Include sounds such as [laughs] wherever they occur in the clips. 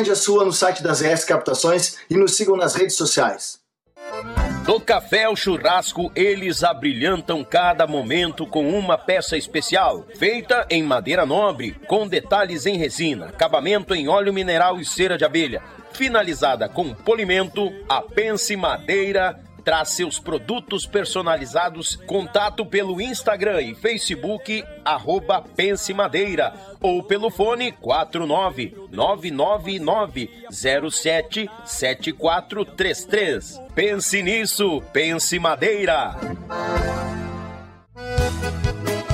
Encomende a sua no site das ES Captações e nos sigam nas redes sociais. Do café ao churrasco, eles abrilhantam cada momento com uma peça especial, feita em madeira nobre, com detalhes em resina, acabamento em óleo mineral e cera de abelha, finalizada com polimento, a Pense Madeira traz seus produtos personalizados. Contato pelo Instagram e Facebook, arroba Pense Madeira, ou pelo fone 49999077433. Pense nisso, Pense Madeira.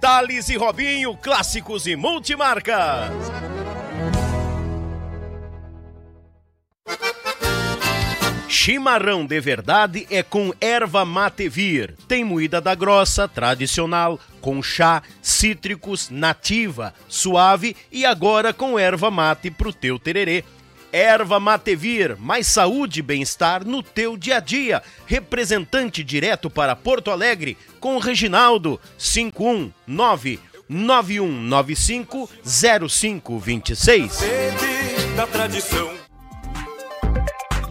Thales e Robinho, clássicos e multimarcas. Chimarrão de verdade é com erva mate vir. Tem moída da grossa, tradicional, com chá, cítricos, nativa, suave e agora com erva mate pro teu tererê. Erva Matevir, mais saúde e bem-estar no teu dia a dia. Representante direto para Porto Alegre com Reginaldo 519 9195 0526. Sede da tradição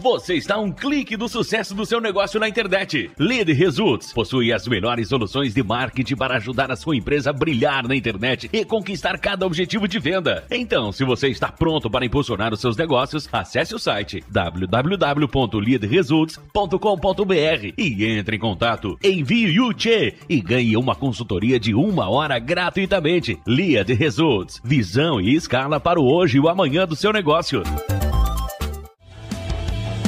você está um clique do sucesso do seu negócio na internet. Lead Results possui as melhores soluções de marketing para ajudar a sua empresa a brilhar na internet e conquistar cada objetivo de venda. Então, se você está pronto para impulsionar os seus negócios, acesse o site www.leadresults.com.br e entre em contato. Envie o Tchê e ganhe uma consultoria de uma hora gratuitamente. Lead Results, visão e escala para o hoje e o amanhã do seu negócio.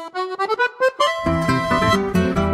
O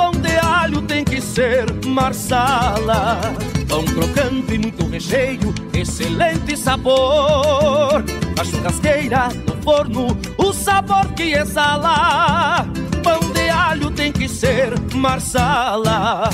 Pão de alho tem que ser marsala. Pão crocante e muito recheio, excelente sabor. Na churrasqueira, no forno, o sabor que exala. Pão de alho tem que ser marsala.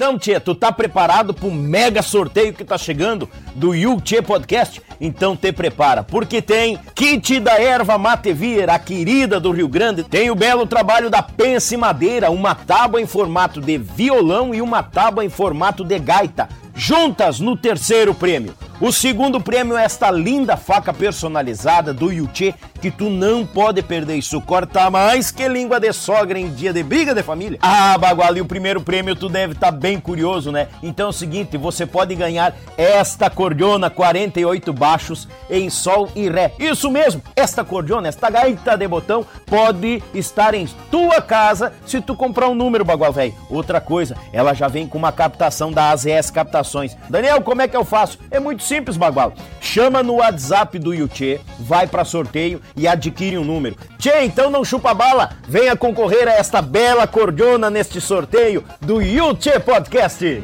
Então, Tia, tu tá preparado pro mega sorteio que tá chegando do Yuchê Podcast? Então te prepara, porque tem kit da erva Matevir, a querida do Rio Grande, tem o belo trabalho da Pense Madeira, uma tábua em formato de violão e uma tábua em formato de gaita, juntas no terceiro prêmio O segundo prêmio é esta linda faca personalizada do Yuchê que tu não pode perder. Isso corta mais que língua de sogra em dia de briga de família. Ah, Bagual, e o primeiro prêmio tu deve estar tá bem curioso, né? Então é o seguinte, você pode ganhar esta cordiona 48 baixos em sol e ré. Isso mesmo, esta cordiona, esta gaita de botão pode estar em tua casa se tu comprar um número, Bagual, velho. Outra coisa, ela já vem com uma captação da AZS Captações. Daniel, como é que eu faço? É muito simples, Bagual. Chama no WhatsApp do Yuchê, vai para sorteio e adquire um número. Tchê, então não chupa bala, venha concorrer a esta bela cordiona neste sorteio do Yuchê Podcast.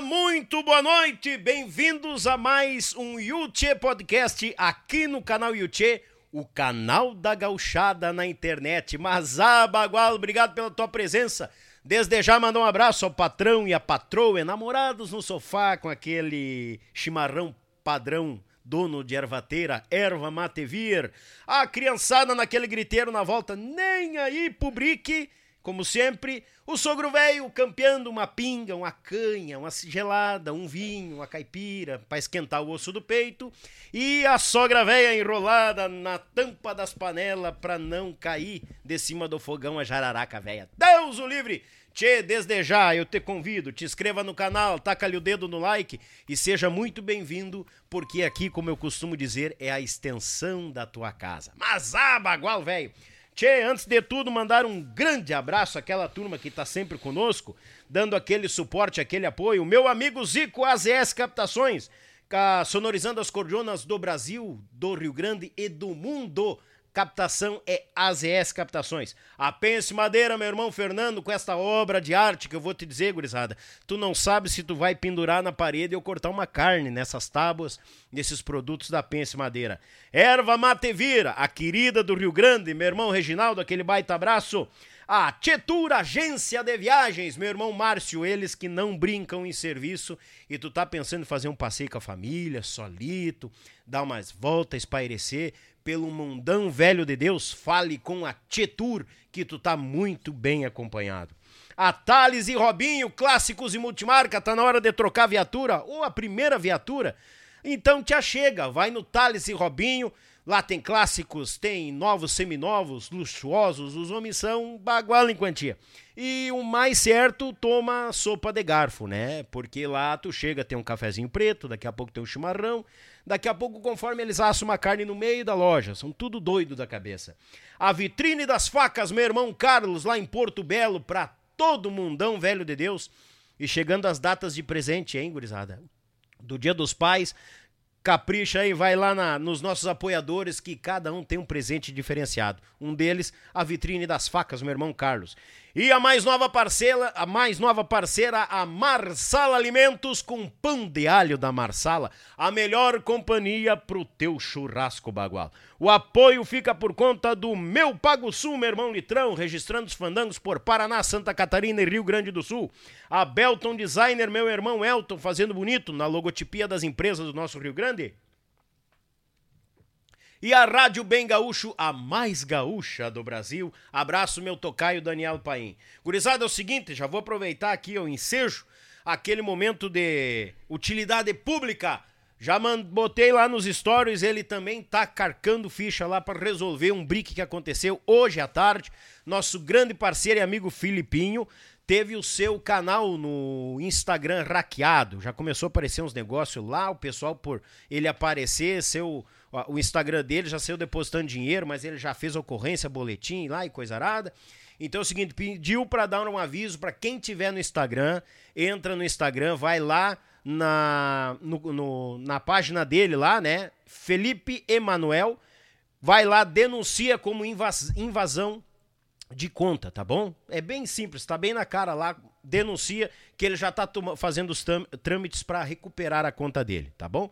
Muito boa noite! Bem-vindos a mais um Yuchê Podcast aqui no canal Yuchê, o canal da gauchada na internet. Mas, ah, Bagual, obrigado pela tua presença. Desde já mandar um abraço ao patrão e à patroa, namorados no sofá com aquele chimarrão padrão dono de ervateira, erva mate vir. A criançada naquele griteiro na volta, nem aí pro brique como sempre, o sogro velho campeando uma pinga, uma canha, uma gelada, um vinho, uma caipira para esquentar o osso do peito e a sogra velha enrolada na tampa das panelas para não cair de cima do fogão a jararaca velha. Deus o livre! Tchê, desde já eu te convido, te inscreva no canal, taca-lhe o dedo no like e seja muito bem-vindo, porque aqui, como eu costumo dizer, é a extensão da tua casa. Mas ah, bagual, velho! Tchê, antes de tudo, mandar um grande abraço àquela turma que está sempre conosco, dando aquele suporte, aquele apoio. Meu amigo Zico AZS Captações, sonorizando as cordionas do Brasil, do Rio Grande e do mundo captação é AZS Captações. A Pense Madeira, meu irmão Fernando, com esta obra de arte que eu vou te dizer, gurizada. Tu não sabe se tu vai pendurar na parede ou cortar uma carne nessas tábuas, nesses produtos da Pense Madeira. Erva Matevira, a querida do Rio Grande, meu irmão Reginaldo, aquele baita abraço. A Tietur Agência de Viagens, meu irmão Márcio, eles que não brincam em serviço e tu tá pensando em fazer um passeio com a família, solito, dar umas voltas, espairecer, pelo mundão velho de Deus, fale com a Tietur, que tu tá muito bem acompanhado. A Thales e Robinho, clássicos e multimarca, tá na hora de trocar a viatura, ou a primeira viatura. Então te achega, vai no Thales e Robinho, lá tem clássicos, tem novos, seminovos, luxuosos, os homens são bagual em quantia. E o mais certo, toma sopa de garfo, né? Porque lá tu chega, tem um cafezinho preto, daqui a pouco tem um chimarrão, Daqui a pouco, conforme eles assam uma carne no meio da loja, são tudo doido da cabeça. A vitrine das facas, meu irmão Carlos, lá em Porto Belo, pra todo mundão velho de Deus. E chegando as datas de presente, hein, gurizada? Do Dia dos Pais, capricha aí, vai lá na, nos nossos apoiadores que cada um tem um presente diferenciado. Um deles, a vitrine das facas, meu irmão Carlos. E a mais nova parceira, a mais nova parceira, a Marsala Alimentos com pão de alho da Marsala, a melhor companhia pro teu churrasco bagual. O apoio fica por conta do Meu Pago Sul, meu irmão Litrão, registrando os fandangos por Paraná, Santa Catarina e Rio Grande do Sul. A Belton Designer, meu irmão Elton, fazendo bonito na logotipia das empresas do nosso Rio Grande. E a Rádio Bem Gaúcho, a mais gaúcha do Brasil. Abraço, meu tocaio Daniel Paim. Gurizada, é o seguinte, já vou aproveitar aqui o ensejo, aquele momento de utilidade pública. Já botei lá nos stories, ele também tá carcando ficha lá para resolver um brique que aconteceu hoje à tarde. Nosso grande parceiro e amigo Filipinho teve o seu canal no Instagram hackeado. Já começou a aparecer uns negócios lá, o pessoal por ele aparecer, seu o Instagram dele já saiu depositando dinheiro, mas ele já fez ocorrência, boletim lá e coisa arada. Então é o seguinte, pediu para dar um aviso para quem tiver no Instagram, entra no Instagram, vai lá na, no, no, na página dele lá, né? Felipe Emanuel, vai lá, denuncia como invasão de conta, tá bom? É bem simples, tá bem na cara lá, denuncia que ele já tá fazendo os trâmites para recuperar a conta dele, tá bom?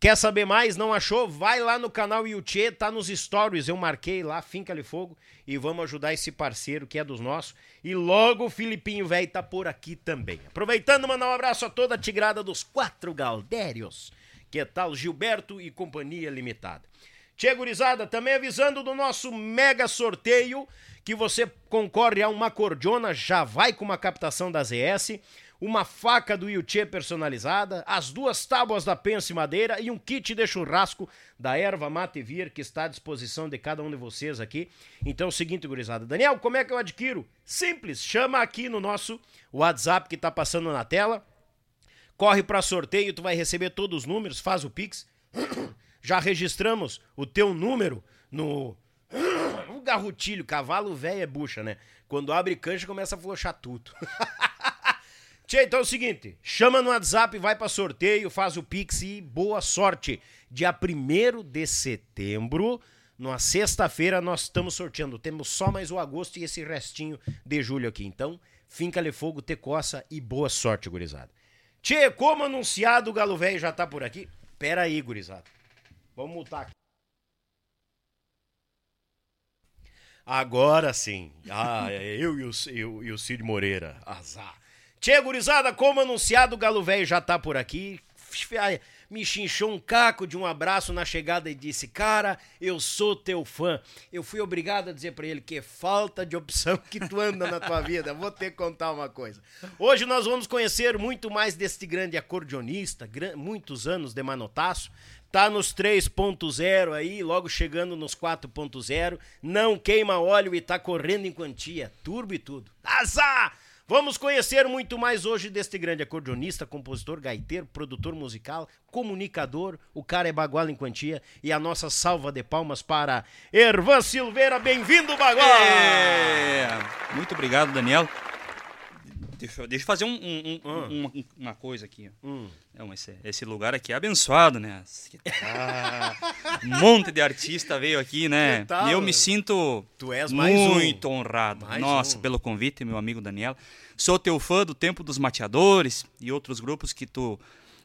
Quer saber mais? Não achou? Vai lá no canal Yuchê, tá nos stories. Eu marquei lá, Finca-lhe Fogo. E vamos ajudar esse parceiro que é dos nossos. E logo o Filipinho Velho tá por aqui também. Aproveitando, mandar um abraço a toda a tigrada dos quatro Galdérios. Que tal Gilberto e Companhia Limitada. Tchê Gurizada, também avisando do nosso mega sorteio que você concorre a uma cordiona, já vai com uma captação da ZS uma faca do Yuchê personalizada, as duas tábuas da Pense Madeira e um kit de churrasco da erva mate vir que está à disposição de cada um de vocês aqui. Então é o seguinte, gurizada. Daniel, como é que eu adquiro? Simples, chama aqui no nosso WhatsApp que está passando na tela. Corre para sorteio, tu vai receber todos os números, faz o Pix. [coughs] Já registramos o teu número no [coughs] o garrotilho, cavalo velho é bucha, né? Quando abre cancha começa a flochar tudo. [laughs] Tchê, então é o seguinte, chama no WhatsApp, vai para sorteio, faz o Pix e boa sorte. Dia 1 de setembro, numa sexta-feira, nós estamos sorteando. Temos só mais o agosto e esse restinho de julho aqui. Então, finca-lhe fogo, te coça e boa sorte, gurizada. Tchê, como anunciado, o Galo Velho já tá por aqui. Pera aí, gurizada. Vamos multar aqui. Agora sim. Ah, é eu e o, eu, e o Cid Moreira. Azar. Tchê, gurizada, como anunciado, o Galo Velho já tá por aqui. Me chinchou um caco de um abraço na chegada e disse: Cara, eu sou teu fã. Eu fui obrigado a dizer para ele que falta de opção que tu anda na tua vida. Vou ter que contar uma coisa. Hoje nós vamos conhecer muito mais deste grande acordeonista, muitos anos de manotaço. Tá nos 3.0 aí, logo chegando nos 4.0. Não queima óleo e tá correndo em quantia. Turbo e tudo. Azar! Vamos conhecer muito mais hoje deste grande acordeonista, compositor, gaiteiro, produtor musical, comunicador. O cara é bagual em quantia. E a nossa salva de palmas para Ervan Silveira. Bem-vindo, bagual! É... Muito obrigado, Daniel. Deixa, deixa eu fazer um, um, um, uma, uma, coisa aqui. Hum. Não, esse, esse, lugar aqui é abençoado, né? um monte de artista veio aqui, né? Tal, eu me sinto muito honrado. Mais Nossa, pelo convite, meu amigo Daniel. Sou teu fã do Tempo dos Mateadores e outros grupos que tu,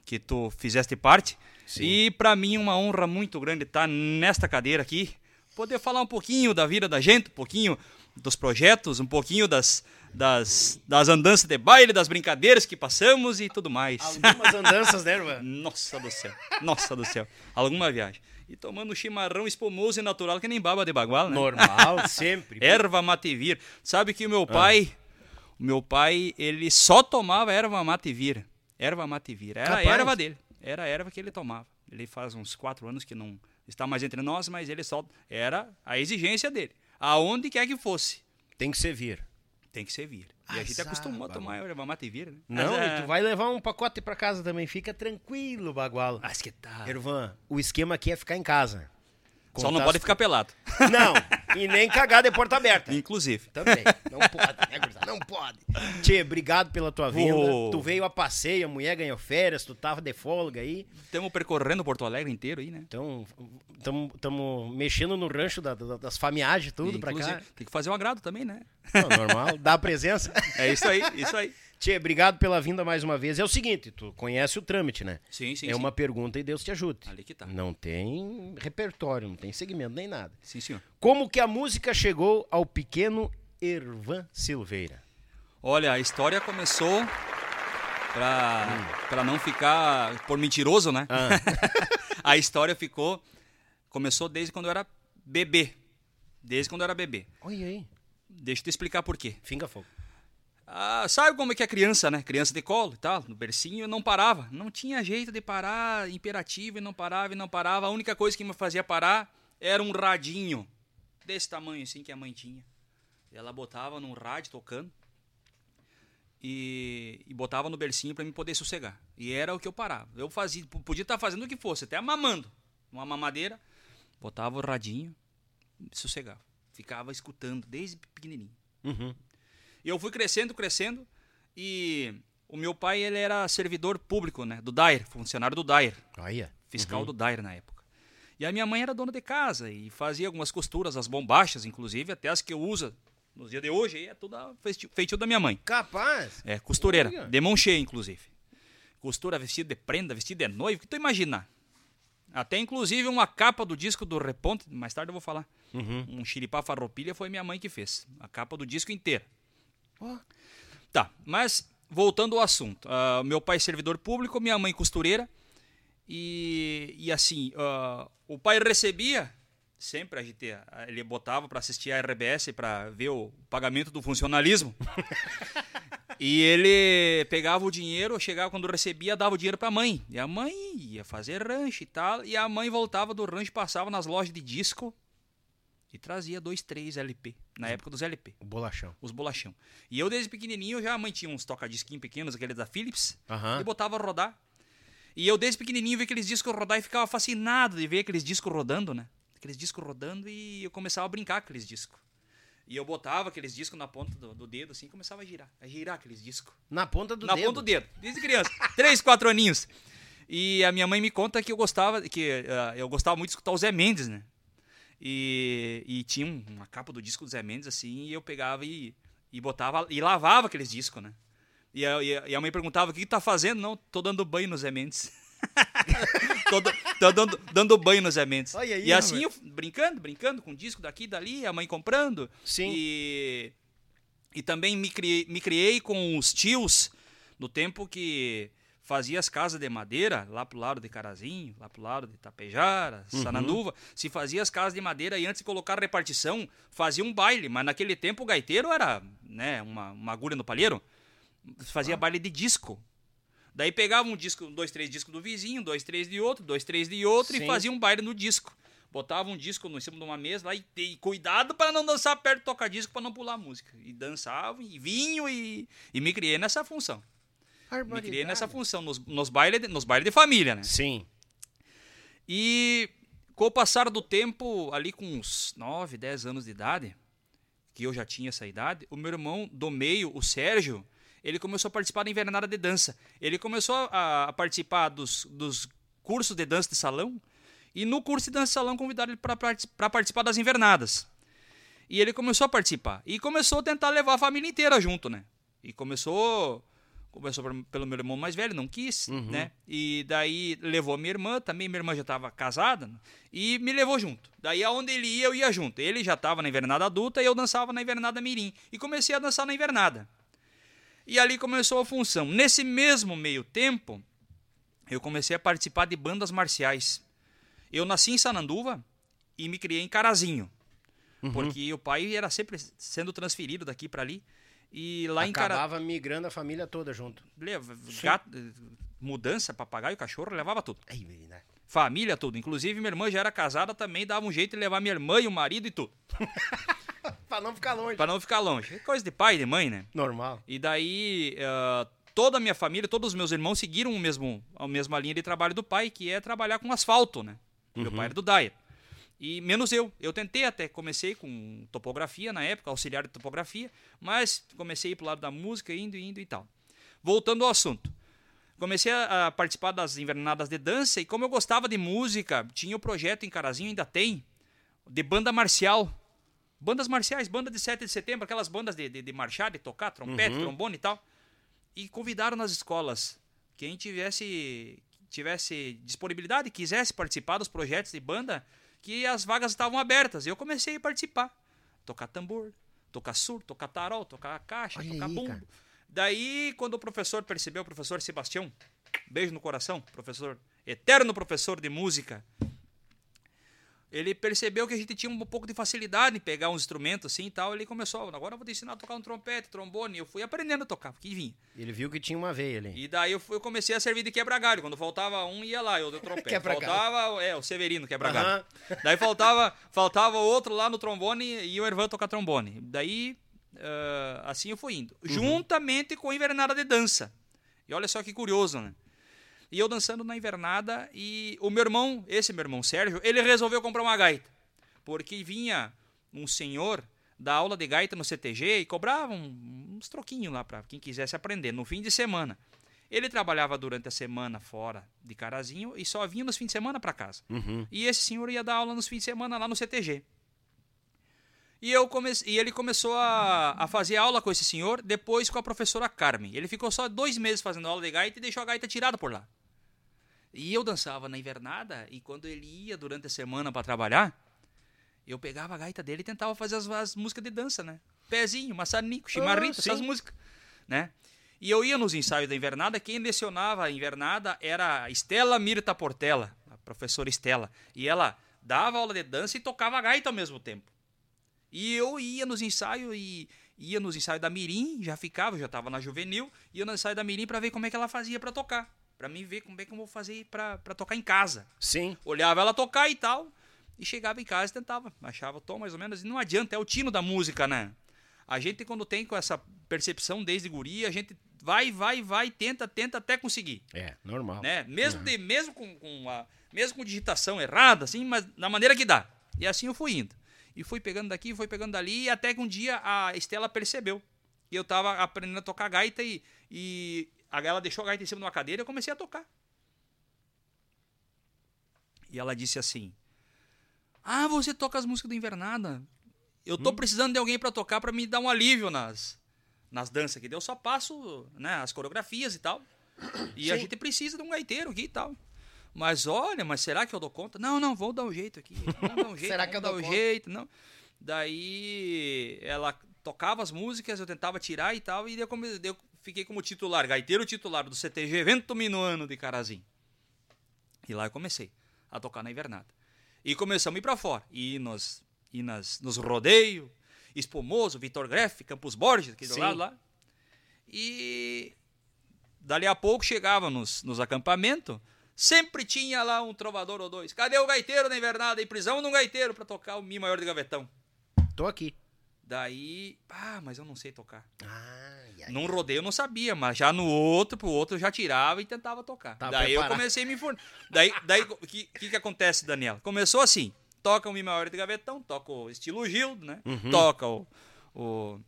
que tu fizeste parte. Sim. E para mim é uma honra muito grande estar nesta cadeira aqui, poder falar um pouquinho da vida da gente, um pouquinho dos projetos, um pouquinho das, das, das andanças de baile, das brincadeiras que passamos e tudo mais. Algumas [laughs] andanças, né, irmã? Nossa do céu, nossa do céu. Alguma viagem. E tomando chimarrão espumoso e natural que nem baba de bagual, né? Normal, [laughs] sempre. erva matevir. Sabe que o meu pai, ah. o meu pai, ele só tomava erva matevir. Erva matevir. Era Capaz. a erva dele. Era a erva que ele tomava. Ele faz uns quatro anos que não está mais entre nós, mas ele só... Era a exigência dele. Aonde quer que fosse. Tem que servir tem que servir. E a gente acostumou a tomar erva mate e vira, né? Não, Mas, e tu vai levar um pacote para casa também. Fica tranquilo, bagualo. Acho que tá. Ervan, o esquema aqui é ficar em casa. Só não pode ficar pelado. Não, [laughs] e nem cagar de porta aberta. Inclusive. Também. Não pode, né, Não pode. Tchê, obrigado pela tua vinda. Tu veio a passeio, a mulher ganhou férias, tu tava de folga aí. Estamos percorrendo Porto Alegre inteiro aí, né? Então, estamos mexendo no rancho da, da, das famiagens, tudo Inclusive, pra cá. Tem que fazer um agrado também, né? Não, normal, dá a presença. É isso aí, isso aí. Tchê, obrigado pela vinda mais uma vez. É o seguinte, tu conhece o trâmite, né? Sim, sim. É sim. uma pergunta e Deus te ajude. Ali que tá. Não tem repertório, não tem segmento nem nada. Sim, senhor. Como que a música chegou ao pequeno Ervan Silveira? Olha, a história começou pra, hum. Pra não ficar por mentiroso, né? Ah. [laughs] a história ficou. Começou desde quando eu era bebê. Desde quando eu era bebê. Oi, aí. Deixa eu te explicar por quê. Finga fogo. Ah, sabe como é que é criança, né? Criança de colo e tal, no bercinho, não parava. Não tinha jeito de parar, imperativo, e não parava, e não parava. A única coisa que me fazia parar era um radinho desse tamanho assim que a mãe tinha. Ela botava num rádio tocando e, e botava no bercinho para mim poder sossegar. E era o que eu parava. Eu fazia, podia estar fazendo o que fosse, até mamando. Uma mamadeira, botava o radinho, sossegava. Ficava escutando desde pequenininho. Uhum. E eu fui crescendo, crescendo e o meu pai ele era servidor público, né, do Dair, funcionário do Dair. Olha. Fiscal uhum. do Dair na época. E a minha mãe era dona de casa e fazia algumas costuras, as bombachas, inclusive, até as que eu uso nos dias de hoje, é tudo feito da minha mãe. Capaz? É, costureira, Olha. de mão cheia, inclusive. Costura vestido de prenda, vestido de noivo, o que tu imaginar? Até inclusive uma capa do disco do Reponte, mais tarde eu vou falar. Uhum. Um xiripá farroupilha foi minha mãe que fez. A capa do disco inteira. Tá, mas voltando ao assunto. ah, meu pai é servidor público, minha mãe costureira. E, e assim, ah, o pai recebia sempre a gente, ah, ele botava para assistir a RBS para ver o pagamento do funcionalismo. [laughs] E ele pegava o dinheiro, chegava quando recebia, dava o dinheiro pra mãe. E a mãe ia fazer rancho e tal. E a mãe voltava do rancho, passava nas lojas de disco e trazia dois, três LP. Na época dos LP, O bolachão. os bolachão. E eu, desde pequenininho, já a mãe tinha uns toca-disquinhos pequenos, aqueles da Philips, Aham. e botava a rodar. E eu, desde pequenininho, vi aqueles discos rodar e ficava fascinado de ver aqueles discos rodando, né? Aqueles discos rodando e eu começava a brincar com aqueles discos. E eu botava aqueles discos na ponta do, do dedo, assim, e começava a girar. A girar aqueles discos. Na ponta do na dedo. ponta do dedo, desde criança. [laughs] Três, quatro aninhos. E a minha mãe me conta que eu gostava, que ah, eu gostava muito de escutar o Zé Mendes, né? E, e tinha um- uma capa do disco do Zé Mendes, assim, e eu pegava e, e botava, e lavava aqueles discos, né? E a, e a- mãe perguntava, o que, que tá fazendo? Não, tô dando banho no Zé Mendes. [laughs] tô, tô dando, dando banho no Zé Mendes. Aí, e assim, rapaz. eu brincando, brincando com disco daqui e dali, a mãe comprando. Sim. E, e também me criei, me criei com os tios no tempo que fazia as casas de madeira, lá pro lado de Carazinho, lá pro lado de Tapejara, Uhum. Sananduva, se fazia as casas de madeira e antes de colocar a repartição, fazia um baile, mas naquele tempo o gaiteiro era, né, uma, uma agulha no palheiro, fazia baile de disco. Daí pegava um disco, dois, três discos do vizinho, dois, três de outro, dois, três de outro Sim. e fazia um baile no disco. Botava um disco no em cima de uma mesa lá e, e cuidado para não dançar perto do toca-disco para não pular a música. E dançava, e vinho, e, e me criei nessa função. Me criei nessa função, nos, nos bailes de, nos baile de família, né? Sim. E com o passar do tempo, ali com uns 9, 10 anos de idade, que eu já tinha essa idade, o meu irmão do meio, o Sérgio, ele começou a participar da invernada de dança. Ele começou a, a participar dos, dos cursos de dança de salão e no curso de dança de salão convidaram ele para participar das invernadas. E ele começou a participar. E começou a tentar levar a família inteira junto, né? E começou. Começou pelo meu irmão mais velho, não quis, né? E daí levou a minha irmã, também minha irmã já estava casada, né? e me levou junto. Daí aonde ele ia, eu ia junto. Ele já estava na invernada adulta e eu dançava na invernada mirim. E comecei a dançar na invernada. E ali começou a função. Nesse mesmo meio tempo, eu comecei a participar de bandas marciais. Eu nasci em Sananduva e me criei em Carazinho. Porque o pai era sempre sendo transferido daqui para ali. E lá em Carazinho. Acabava migrando a família toda junto. Leva, gato, mudança, papagaio, cachorro, levava tudo. Aí, menina. Família, tudo. Inclusive, minha irmã já era casada, também dava um jeito de levar minha irmã e o marido e tudo. [laughs] Pra não ficar longe. Pra não ficar longe. É Coisa de pai e de mãe, né? Normal. E daí, eh, toda a minha família, todos os meus irmãos seguiram o mesmo, a mesma linha de trabalho do pai, que é trabalhar com asfalto, né? Meu pai era do Dyer. E menos eu. Eu tentei até, comecei com topografia na época, auxiliar de topografia, mas comecei pro lado da música, indo, indo e tal. Voltando ao assunto. Comecei a, participar das invernadas de dança e como eu gostava de música, tinha o projeto em Carazinho, ainda tem, de banda marcial. Bandas marciais, banda de 7 de setembro, aquelas bandas de, de, de marchar, de tocar, trompete, trombone e tal. E convidaram nas escolas quem tivesse tivesse disponibilidade, quisesse participar dos projetos de banda, que as vagas estavam abertas. Eu comecei a participar. Tocar tambor, tocar surdo, tocar tarol, tocar caixa, Olha tocar aí, bumbo. cara. Daí, quando o professor percebeu, o professor Sebastião, beijo no coração, professor, eterno professor de música, ele percebeu que a gente tinha um pouco de facilidade em pegar uns instrumentos assim e tal. Ele começou, agora eu vou te ensinar a tocar um trompete, trombone. Eu fui aprendendo a tocar, porque vinha. Ele viu que tinha uma veia ali. E daí eu, fui- eu comecei a servir de quebra-galho. Quando faltava um, ia lá, eu dei o [laughs] trompete. Faltava, é, o Severino quebra-galho. Aham. [laughs] Daí faltava, faltava outro lá no trombone e o Ervan tocar trombone. Daí, ah, assim eu fui indo. Juntamente com a invernada de dança. E olha só que curioso, né? E eu dançando na invernada e o meu irmão, esse meu irmão Sérgio, ele resolveu comprar uma gaita. Porque vinha um senhor da aula de gaita no CTG e cobrava um- uns troquinhos lá para quem quisesse aprender no fim de semana. Ele trabalhava durante a semana fora de Carazinho e só vinha nos fins de semana para casa. E esse senhor ia dar aula nos fins de semana lá no CTG. E, eu comece... e ele começou a... a fazer aula com esse senhor, depois com a professora Carmen. Ele ficou só dois meses fazendo aula de gaita e deixou a gaita tirada por lá. E eu dançava na invernada e quando ele ia durante a semana para trabalhar, eu pegava a gaita dele e tentava fazer as, as músicas de dança, né? Pezinho, maçanico, chimarrita, essas sim. músicas, né? E eu ia nos ensaios da invernada, quem lecionava a invernada era a Estela Mirta Portela, a professora Estela. E ela dava aula de dança e tocava a gaita ao mesmo tempo. E eu ia nos ensaios e ia nos ensaios da Mirim, já ficava, já estava na juvenil, ia no ensaio da Mirim para ver como é que ela fazia para tocar, para mim ver como é que eu vou fazer para tocar em casa. Sim. Olhava ela tocar e tal, e chegava em casa e tentava, achava o tom mais ou menos, e não adianta, é o tino da música, né? A gente quando tem com essa percepção desde guri, a gente vai, vai, vai, tenta, tenta até conseguir É, normal. né? Mesmo, de, mesmo, com, com a, mesmo com digitação errada, assim, mas da maneira que dá. E assim eu fui indo. E fui pegando daqui, fui pegando dali, até que um dia a Estela percebeu. E eu tava aprendendo a tocar gaita e, e ela deixou a gaita em cima de uma cadeira e eu comecei a tocar. E ela disse assim: Ah, você toca as músicas do Invernada? Eu tô precisando de alguém para tocar para me dar um alívio nas, nas danças. Daí Eu só passo né, as coreografias e tal. E a Sim. gente precisa de um gaiteiro aqui e tal. Mas olha, mas será que eu dou conta? Não, não, vou dar um jeito aqui. Um [laughs] jeito. Será que eu dou dar um conta? jeito? Não. Daí ela tocava as músicas, eu tentava tirar e tal, e eu fiquei como titular, gaiteiro titular do CTG Vento Minuano de Carazim. E lá eu comecei a tocar na invernada. E começamos a ir pra fora. E nos, e nas, nos rodeios, Espumoso, Vitor Greff, Campos Borges, aquele do Sim. lado lá. E dali a pouco chegava nos, nos acampamentos, sempre tinha lá um trovador ou dois. Cadê o gaiteiro na invernada? Em prisão num gaiteiro pra tocar o Mi maior de gavetão. Tô aqui. Daí, ah, mas eu não sei tocar. Ai, ai. Num rodeio eu não sabia, mas já no outro, pro outro eu já tirava e tentava tocar. Tá daí eu preparado. comecei a me informar. Daí, daí o que, que que acontece, Daniel? Começou assim, toca o Mi maior de gavetão, toca o estilo Gildo, né? Uhum. Toca o, o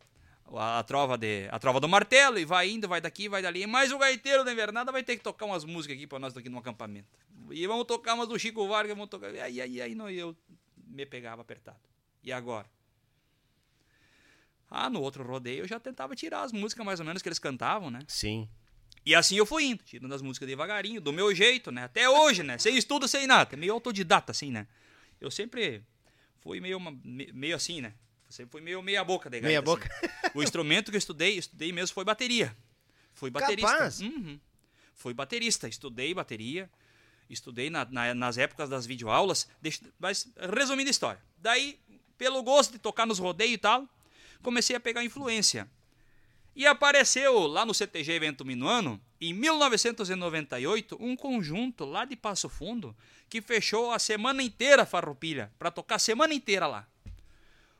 a, a trova de a trova do martelo e vai indo, vai daqui, vai dali. Mas o gaiteiro da invernada vai ter que tocar umas músicas aqui pra nós aqui no acampamento. E vamos tocar umas do Chico Vargas, vamos tocar. E aí, aí, aí não, eu me pegava apertado. E agora? Ah, no outro rodeio eu já tentava tirar as músicas mais ou menos que eles cantavam, né? Sim. E assim eu fui indo, tirando as músicas devagarinho, do meu jeito, né? Até hoje, né? Sem estudo, sem nada. Meio autodidata, assim, né? Eu sempre fui meio, uma- me- meio assim, né? Sempre fui meio meia boca de gaita, Meia assim. boca. O instrumento que eu estudei, estudei mesmo, foi bateria. Fui baterista. Capaz? Uhum. Fui baterista, estudei bateria, estudei na- na- nas épocas das videoaulas, deixa- mas resumindo a história. Daí, pelo gosto de tocar nos rodeios e tal, comecei a pegar influência. E apareceu lá no CTG Evento Minuano, em 1998, um conjunto lá de Passo Fundo que fechou a semana inteira a Farroupilha, para tocar a semana inteira lá.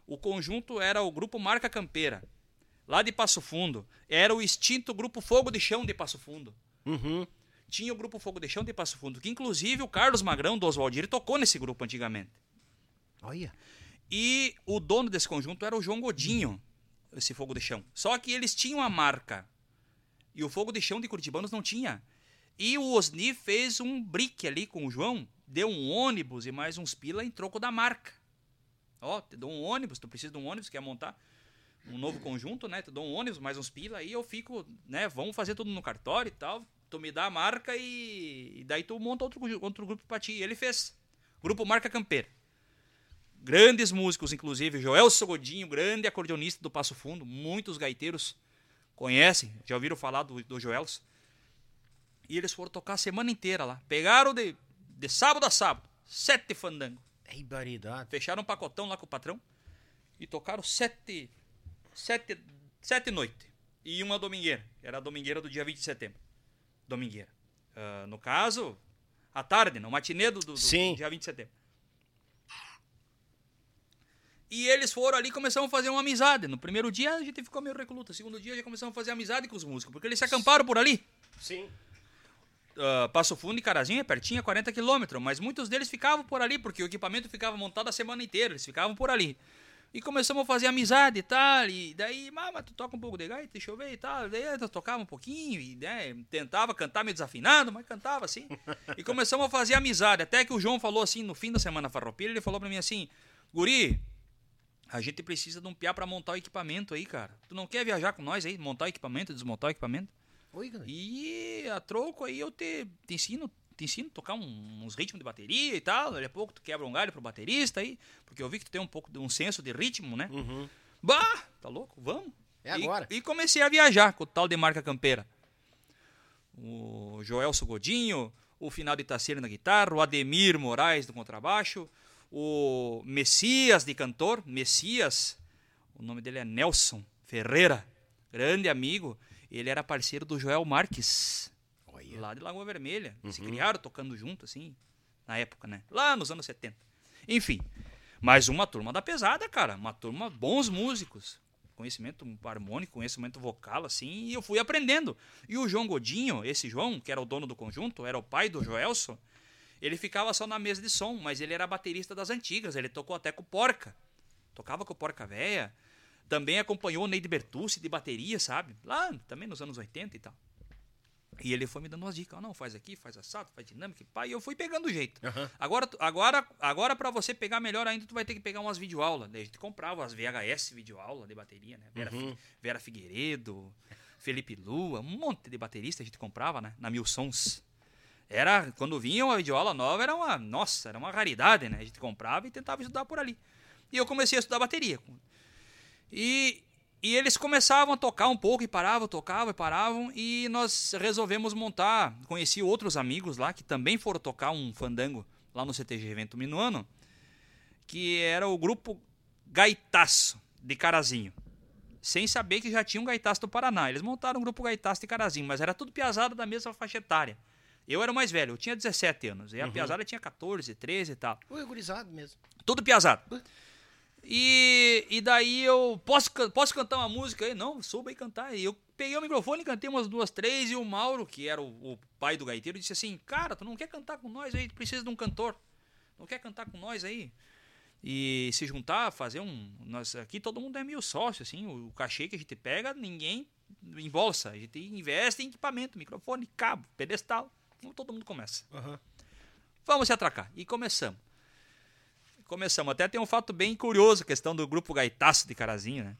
O conjunto era o grupo Marca Campeira, lá de Passo Fundo. Era o extinto grupo Fogo de Chão de Passo Fundo. Uhum. Tinha o grupo Fogo de Chão de Passo Fundo, que inclusive o Carlos Magrão do Oswaldir tocou nesse grupo antigamente. Olha. E o dono desse conjunto era o João Godinho, esse fogo de chão. Só que eles tinham a marca. E o fogo de chão de Curitibanos não tinha. E o Osni fez um brick ali com o João, deu um ônibus e mais uns pila em troco da marca. Ó, te dou um ônibus, tu precisa de um ônibus, quer montar um novo conjunto, né? Te dou um ônibus, mais uns pila, aí eu fico, né? Vamos fazer tudo no cartório e tal. Tu me dá a marca e, e daí tu monta outro, outro grupo pra ti. E ele fez. Grupo Marca Campeira grandes músicos, inclusive Joel Sogodinho, grande acordeonista do Passo Fundo, muitos gaiteiros conhecem, já ouviram falar do, do Joels. E eles foram tocar a semana inteira lá. Pegaram de, de sábado a sábado, sete fandango. É baridade. Fecharam um pacotão lá com o patrão e tocaram sete, sete, sete noites. E uma domingueira, era a domingueira do dia 20 de setembro. Domingueira. Ah, no caso, à tarde, no matinê do, do, do dia 20 de setembro. E eles foram ali e começaram a fazer uma amizade. No primeiro dia a gente ficou meio recluta. No segundo dia já começamos a fazer amizade com os músicos, porque eles se acamparam por ali. Sim. Ah, Passo Fundo e Carazinho é pertinho, é 40 quilômetros, mas muitos deles ficavam por ali, porque o equipamento ficava montado a semana inteira, eles ficavam por ali. E começamos a fazer amizade e tal, e daí, ah, mas tu toca um pouco de gaita, deixa eu ver e tal. Daí eu tocava um pouquinho, e né, tentava cantar meio desafinado, mas cantava assim. [laughs] E começamos a fazer amizade, até que o João falou assim, no fim da semana farroupilha, ele falou pra mim assim, Guri, a gente precisa de um piá pra montar o equipamento aí, cara. Tu não quer viajar com nós aí, montar o equipamento, desmontar o equipamento? Oi, cara. E a troco aí eu te, te ensino te ensino a tocar um- uns ritmos de bateria e tal. Daqui a pouco tu quebra um galho pro baterista aí, porque eu vi que tu tem um pouco de um senso de ritmo, né? Bah, tá louco? Vamos. Uhum. É E- agora. E, comecei a viajar com o tal de marca campeira. O Joelso Godinho, o Final de Taceira na guitarra, o Ademir Moraes do contrabaixo, o Messias de cantor, Messias, o nome dele é Nelson Ferreira, grande amigo. Ele era parceiro do Joel Marques, lá de Lagoa Vermelha. Se criaram tocando junto, assim, na época, né? Lá nos anos 70. Enfim, mas uma turma da pesada, cara. Uma turma, bons músicos. Conhecimento harmônico, conhecimento vocal, assim, e eu fui aprendendo. E o João Godinho, esse João, que era o dono do conjunto, era o pai do Joelson, ele ficava só na mesa de som, mas ele era baterista das antigas, ele tocou até com Porca. Tocava com Porca Véia. Também acompanhou o Neide Bertucci de bateria, sabe? Lá também nos anos 80 e tal. E ele foi me dando umas dicas. Ah, não, faz aqui, faz assado, faz dinâmica, e pá. E eu fui pegando o jeito. Agora, tu- agora, agora para você pegar melhor ainda, tu vai ter que pegar umas videoaulas. Daí a gente comprava as VHS videoaula de bateria, né? Vera, Fi- Vera Figueiredo, Felipe Lua, um monte de baterista a gente comprava, né? Na Mil Sons. Era, quando vinha uma videoaula nova, era uma, nossa, era uma raridade, né? A gente comprava e tentava estudar por ali. E eu comecei a estudar bateria. E, e eles começavam a tocar um pouco e paravam, tocavam e paravam. E nós resolvemos montar. Conheci outros amigos lá que também foram tocar um fandango lá no CTG Evento Minuano, que era o grupo Gaitaço de Carazinho. Sem saber que já tinha um Gaitaço do Paraná. Eles montaram um grupo Gaitaço de Carazinho, mas era tudo piazada da mesma faixa etária. Eu era o mais velho, eu tinha 17 anos. E a piazada tinha 14, 13 e tal. Ui, gurizado mesmo. Tudo piazado. E, e daí eu. Posso, posso cantar uma música aí? Não, soube aí cantar. E eu peguei o microfone, cantei umas duas, três. E o Mauro, que era o, o pai do gaiteiro, disse assim: Cara, tu não quer cantar com nós aí? Tu precisa de um cantor. Não quer cantar com nós aí? E se juntar, fazer um. Nós, aqui todo mundo é meio sócio, assim. O, o cachê que a gente pega, ninguém embolsa. A gente investe em equipamento, microfone, cabo, pedestal. Então todo mundo começa. Vamos se atracar. E começamos. Começamos. Até tem um fato bem curioso, a questão do grupo Gaitaço de Carazinho, né?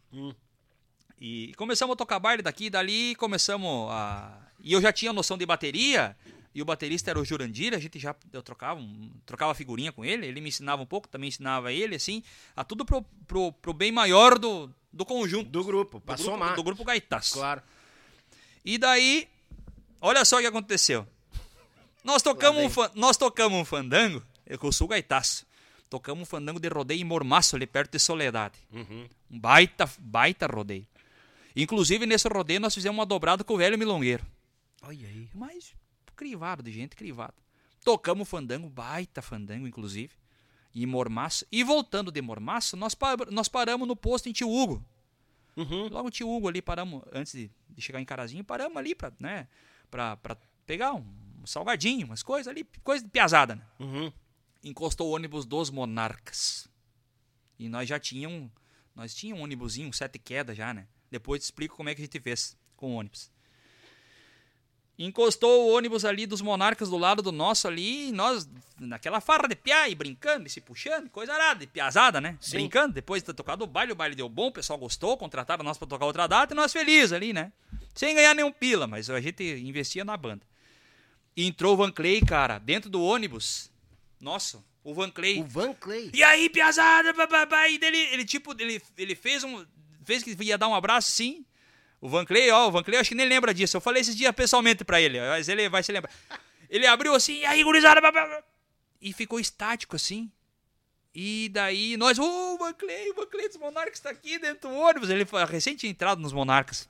E começamos a tocar baile daqui e dali, começamos a... E eu já tinha noção de bateria, e o baterista era o Jurandir, a gente já eu trocava, um- trocava figurinha com ele, ele me ensinava um pouco, também ensinava ele, assim, a tudo pro, pro, pro bem maior do, do conjunto. Do grupo, do pra grupo, somar. do grupo Gaitaço. Claro. E daí, olha só o que aconteceu. Nós tocamos, um, nós tocamos um fandango, eu sou gaitaço. Tocamos um fandango de rodeio em Mormaço, ali perto de Soledade. Um baita, baita rodeio. Inclusive, nesse rodeio, nós fizemos uma dobrada com o velho milongueiro. Olha aí. Mas crivado de gente, crivado. Tocamos fandango, baita fandango, inclusive, em Mormaço. E voltando de Mormaço, nós, pa- nós paramos no posto em Tio Hugo. Logo Tio Hugo ali, paramos, antes de, de chegar em Carazinho, paramos ali pra, né, pra, pra pegar um, um salgadinho, umas coisas ali, coisa de piazada, né? Uhum. Encostou o ônibus dos Monarcas. E nós já tínhamos, nós tínhamos um ônibusinho, um sete quedas já, né? Depois te explico como é que a gente fez com o ônibus. Encostou o ônibus ali dos monarcas do lado do nosso ali, e nós, naquela farra de piá, e brincando, e se puxando, coisa arada, de piazada, né? Sim. Brincando, depois de ter tocado o baile, o baile deu bom, o pessoal gostou, contrataram nós pra tocar outra data, e nós felizes ali, né? Sem ganhar nenhum pila, mas a gente investia na banda. E entrou o Van Clay, cara, dentro do ônibus. Nossa, o Van Clay. O Van Clay. E aí, piazada, bababá, e dele, ele tipo, ele, ele fez um, fez que ia dar um abraço, sim. O Van Clay, ó, o Van Clay, acho que nem lembra disso. Eu falei esses dias pessoalmente pra ele, mas ele vai se lembrar. Ele abriu assim, e aí, gurizada, bababá, e ficou estático assim. E daí nós, ô, o Van Clay, o Van Clay dos Monarcas tá aqui dentro do ônibus. Ele foi recente entrado nos Monarcas.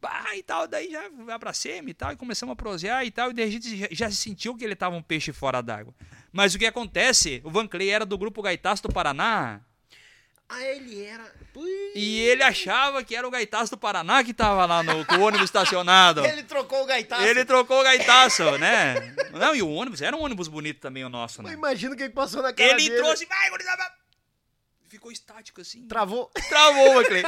Bah, e tal, daí já abracemos e tal, e começamos a prosear e tal, e daí a gente já, se sentiu que ele tava um peixe fora d'água. Mas o que acontece, o Van Clay era do grupo Gaitaço do Paraná, Ah, ele era. Pui. e ele achava que era o Gaitaço do Paraná que tava lá no com o ônibus estacionado. [laughs] Ele trocou o gaitaço. Ele trocou o Gaitaço, né? Não, e o ônibus, era um ônibus bonito também o nosso, Eu né? imagino o que passou na cara Ele dele. assim, vai, gurizada! Ficou estático assim. Travou. [laughs] Travou Maclay.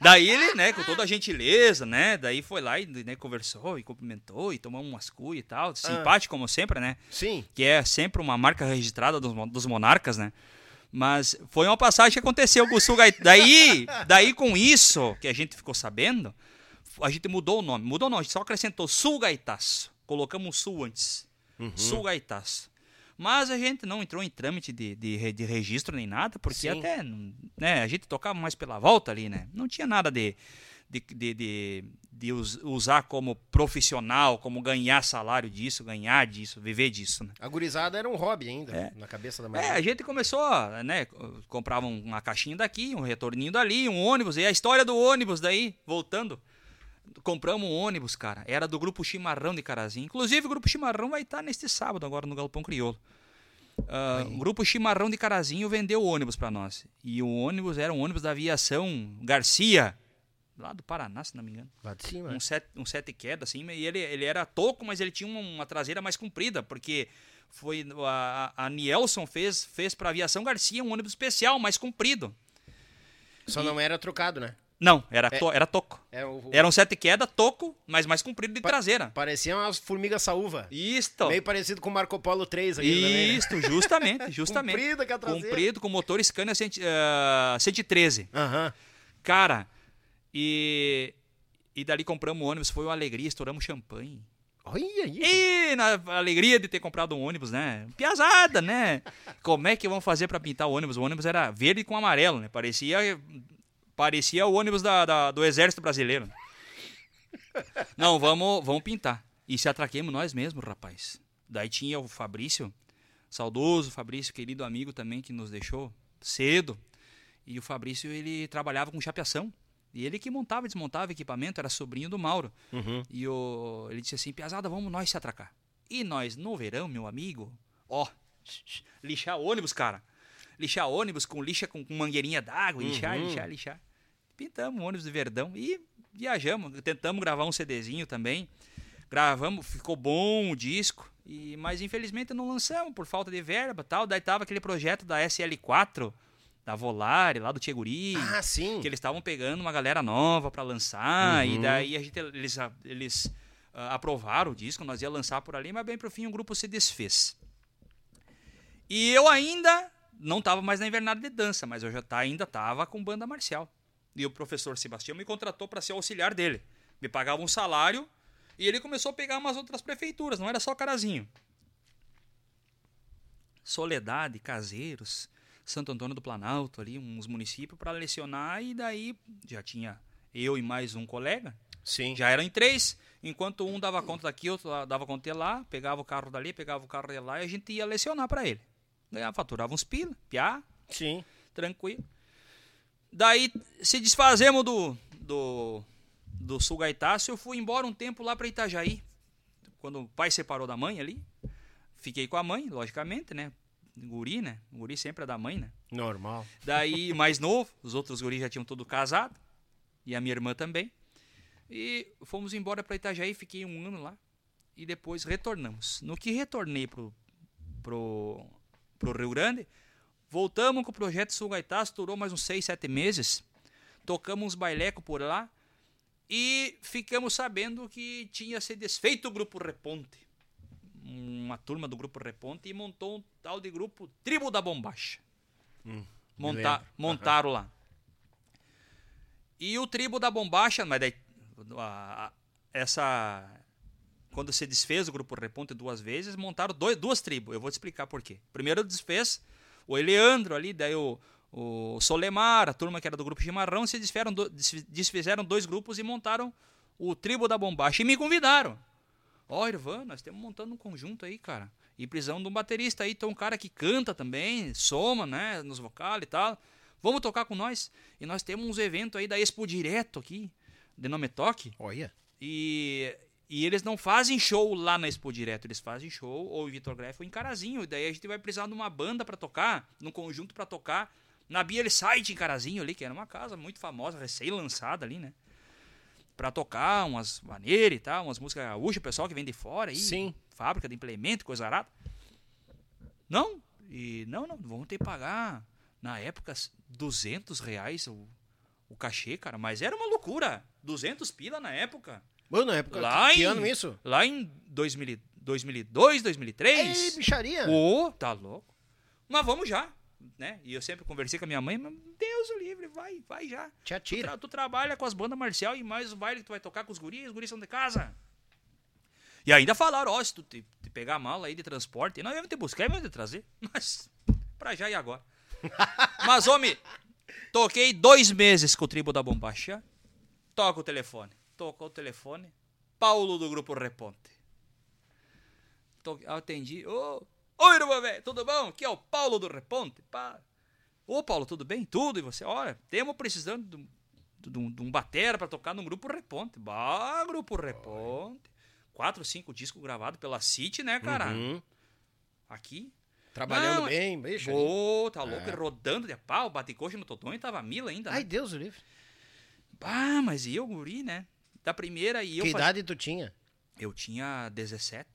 Daí ele, né, com toda a gentileza, né, daí foi lá e né, conversou e cumprimentou e tomou umas cu e tal. Simpático, como sempre, né? Sim. Que é sempre uma marca registrada dos, dos monarcas, né? Mas foi uma passagem que aconteceu com o Sul Gaitaço. Daí, daí, com isso que a gente ficou sabendo, a gente mudou o nome. Mudou não, a gente só acrescentou Sul Gaitaço. Colocamos o Sul antes. Uhum. Sul Gaitaço. Mas a gente não entrou em trâmite de, de, de registro nem nada, porque Sim. até né, a gente tocava mais pela volta ali, né? Não tinha nada de, de, de, de, de us- usar como profissional, como ganhar salário disso, ganhar disso, viver disso, né? A gurizada era um hobby ainda, na cabeça da É, maioria. a gente começou, né? Comprava um- uma caixinha daqui, um retorninho dali, um ônibus. E a história do ônibus daí, voltando. Compramos um ônibus, cara. Era do grupo Chimarrão de Carazinho. Inclusive, o grupo Chimarrão vai estar neste sábado agora no Galpão Crioulo. Ah, o grupo Chimarrão de Carazinho vendeu o ônibus para nós. E o ônibus era um ônibus da aviação Garcia, lá do Paraná, se não me engano Lá de cima. um sete, um sete queda, assim, e ele, ele era toco, mas ele tinha uma, uma traseira mais comprida, porque foi a, a Nielsen fez, fez para aviação Garcia um ônibus especial, mais comprido. Só não era trocado, né? Não, era, É. to- era toco. Era, o, Era um sete queda, toco, mas mais comprido de traseira. Parecia umas formigas saúva. Isto. Meio parecido com o Marco Polo 3 aqui também, né? Isto, justamente, [laughs] justamente. Comprida que a traseira. Comprido, com motor Scania cento- ah, 113. Aham. Cara, e, e dali compramos o ônibus, foi uma alegria, estouramos champanhe. Olha aí. E na alegria de ter comprado um ônibus, né? Piazada, né? Como é que vão fazer pra pintar o ônibus? O ônibus era verde com amarelo, né? Parecia, parecia o ônibus da, da- do Exército Brasileiro. Não, vamos, vamos pintar. E se atraquemos nós mesmos, rapaz. Daí tinha o Fabrício, saudoso Fabrício, querido amigo também, que nos deixou cedo. E o Fabrício, ele trabalhava com chapeação. E ele que montava e desmontava equipamento, era sobrinho do Mauro. E o, ele disse assim, Piazada, vamos nós se atracar. E nós, no verão, meu amigo, ó, lixar ônibus, cara. Lixar ônibus com lixa com, com mangueirinha d'água, lixar, lixar, lixar. Pintamos o ônibus de Verdão e viajamos. Tentamos gravar um CDzinho também. Gravamos, ficou bom o disco. E, mas infelizmente não lançamos por falta de verba tal. Daí tava aquele projeto da SL4, da Volare, lá do Tcheguri Ah, sim. que eles estavam pegando uma galera nova pra lançar e daí a gente eles eles ah, aprovaram o disco, nós ia lançar por ali, mas bem pro fim o grupo se desfez. E eu ainda não tava mais na invernada de dança, mas eu já tá, ainda tava com banda marcial. E o professor Sebastião me contratou para ser auxiliar dele. Me pagava um salário e ele começou a pegar umas outras prefeituras, não era só Carazinho. Soledade, Caseiros, Santo Antônio do Planalto, ali, uns municípios para lecionar, e daí já tinha eu e mais um colega, Sim. já eram em três, enquanto um dava conta daqui, outro dava conta de lá, pegava o carro dali, pegava o carro de lá, e a gente ia lecionar para ele. Ganhava, faturava uns pila, piá, Sim. tranquilo. Daí se desfazemos do, do, do Sul Gaitaço, eu fui embora um tempo lá para Itajaí, quando o pai separou da mãe ali. Fiquei com a mãe, logicamente, né? Guri, né? Guri sempre é da mãe, né? Normal. Daí, [laughs] mais novo, os outros guris já tinham tudo casado. E a minha irmã também. E fomos embora para Itajaí, fiquei um ano lá. E depois retornamos. No que retornei pro, pro, pro Rio Grande, voltamos com o projeto Sul Gaitaço, durou mais uns seis, sete meses. Tocamos uns bailecos por lá. E ficamos sabendo que tinha se desfeito o Grupo Reponte. Uma turma do Grupo Reponte e montou um tal de grupo Tribo da Bombacha. Monta lembro. montaram lá. E o tribo da bombacha, mas daí a- a- essa quando se desfez o grupo Reponte duas vezes, montaram dois, duas tribos. Eu vou te explicar por quê. Primeiro desfez o Eleandro ali, daí o, o Solemar, a turma que era do grupo Chimarrão, se desfizeram, do- desfi- desfizeram dois grupos e montaram o tribo da bombacha e me convidaram. Ó, Irvan, nós estamos montando um conjunto aí, cara. E precisamos de um baterista aí, tem um cara que canta também, soma, né, nos vocais e tal. Vamos tocar com nós. E nós temos uns eventos aí da Expo Direto aqui, de nome Toque. Olha. E, e eles não fazem show lá na Expo Direto, eles fazem show ou em Vitor Greff ou em Carazinho. E daí a gente vai precisar de uma banda pra tocar, num conjunto pra tocar na Biel Site em Carazinho ali, que era uma casa muito famosa, recém-lançada ali, né? Pra tocar umas maneiras e tal, umas músicas gaúchas, o pessoal que vem de fora aí. Sim. Fábrica de implemento, coisa arada. Não, e não, não, vamos ter que pagar, na época, 200 reais o, o cachê, cara. Mas era uma loucura, 200 pila na época. Mano, na época. Lá que, que em, ano isso? Lá em 2000, 2002, 2003. Ei, bicharia. Ô, tá louco. Mas vamos já, né? E eu sempre conversei com a minha mãe, mas Deus o livre, vai, vai já. Te Tu, atira. tra- tu trabalha com as bandas marcial e mais o baile que tu vai tocar com os guris, os guris são de casa. E ainda falaram, ó, se tu te, te pegar a mala aí de transporte, nós vamos te buscar e vamos te trazer. [laughs] Mas, pra já e agora. [laughs] Mas, homem, toquei dois meses com o tribo da bombacha. Toca o telefone. Tocou o telefone. Paulo do Grupo Reponte. To- Atendi. Ô, Oi, irmão, velho, tudo bom? Aqui é o Paulo do Reponte. Pá. Ô, Paulo, tudo bem? Tudo. E você? Olha, temos precisando de um, de um, de um batera pra tocar no Grupo Reponte. Bah, Grupo Reponte. Quatro, cinco discos gravados pela City, né, cara? Uhum. Aqui. Trabalhando Não, bem, bicho. Ô, tá louco, e rodando de pau, bate coxa no e tava mila ainda. né? Ai, Deus o livre. Ah, mas e eu, guri, né? Da primeira e eu Que faz- idade tu tinha? Eu tinha 17.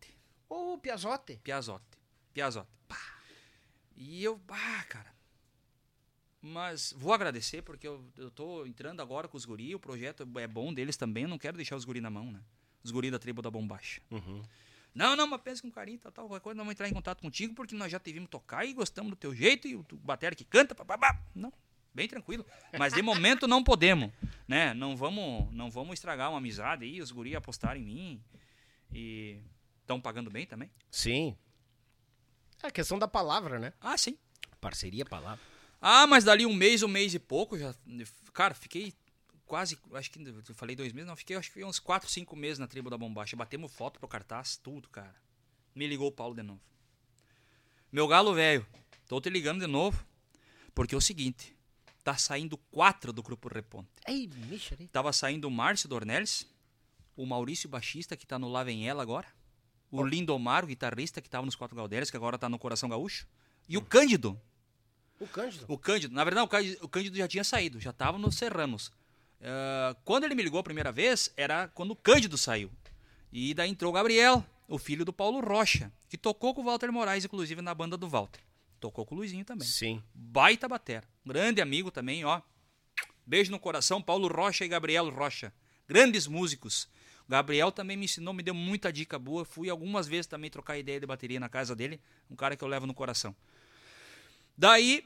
Ô, Piazote. Piazote. Piazote. Pá. E eu, ah, cara. Mas vou agradecer porque eu, eu tô entrando agora com os guri, o projeto é bom deles também, eu não quero deixar os guri na mão, né? Os guri da tribo da Bombacha. Uhum. Não, não, mas pensa com carinho, tal, tal, qualquer coisa, nós vamos entrar em contato contigo porque nós já te vimos tocar e gostamos do teu jeito e o batera que canta, papapá. Não, bem tranquilo. Mas de momento não podemos, né? Não vamos, não vamos estragar uma amizade aí, os guri apostaram em mim e estão pagando bem também. Sim. É a questão da palavra, né? Ah, sim. Parceria, palavra. Ah, mas dali um mês, um mês e pouco, já. Cara, fiquei quase. Acho que. Eu falei dois meses, não, fiquei acho que uns quatro, cinco meses na tribo da bombacha. Batemos foto pro cartaz, tudo, cara. Me ligou o Paulo de novo. Meu galo velho, tô te ligando de novo. Porque é o seguinte: tá saindo quatro do grupo Reponte. Ei, aí. Tava saindo o Márcio Dornelles, o Maurício Baixista, que tá no Lá Vem Ela agora, o Lindomar, o guitarrista, que tava nos Quatro Galdérios, que agora tá no Coração Gaúcho, e o Cândido, O Cândido. o Cândido, na verdade, o Cândido, o Cândido já tinha saído, já tava nos Serranos. Ah, quando ele me ligou a primeira vez, era quando o Cândido saiu. E daí entrou o Gabriel, o filho do Paulo Rocha, que tocou com o Walter Moraes, inclusive, na banda do Walter. Tocou com o Luizinho também. Sim. Baita batera. Grande amigo também, ó. Beijo no coração, Paulo Rocha e Gabriel Rocha. Grandes músicos. O Gabriel também me ensinou, me deu muita dica boa. Fui algumas vezes também trocar ideia de bateria na casa dele. Um cara que eu levo no coração. Daí,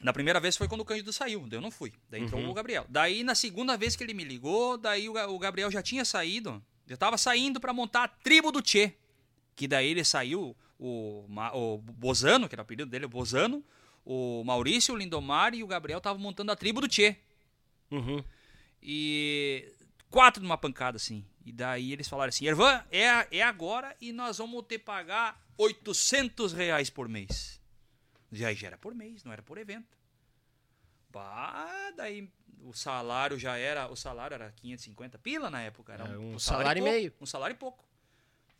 na primeira vez foi quando o Cândido saiu, daí eu não fui. Daí entrou o Gabriel. Daí, na segunda vez que ele me ligou, daí o Ga- o Gabriel já tinha saído. Já tava saindo pra montar a tribo do Tchê. Que daí ele saiu, o, Ma- o Bozano, que era o apelido dele, o Bozano, o Maurício, o Lindomar e o Gabriel estavam montando a tribo do Tchê. Uhum. E quatro numa pancada, assim. E daí eles falaram assim, Ervan, é, é agora e nós vamos te pagar 800 reais por mês. Já, já era por mês, não era por evento. Bah, daí o salário já era, o salário era 550 pila na época. Era É, um um, salário e pouco, meio. Um salário e pouco.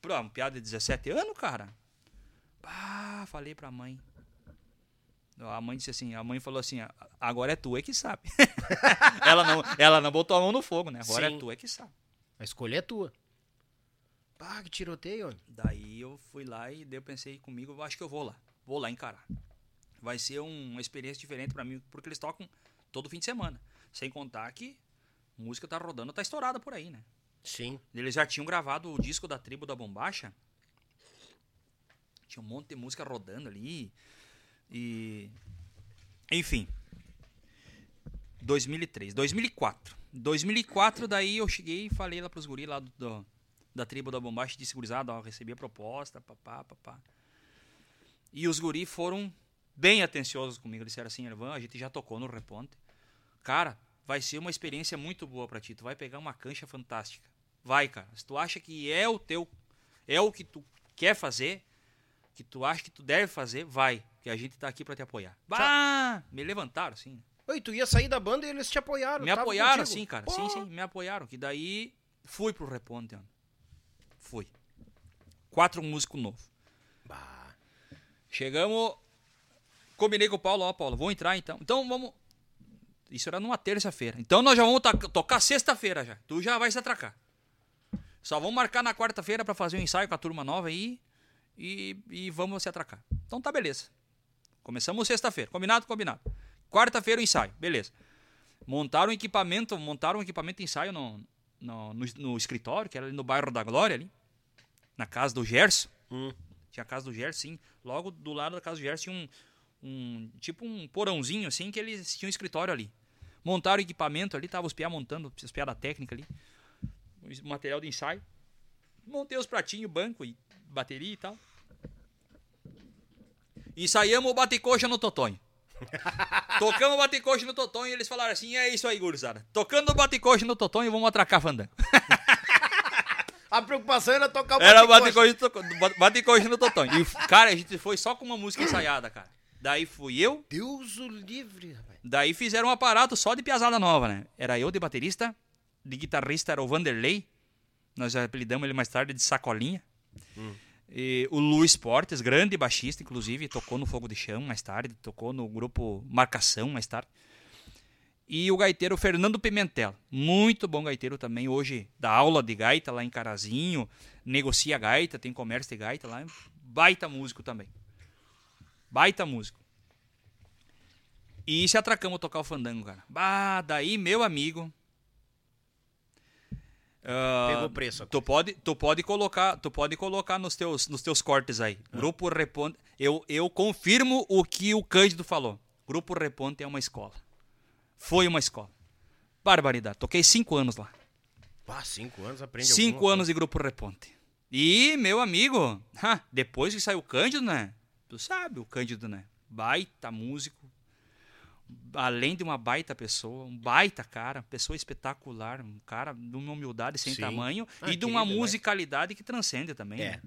Pra um piada de 17 anos, cara. Bah, falei pra mãe. A mãe disse assim, a mãe falou assim, agora é tu é que sabe. [laughs] ela, não, ela não botou a mão no fogo, né? Agora Sim. é tu é que sabe. A escolha é tua. Pá, que tiroteio. Daí eu fui lá e eu pensei comigo, eu acho que eu vou lá. Vou lá encarar. Vai ser um- uma experiência diferente pra mim, porque eles tocam todo fim de semana. Sem contar que música tá rodando, tá estourada por aí, né? Sim. Eles já tinham gravado o disco da tribo da Bombacha. Tinha um monte de música rodando ali. E. Enfim. 2003. 2004. 2004, daí eu cheguei e falei lá pros guri lá do, do- da tribo da Bombacha de segurizada, ó, recebi a proposta, papá, papá. E os guri foram bem atenciosos comigo. Eles disseram assim, Ervan, a gente já tocou no Reponte. Cara, vai ser uma experiência muito boa pra ti. Tu vai pegar uma cancha fantástica. Vai, cara. Se tu acha que é o teu, é o que tu quer fazer, que tu acha que tu deve fazer, vai. Que a gente tá aqui pra te apoiar. Bah! Me levantaram, assim. Oi, tu ia sair da banda e eles te apoiaram. Me apoiaram, contigo. assim, cara. Pô, Sim, sim, me apoiaram. Que daí fui pro Reponte, mano. Fui. Quatro músicos novos. Bah. Chegamos. Combinei com o Paulo, ó, Paulo, vou entrar então. Então vamos. Isso era numa terça-feira. Então nós já vamos tocar sexta-feira já. Tu já vai se atracar. Só vamos marcar na quarta-feira pra fazer um ensaio com a turma nova aí. E, e vamos se atracar. Então tá beleza. Começamos sexta-feira. Combinado? Combinado. Quarta-feira o ensaio. Beleza. Montaram um equipamento, montaram um equipamento de ensaio no, no, no, no escritório, que era ali no bairro da Glória ali. Na casa do Gerson. Hum. Tinha a casa do Gerson, sim. Logo do lado da casa do Gerson tinha um, um tipo um porãozinho assim que eles tinham um escritório ali. Montaram o equipamento ali, tava os piá montando, os piá da técnica ali. Material de ensaio. Montei os pratinhos, banco e bateria e tal. Ensaiamos o bate-coxa no Totonho. [laughs] Tocamos o bate-coxa no Totonho e eles falaram assim: é isso aí, gurizada. Tocando o bate-coxa no Totonho, vamos atracar fandango. [laughs] A preocupação era tocar o Era bate-coxa. bate-coxa no- bate-coxa no Totonho. E, cara, a gente foi só com uma música ensaiada, cara. Daí fui eu, Deus o livre, rapaz. Daí fizeram um aparato só de piazada nova, né? Era eu de baterista, de guitarrista era o Vanderlei, nós apelidamos ele mais tarde de Sacolinha. E o Luiz Portes, grande baixista, inclusive, tocou no Fogo de Chão mais tarde, tocou no grupo Marcação mais tarde. E o gaiteiro Fernando Pimentel, muito bom gaiteiro também, hoje dá aula de gaita lá em Carazinho, negocia gaita, tem comércio de gaita lá, baita músico também. Baita músico. E se atracamos tocar o fandango, cara. Bah, daí, meu amigo. Ah, Pegou preço. Tu pode, tu pode colocar, tu pode colocar nos teus, nos teus cortes aí. Grupo Reponte. Eu, eu confirmo o que o Cândido falou. Grupo Reponte é uma escola. Foi uma escola. Barbaridade. Toquei cinco anos lá. Ah, cinco anos aprende Cinco anos de Grupo Reponte. E, meu amigo, ha, depois que saiu o Cândido, né? Tu sabe o Cândido, né? Baita músico. Além de uma baita pessoa, um baita cara, pessoa espetacular, um cara de uma humildade sem Sim. tamanho Ah, e de uma querido, né? musicalidade que transcende também. É. né?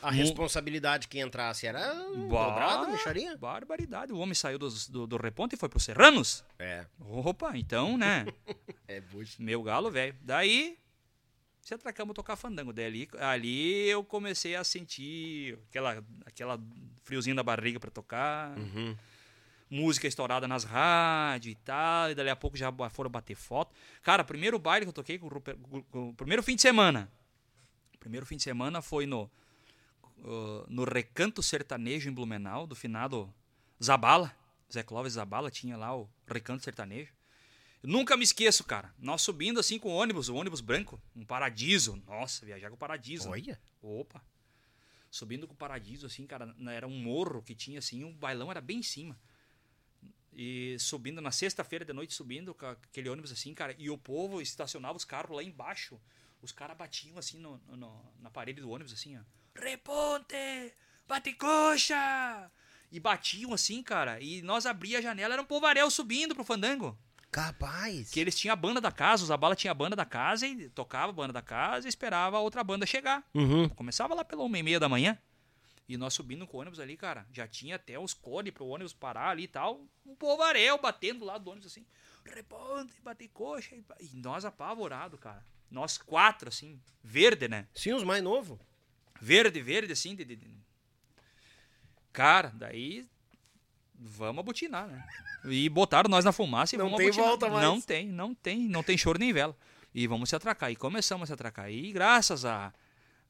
A responsabilidade que entrasse era dobrada, mexaria? Barbaridade. O homem saiu dos- do, do Reponte e foi pro Serranos. É. Opa, então, né? [laughs] É bucha. Meu galo, velho. Daí, se atracamos tocar fandango. Daí ali, ali eu comecei a sentir aquela, aquela friozinho da barriga pra tocar. Uhum. Música estourada nas rádios e tal. E dali a pouco já foram bater foto. Cara, primeiro baile que eu toquei, com com- primeiro fim de semana. Primeiro fim de semana foi no, uh, no Recanto Sertanejo em Blumenau, do finado Zabala. Zé Clóvis Zabala tinha lá o Recanto Sertanejo. Nunca me esqueço, cara. Nós subindo assim com o ônibus, o ônibus branco, um paradiso. Nossa, viajar com o paradiso. né? Olha. Opa. Subindo com o paradiso, assim, cara, era um morro que tinha, assim, o bailão era bem em cima. E subindo, na sexta-feira de noite, subindo com aquele ônibus, assim, cara, e o povo estacionava os carros lá embaixo. Os caras batiam, assim, no, no- na parede do ônibus, assim, ó. Reponte! Bate coxa! E batiam, assim, cara, e nós abria a janela, era um povaréu subindo pro fandango. Capaz. Que eles tinham a banda da casa, o Zabala tinha a banda da casa e tocava a banda da casa e esperava a outra banda chegar. Uhum. Começava lá pela uma e meia da manhã. E nós subindo com o ônibus ali, cara, já tinha até os cones pro ônibus parar ali e tal. Um povaréu batendo lá do ônibus assim. Reponte, bate coxa. E, nós apavorados, cara. Nós quatro, assim, verde, né? Sim, os mais novos. Verde, verde, assim. De, de- Cara, daí vamos abutinar, né? E botaram nós na fumaça e Não vamos tem volta mais. Não tem, não tem, não tem choro nem vela. E vamos se atracar. E começamos a se atracar. E graças a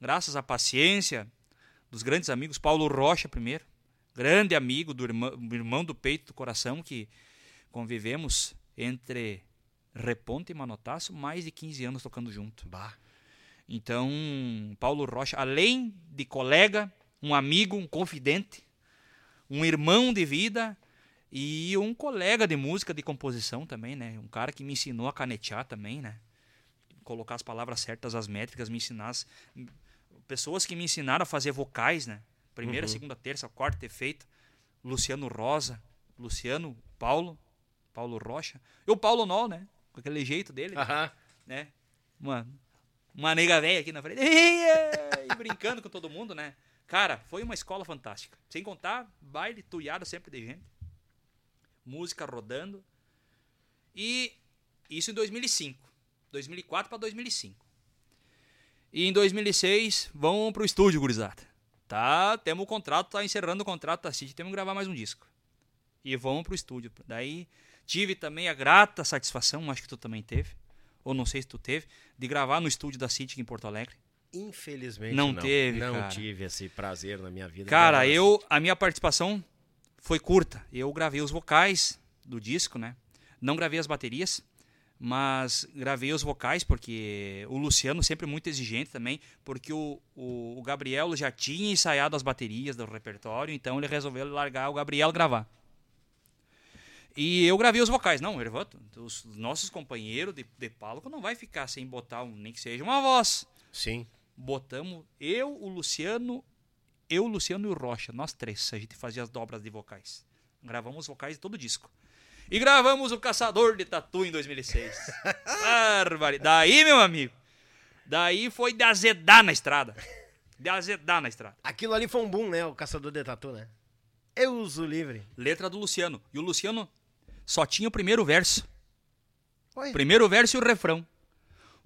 graças à paciência dos grandes amigos, Paulo Rocha primeiro, grande amigo do irmão, do irmão do peito do coração que convivemos entre Reponte e Manotaço, mais de 15 anos tocando junto. Bah. Então, Paulo Rocha, além de colega, um amigo, um confidente, um irmão de vida e um colega de música, de composição também, né? Um cara que me ensinou a canetear também, né? Colocar as palavras certas, as métricas, me ensinar. as- Pessoas que me ensinaram a fazer vocais, né? Primeira, segunda, terça, quarta efeito. Luciano Rosa, Luciano, Paulo, Paulo Rocha. E o Paulo Nol, né? Com aquele jeito dele Aham. né? Uma, uma nega velha aqui na frente. [laughs] E brincando com todo mundo, né? Cara, foi uma escola fantástica. Sem contar, baile tuiado sempre de gente. Música rodando. E isso em 2005. 2004 para 2005. E em 2006, vamos pro estúdio, gurizada. Tá, temos o contrato, tá encerrando o contrato da City, temos que gravar mais um disco. E vamos pro estúdio. Daí tive também a grata satisfação, acho que tu também teve, ou não sei se tu teve, de gravar no estúdio da City aqui em Porto Alegre. Infelizmente Não não. teve, Não cara. tive esse prazer na minha vida. Cara, eu a minha participação foi curta. Eu gravei os vocais do disco, né? Não gravei as baterias, mas gravei os vocais porque o Luciano sempre muito exigente também, porque o, o, o Gabriel já tinha ensaiado as baterias do repertório, então ele resolveu largar o Gabriel gravar. E eu gravei os vocais. Não, Ervato, os nossos companheiros de, de palco não vai ficar sem botar um, nem que seja uma voz. Sim. botamos eu, o Luciano, eu, o Luciano e o Rocha, nós três, a gente fazia as dobras de vocais. Gravamos os vocais de todo o disco. E gravamos o Caçador de Tatu em 2006. Bárbaro. Daí, meu amigo, daí foi de azedar na estrada. De azedar na estrada. Aquilo ali foi um boom, né? O caçador de tatu, né? Eu uso livre. Letra do Luciano. E o Luciano só tinha o primeiro verso. Oi. Primeiro verso e o refrão.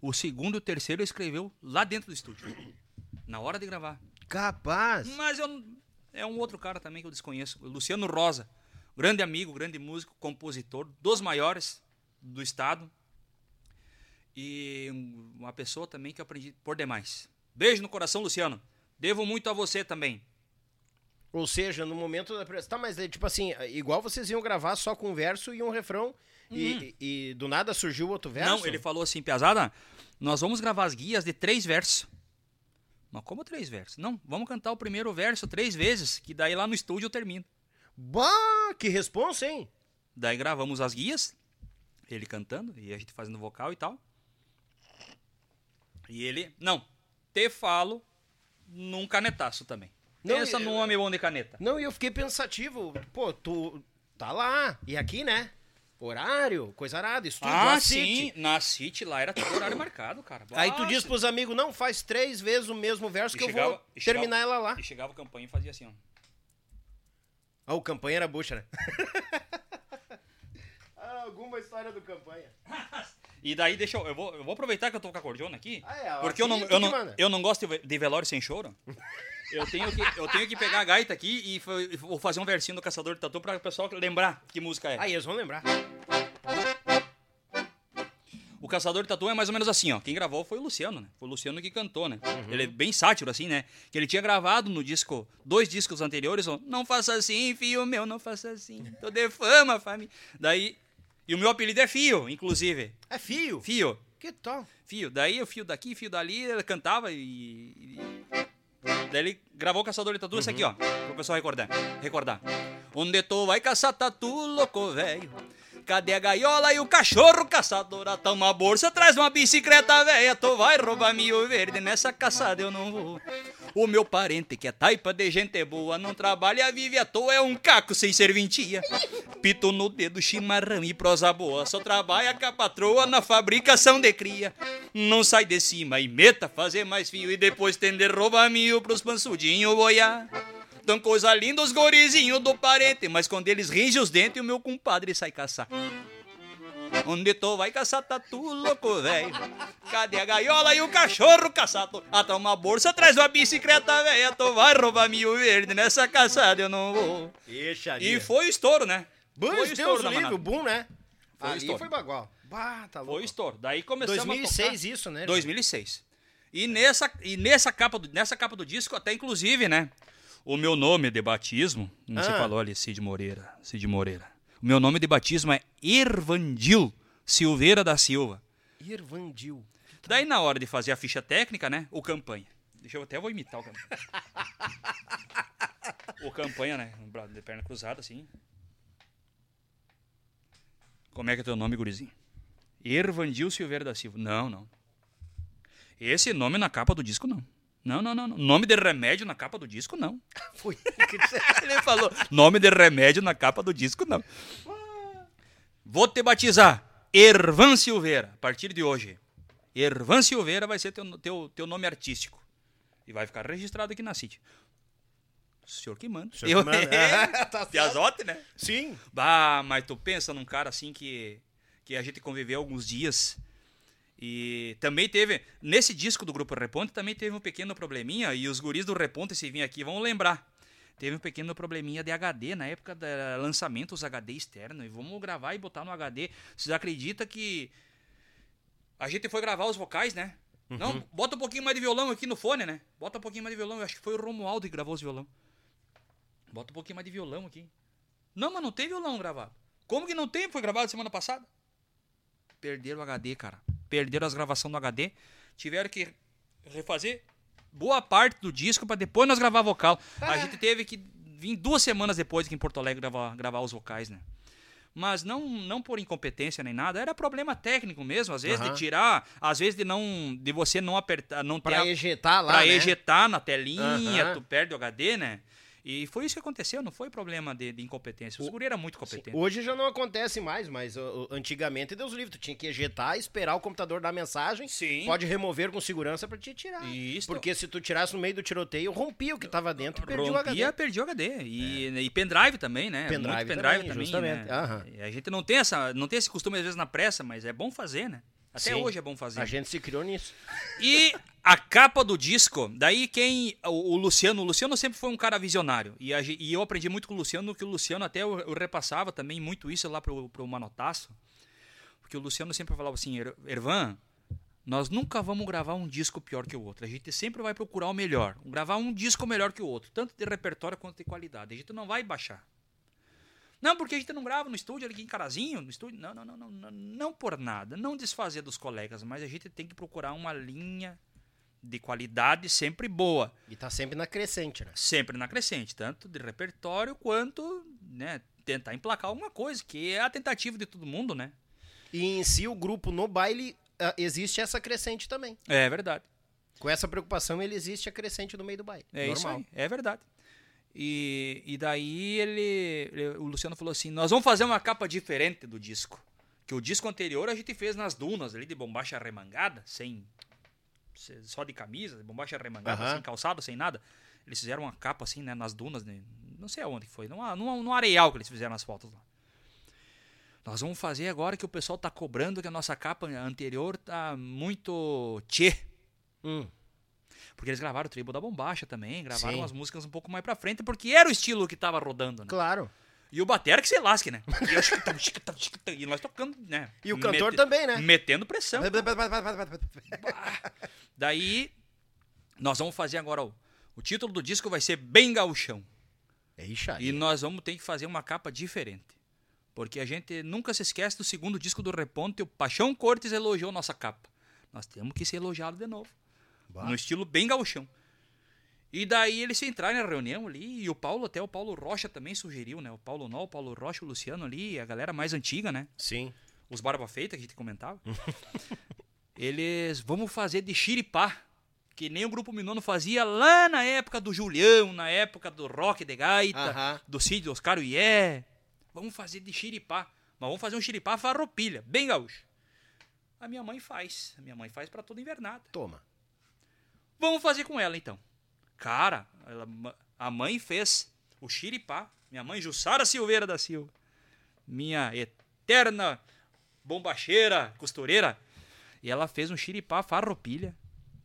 O segundo e o terceiro escreveu lá dentro do estúdio. Na hora de gravar. Capaz. Mas eu, é um outro cara também que eu desconheço. Luciano Rosa. Grande amigo, grande músico, compositor, dos maiores do estado. E um- uma pessoa também que eu aprendi por demais. Beijo no coração, Luciano. Devo muito a você também. Ou seja, no momento da. Tá, mas é tipo assim, igual vocês iam gravar só com um verso e um refrão. E, e do nada surgiu outro verso? Não, ele falou assim, Piazada, nós vamos gravar as guias de três versos. Mas como três versos? Não, vamos cantar o primeiro verso três vezes, que daí lá no estúdio eu termino. Bah, que responsa, hein? Daí gravamos as guias, ele cantando e a gente fazendo vocal e tal. E ele, não, te falo num canetaço também. Não, Pensa eu- num homem bom de caneta. Não, e eu fiquei pensativo. Pô, tu tá lá. E aqui, né? Horário, coisa arada, estúdio, Ah, sim, City. na City lá era todo horário marcado, cara. Aí tu diz pros amigos, não, faz três vezes o mesmo verso que eu chegava- vou e chegava- terminar ela lá. E chegava a campanha e fazia assim, ó. Ah, o campanha era bucha, né? [laughs] ah, alguma história do campanha. [laughs] E daí, deixa eu. Eu vou, eu vou aproveitar que eu tô com a cordiona aqui. Ah, é, porque eu não, aqui tu eu, não, eu não gosto de, velório sem choro. [laughs] Eu tenho, que, eu tenho que pegar a gaita aqui e vou fazer um versinho do Caçador de Tatu pra o pessoal lembrar que música é. Aí eles vão lembrar. O Caçador de Tatu é mais ou menos assim, ó. Quem gravou foi o Luciano, né? Foi o Luciano que cantou, né? Uhum. Ele é bem sátiro, assim, né? Que ele tinha gravado no disco, dois discos anteriores, ó. Não faça assim, filho meu, não faça assim. [laughs] Tô de fama, família. Daí. E o meu apelido é Fio, inclusive. É fio. Fio. Que tal? Fio. Daí o fio daqui, fio dali, ele cantava e. Daí ele gravou o Caçador de Tatu, esse aqui, ó. Pro pessoal recordar. recordar. Onde tu vai caçar tatu, louco velho? Cadê a gaiola e o cachorro caçador? Ata uma bolsa, traz uma bicicleta velha. Tu vai roubar mil verde, nessa caçada eu não vou. O meu parente, que é taipa de gente boa, não trabalha, vive à toa, é um caco sem serventia. Pito no dedo, chimarrão e prosa boa. Só trabalha com a patroa na fabricação de cria. Não sai de cima e meta fazer mais fio e depois tender rouba mil pros pansudinhos boiar. Tão coisa linda os gorizinhos do parente, mas quando eles ringem os dentes, o meu compadre sai caçar. Onde tu vai caçar tatu, louco velho? Cadê a gaiola e o cachorro caçado? Ata uma bolsa, traz uma bicicleta velha. Tu vai roubar mil verde nessa caçada, eu não vou. Deixa E foi o estouro, né? Bom, foi o Deus estouro da livre, boom, né? Foi Ali estouro. foi bagual. Bah, tá louco. Foi o estouro. Daí começamos 2006 a tocar. isso, né? 2006. E nessa, e nessa, capa do, nessa capa do disco, até inclusive, né? O meu nome de batismo, não se Ah. falou ali, Cid Moreira. Cid Moreira. O meu nome de batismo é Irvandil Silveira da Silva. Irvandil. Daí, na hora de fazer a ficha técnica, né? O campanha. Deixa eu até vou imitar o campanha. o campanha, né? De perna cruzada, assim. Como é que é teu nome, gurizinho? Ervandil Silveira da Silva. Não, não. Esse nome na capa do disco, não. Não, não, não. não. Nome de remédio na capa do disco, não. [laughs] Foi. [laughs] Ele falou, nome de remédio na capa do disco, não. Vou te batizar, Ervan Silveira, a partir de hoje. Ervan Silveira vai ser teu, teu, teu nome artístico. E vai ficar registrado aqui na CIT. O senhor que manda. senhor Eu, que manda. [laughs] é, Tá. Piazote, né? Sim. Bah, mas tu pensa num cara assim que, que a gente conviveu alguns dias. E também teve, nesse disco do Grupo Reponte, também teve um pequeno probleminha, e os guris do Reponte, se vir aqui, vão lembrar. Teve um pequeno probleminha de HD na época do lançamento dos HD externo. E vamos gravar e botar no HD. Vocês acreditam que a gente foi gravar os vocais, né? Não, bota um pouquinho mais de violão aqui no fone, né? Bota um pouquinho mais de violão. Eu acho que foi o Romualdo que gravou os violão. Bota um pouquinho mais de violão aqui. Não, mas não tem violão gravado. Como que não tem? Foi gravado semana passada. Perderam o HD, cara. Perderam as gravações do HD. Tiveram que refazer boa parte do disco pra depois nós gravar vocal. A gente teve que vir duas semanas depois aqui em Porto Alegre gravar, gravar os vocais, né? mas não, não por incompetência nem nada, era problema técnico mesmo, às vezes Aham. de tirar, às vezes de não de você não apertar, não ter Pra a- ejetar lá, pra né? ejetar na telinha, Aham. tu perde o HD, né? E foi isso que aconteceu, não foi problema de, de incompetência. O guri era muito competente. Hoje já não acontece mais, mas ó, antigamente Deus livre, tu tinha que ejetar, esperar o computador dar mensagem, Sim. pode remover com segurança pra te tirar. Isso. Porque se tu tirasse no meio do tiroteio, rompia o que tava dentro e perdia o HD. perdi o HD. E, e pendrive também, né? Pendrive Muito pendrive também, também, justamente. né? Aham. E A gente não tem, essa, não tem esse costume, às vezes, na pressa, mas é bom fazer, né? Até Sim. hoje é bom fazer. A gente se criou nisso. E a capa do disco, daí quem. O, o Luciano, o Luciano sempre foi um cara visionário. E, a e eu aprendi muito com o Luciano, que o Luciano até eu, eu repassava também muito isso lá pro, pro Manotaço. Porque o Luciano sempre falava assim, "Er- Ervan, nós nunca vamos gravar um disco pior que o outro. A gente sempre vai procurar o melhor. Gravar um disco melhor que o outro, tanto de repertório quanto de qualidade. A gente não vai baixar. Não, porque a gente não grava no estúdio ali em Carazinho, no estúdio. Não, não, não, não, não, não por nada. Não desfazer dos colegas, mas a gente tem que procurar uma linha de qualidade sempre boa. E tá sempre na crescente, né? Sempre na crescente, tanto de repertório quanto, né, tentar emplacar alguma coisa, que é a tentativa de todo mundo, né? E em si, o grupo no baile, ah, existe essa crescente também. É verdade. Com essa preocupação, ele existe a crescente no meio do baile. É isso Normal. aí, é verdade. E, e daí ele, ele- o Luciano falou assim: nós vamos fazer uma capa diferente do disco. Que o disco anterior a gente fez nas dunas ali de bombacha remangada, sem. se- só de camisa, de bombacha remangada, Aham. sem calçado, sem nada. Eles fizeram uma capa assim, né, nas dunas, né, não sei aonde que foi, num, num, num areal que eles fizeram as fotos lá. Nós vamos fazer agora que o pessoal tá cobrando que a nossa capa anterior tá muito tchê. Hum. Porque eles gravaram o Tribo da Bombacha também, gravaram Sim. as músicas um pouco mais pra frente, porque era o estilo que tava rodando, né? Claro. E o Batera que se lasque, né? E, eu chiquitão, chiquitão, chiquitão, e nós tocando, né? E o cantor também, né? Metendo pressão. Daí, nós vamos fazer agora, o, o título do disco vai ser Bem Gauchão. Eixa, E nós vamos ter que fazer uma capa diferente. Porque a gente nunca se esquece do segundo disco do Reponte, o Paixão Cortes elogiou nossa capa. Nós temos que ser elogiado de novo. Bah. No estilo bem gauchão. E daí eles entraram na reunião ali, e o Paulo, até o Paulo Rocha também sugeriu, né? O Paulo Nol, o Paulo Rocha, o Luciano ali, a galera mais antiga, né? Sim. Os Barba Feita, que a gente comentava. [laughs] eles, vamos fazer de xiripá, que nem o Grupo Minono fazia lá na época do Julião, na época do Rock de Gaita, Aham. do Cid Oscar Uié. Vamos fazer de xiripá. Mas vamos fazer um xiripá farroupilha, bem gaúcho. A minha mãe faz. A minha mãe faz pra toda invernada. Toma. Vamos fazer com ela então. Cara, ela- a mãe fez o xiripá. Minha mãe Jussara Silveira da Silva. Minha eterna bombacheira, costureira. E ela fez um xiripá farroupilha.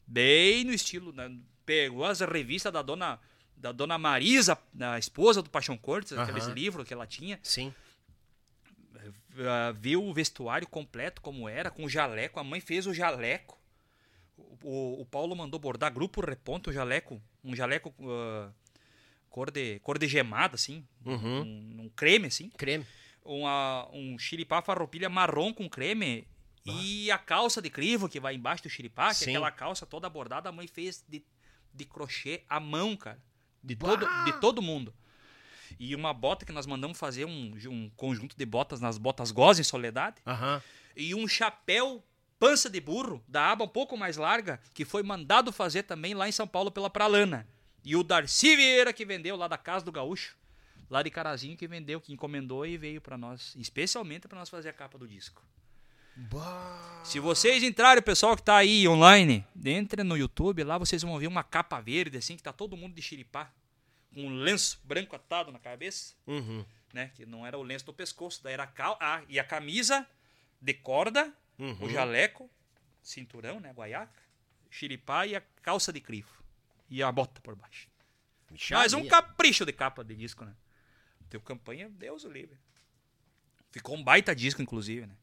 Bem no estilo. né? Pegou as revistas da dona, da dona Marisa, da esposa do Paixão Cortes, aqueles Aham. livros que ela tinha. Sim. Ah, viu o vestuário completo como era, com o jaleco. A mãe fez o jaleco. O, o- Paulo mandou bordar grupo reponte, o jaleco, um jaleco ah, cor, de, cor de gemada, assim, Uhum. um, um creme, assim. Creme. Uma, um xiripá farroupilha marrom com creme. E a calça de crivo que vai embaixo do xiripá, que é aquela calça toda bordada, a mãe fez de, de crochê à mão, cara. De todo, de todo mundo. E uma bota que nós mandamos fazer um, um conjunto de botas nas botas Goz em Soledade. Aham. E um chapéu pança de burro, da aba um pouco mais larga, que foi mandado fazer também lá em São Paulo pela Pralana. E o Darcy Vieira que vendeu lá da Casa do Gaúcho, lá de Carazinho, que vendeu, que encomendou e veio pra nós, especialmente pra nós fazer a capa do disco. Se vocês entrarem, o pessoal que tá aí online, entre no YouTube, lá vocês vão ver uma capa verde, assim, que tá todo mundo de xiripá, com um lenço branco atado na cabeça Uhum. né? Que não era o lenço do pescoço, daí era a cal... ah, e a camisa de corda, Uhum. o jaleco, cinturão, né? Guaiaca, xiripá e a calça de crivo. E a bota por baixo. Mas um capricho de capa de disco, né? Teu campanha, Deus o livre. Ficou um baita disco, inclusive, né?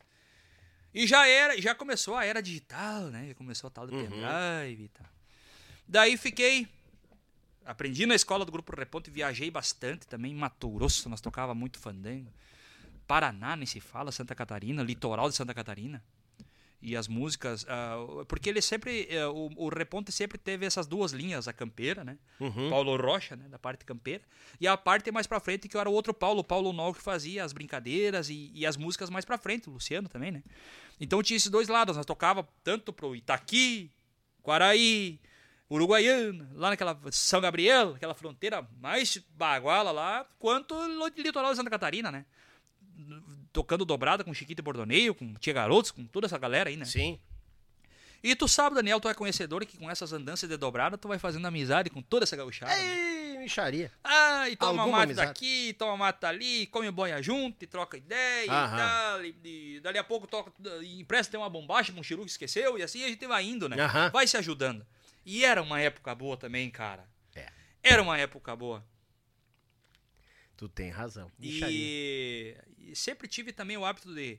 E já era, já começou a era digital, né? Já começou a tal de pendrive e tal. Daí fiquei. Aprendi na escola do Grupo Reponte, viajei bastante também. Em Mato Grosso, nós tocava muito fandango. Paraná, nem se fala, Santa Catarina, litoral de Santa Catarina. E as músicas, uh, porque ele sempre, uh, o, o, Reponte sempre teve essas duas linhas, a campeira, né? Uhum. Paulo Rocha, né? Da parte campeira, e a parte mais pra frente que era o outro Paulo, o Paulo Nol que fazia as brincadeiras e, e, as músicas mais pra frente, o Luciano também, né? Então tinha esses dois lados, nós tocava tanto pro Itaqui, Quaraí, Uruguaiana, lá naquela São Gabriel, aquela fronteira mais baguala lá, quanto litoral de Santa Catarina, né? Tocando dobrada com Chiquito Bordoneio, com Tia Garotos, com toda essa galera aí, né? Sim. E tu sabe, Daniel, tu é conhecedor que com essas andanças de dobrada tu vai fazendo amizade com toda essa gauchada. Ei, né? micharia. Ah, e toma Alguma mate amizade. daqui, toma mate ali, come boia junto, e troca ideia Aham. e tal. E, e, dali a pouco toca, e empresta tem uma bombacha um chiru que esqueceu, e assim a gente vai indo, né? Aham. Vai se ajudando. E era uma época boa também, cara. É. Era uma época boa. Tu tem razão. E, e, sempre tive também o hábito de,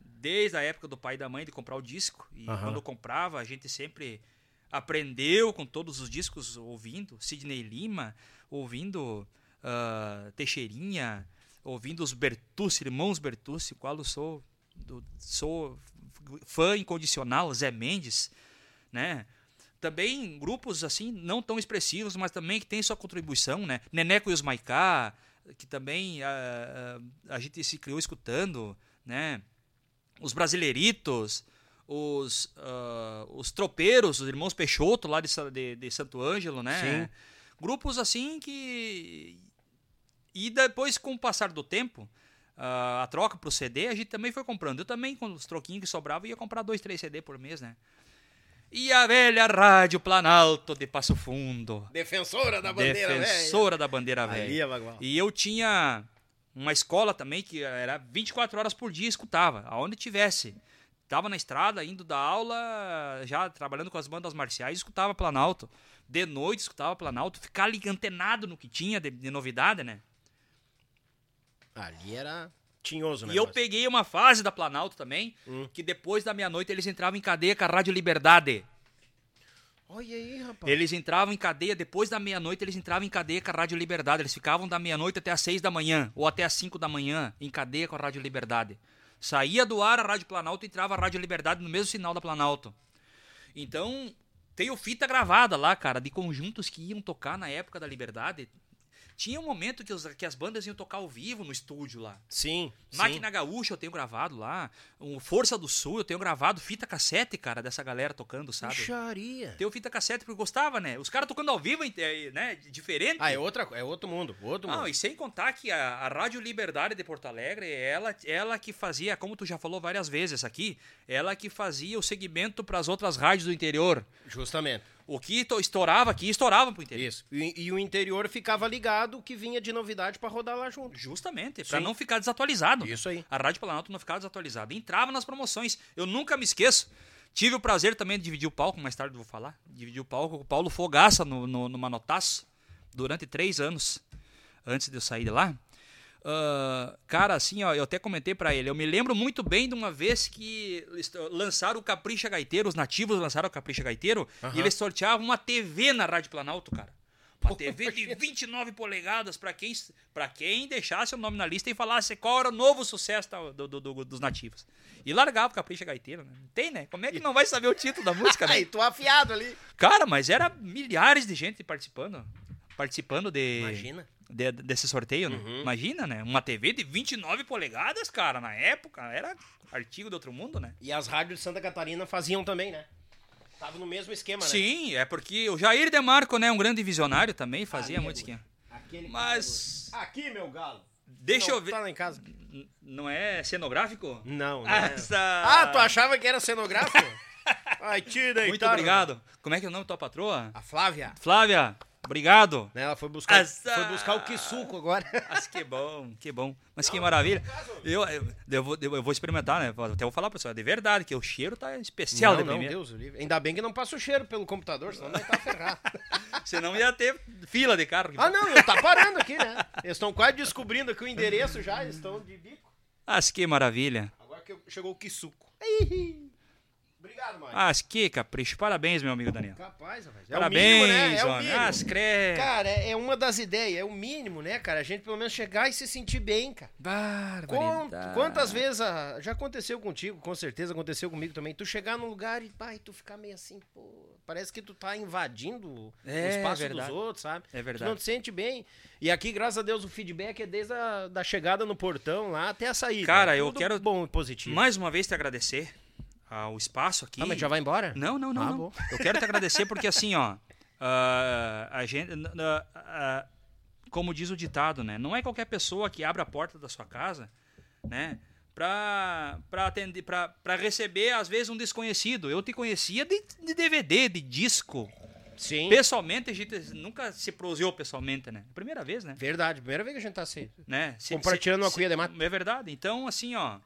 desde a época do pai e da mãe, de comprar o disco. E uhum. quando comprava, a gente sempre aprendeu com todos os discos ouvindo. Sidney Lima, ouvindo uh, Teixeirinha, ouvindo os Bertucci, irmãos Bertucci, qual eu sou, do, sou fã incondicional, Zé Mendes, né? Também grupos assim, não tão expressivos, mas também que tem sua contribuição, né? Neneco e os Maicá, que também a, ah, a, ah, a, gente se criou escutando, né? Os brasileiritos, os, uh, os tropeiros, os irmãos Peixoto lá de, de, de Santo Ângelo, né? Sim. Grupos assim que... E depois, com o passar do tempo, uh, a troca pro CD, a gente também foi comprando. Eu também, com os troquinhos que sobravam, ia comprar dois, três CD por mês, né? E a velha Rádio Planalto de Passo Fundo. Defensora da bandeira velha. Defensora da bandeira velha. E eu tinha uma escola também que era 24 horas por dia escutava, aonde tivesse. Tava na estrada, indo da aula, já trabalhando com as bandas marciais, escutava Planalto. De noite escutava Planalto, ficar ali antenado no que tinha de, de novidade, né? Ali era tinhoso, né? E eu peguei uma fase da Planalto também, hum. que depois da meia-noite eles entravam em cadeia com a Rádio Liberdade. Olha aí, rapaz. Eles entravam em cadeia, depois da meia-noite, eles entravam em cadeia com a Rádio Liberdade. Eles ficavam da meia-noite até as seis da manhã, ou até as cinco da manhã, em cadeia com a Rádio Liberdade. Saía do ar a Rádio Planalto e entrava a Rádio Liberdade no mesmo sinal da Planalto. Então, tenho fita gravada lá, cara, de conjuntos que iam tocar na época da Liberdade. Tinha um momento que, os, que as bandas iam tocar ao vivo no estúdio lá. Sim. Máquina sim. Gaúcha eu tenho gravado lá. Um Força do Sul eu tenho gravado. Fita cassete, cara, dessa galera tocando, sabe? Puxaria. Tenho fita cassete porque eu gostava, né? Os caras tocando ao vivo, é, né? Diferente. Ah, é, outra, é outro mundo. Outro Não, mundo. e sem contar que a, a Rádio Liberdade de Porto Alegre, ela, ela que fazia, como tu já falou várias vezes aqui, ela que fazia o segmento para as outras rádios do interior. Justamente. O que estourava aqui, estourava pro interior. Isso. E, e o interior ficava ligado o que vinha de novidade para rodar lá junto. Justamente, para não ficar desatualizado. Isso aí. A Rádio Planalto não ficava desatualizada. Entrava nas promoções. Eu nunca me esqueço. Tive o prazer também de dividir o palco, mais tarde eu vou falar. Dividir o palco com o Paulo Fogaça no, no, no Manotaço durante três anos antes de eu sair de lá. Uh, cara, assim, ó, eu até comentei para ele. Eu me lembro muito bem de uma vez que lançaram o Capricha Gaiteiro, os nativos lançaram o Capricha Gaiteiro, uhum. e eles sorteavam uma TV na Rádio Planalto, cara. Uma TV de 29 polegadas para quem, pra quem deixasse o nome na lista e falasse qual era o novo sucesso do, do, do, dos nativos. E largava o Capricha Gaiteiro, né? Tem, né? Como é que não vai saber o título da música, né? [laughs] Tô afiado ali. Cara, mas era milhares de gente participando. Participando de. Imagina de, desse sorteio, né? Uhum. Imagina, né? Uma TV de 29 polegadas, cara, na época, era artigo de outro mundo, né? E as rádios de Santa Catarina faziam também, né? Tava no mesmo esquema, né? Sim, é porque o Jair Demarco, né, um grande visionário também, fazia muito esquema. Aquele Mas... Aqui, meu galo. Deixa não, eu ver. Tá lá em casa. Não é cenográfico? Não, não é. Essa... Ah, tu achava que era cenográfico? [laughs] Ai, tira Muito obrigado. Como é que é o nome da tua patroa? A Flávia. Flávia, Obrigado. Né, ela foi buscar, foi buscar o quisuco agora. [laughs] Mas que bom, que bom. Mas que maravilha. Eu, eu, eu, vou, eu vou experimentar, né? Até vou falar pra você, é de verdade, que o cheiro tá especial não, de não, primeira. Deus livre. Ainda bem que não passa o cheiro pelo computador, senão não tá ferrado. [laughs] senão ia ter fila de carro. Ah, não, tá parando aqui, né? Eles estão quase descobrindo aqui o endereço já, eles estão de bico. Mas que maravilha. Agora que chegou o quisuco. Obrigado, Mário. Ah, que capricho. Parabéns, meu amigo Daniel. Capaz, rapaz. É Parabéns, o mínimo, né? É o mínimo. Ah, escreve. Cara, é é uma das ideias, é o mínimo, né, cara? A gente pelo menos chegar e se sentir bem, cara. Barbaridade. quantas vezes ah, já aconteceu contigo, com certeza aconteceu comigo também. Tu chegar num lugar e, e tu ficar meio assim, pô, parece que tu tá invadindo É, o espaço verdade. dos outros, sabe? É Tu verdade. não te sente bem. E aqui, graças a Deus, o feedback é desde a da chegada no portão lá até a saída. Cara, eu Tudo quero bom e positivo. Mais uma vez te agradecer ao espaço aqui. Ah, mas já vai embora? Não, não, não. Ah, não. [laughs] Eu quero te agradecer porque assim, ó. ah, a gente. ah, como diz o ditado, né? Não é qualquer pessoa que abre a porta da sua casa, né? Pra, pra, atender, pra, pra receber, às vezes, um desconhecido. Eu te conhecia de, de DVD, de disco. Sim. Pessoalmente, a gente nunca se proseou pessoalmente, né? Primeira vez, né? Verdade, primeira vez que a gente tá assim. né? Se- Compartilhando se- uma cuia de mato. É verdade. Então, assim, ó.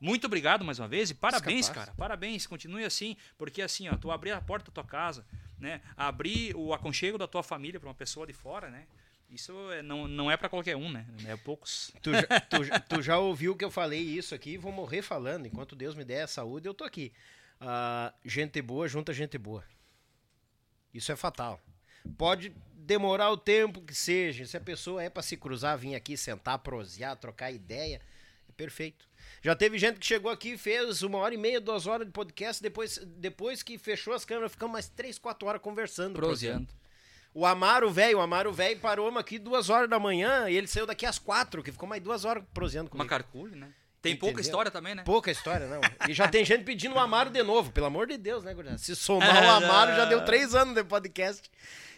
Muito obrigado mais uma vez e parabéns, cara. Parabéns, continue assim, porque assim, ó, tu abrir a porta da tua casa, né? Abrir o aconchego da tua família para uma pessoa de fora, né? Isso é- não, não é para qualquer um, né? É poucos. Tu já, tu tu já ouviu que eu falei isso aqui e vou morrer falando. Enquanto Deus me der a saúde, eu tô aqui. Ah, gente boa junta gente boa. Isso é fatal. Pode demorar o tempo que seja. Se a pessoa é pra se cruzar, vir aqui, sentar, prosear, trocar ideia, é perfeito. Já teve gente que chegou aqui e fez uma hora e meia, duas horas de podcast. Depois, depois que fechou as câmeras, ficamos mais três, quatro horas conversando. Proseando. O Amaro velho, o Amaro velho parou aqui duas horas da manhã e ele saiu daqui às quatro, que ficou mais duas horas proseando comigo. Macarcule, né? Tem pouca Entendeu? história também, né? Pouca história, não. E já tem gente pedindo o Amaro de novo, pelo amor de Deus, né, gurizada? Se somar o Amaro, já deu três anos de podcast.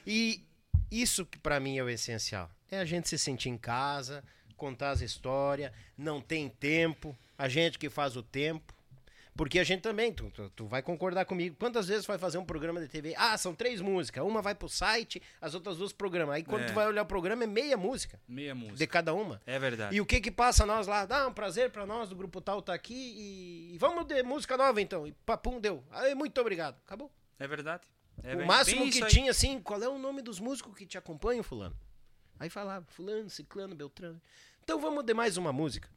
E isso que pra mim é o essencial. É a gente se sentir em casa, contar as histórias, não tem tempo, a gente que faz o tempo. Porque a gente também, tu, tu, tu vai concordar comigo. Quantas vezes vai fazer um programa de TV? Ah, são três músicas. Uma vai pro site, as outras duas programas. Aí quando É. tu vai olhar o programa, é meia música Meia música. de cada uma. É verdade. E o que que passa nós lá? Dá um prazer pra nós do grupo tal tá aqui e, e vamos de música nova então. E papum deu. Aí, muito obrigado. Acabou. É verdade. É o máximo que tinha assim, qual é o nome dos músicos que te acompanham, fulano? Aí falava, fulano, ciclano, beltrano. Então vamos de mais uma música.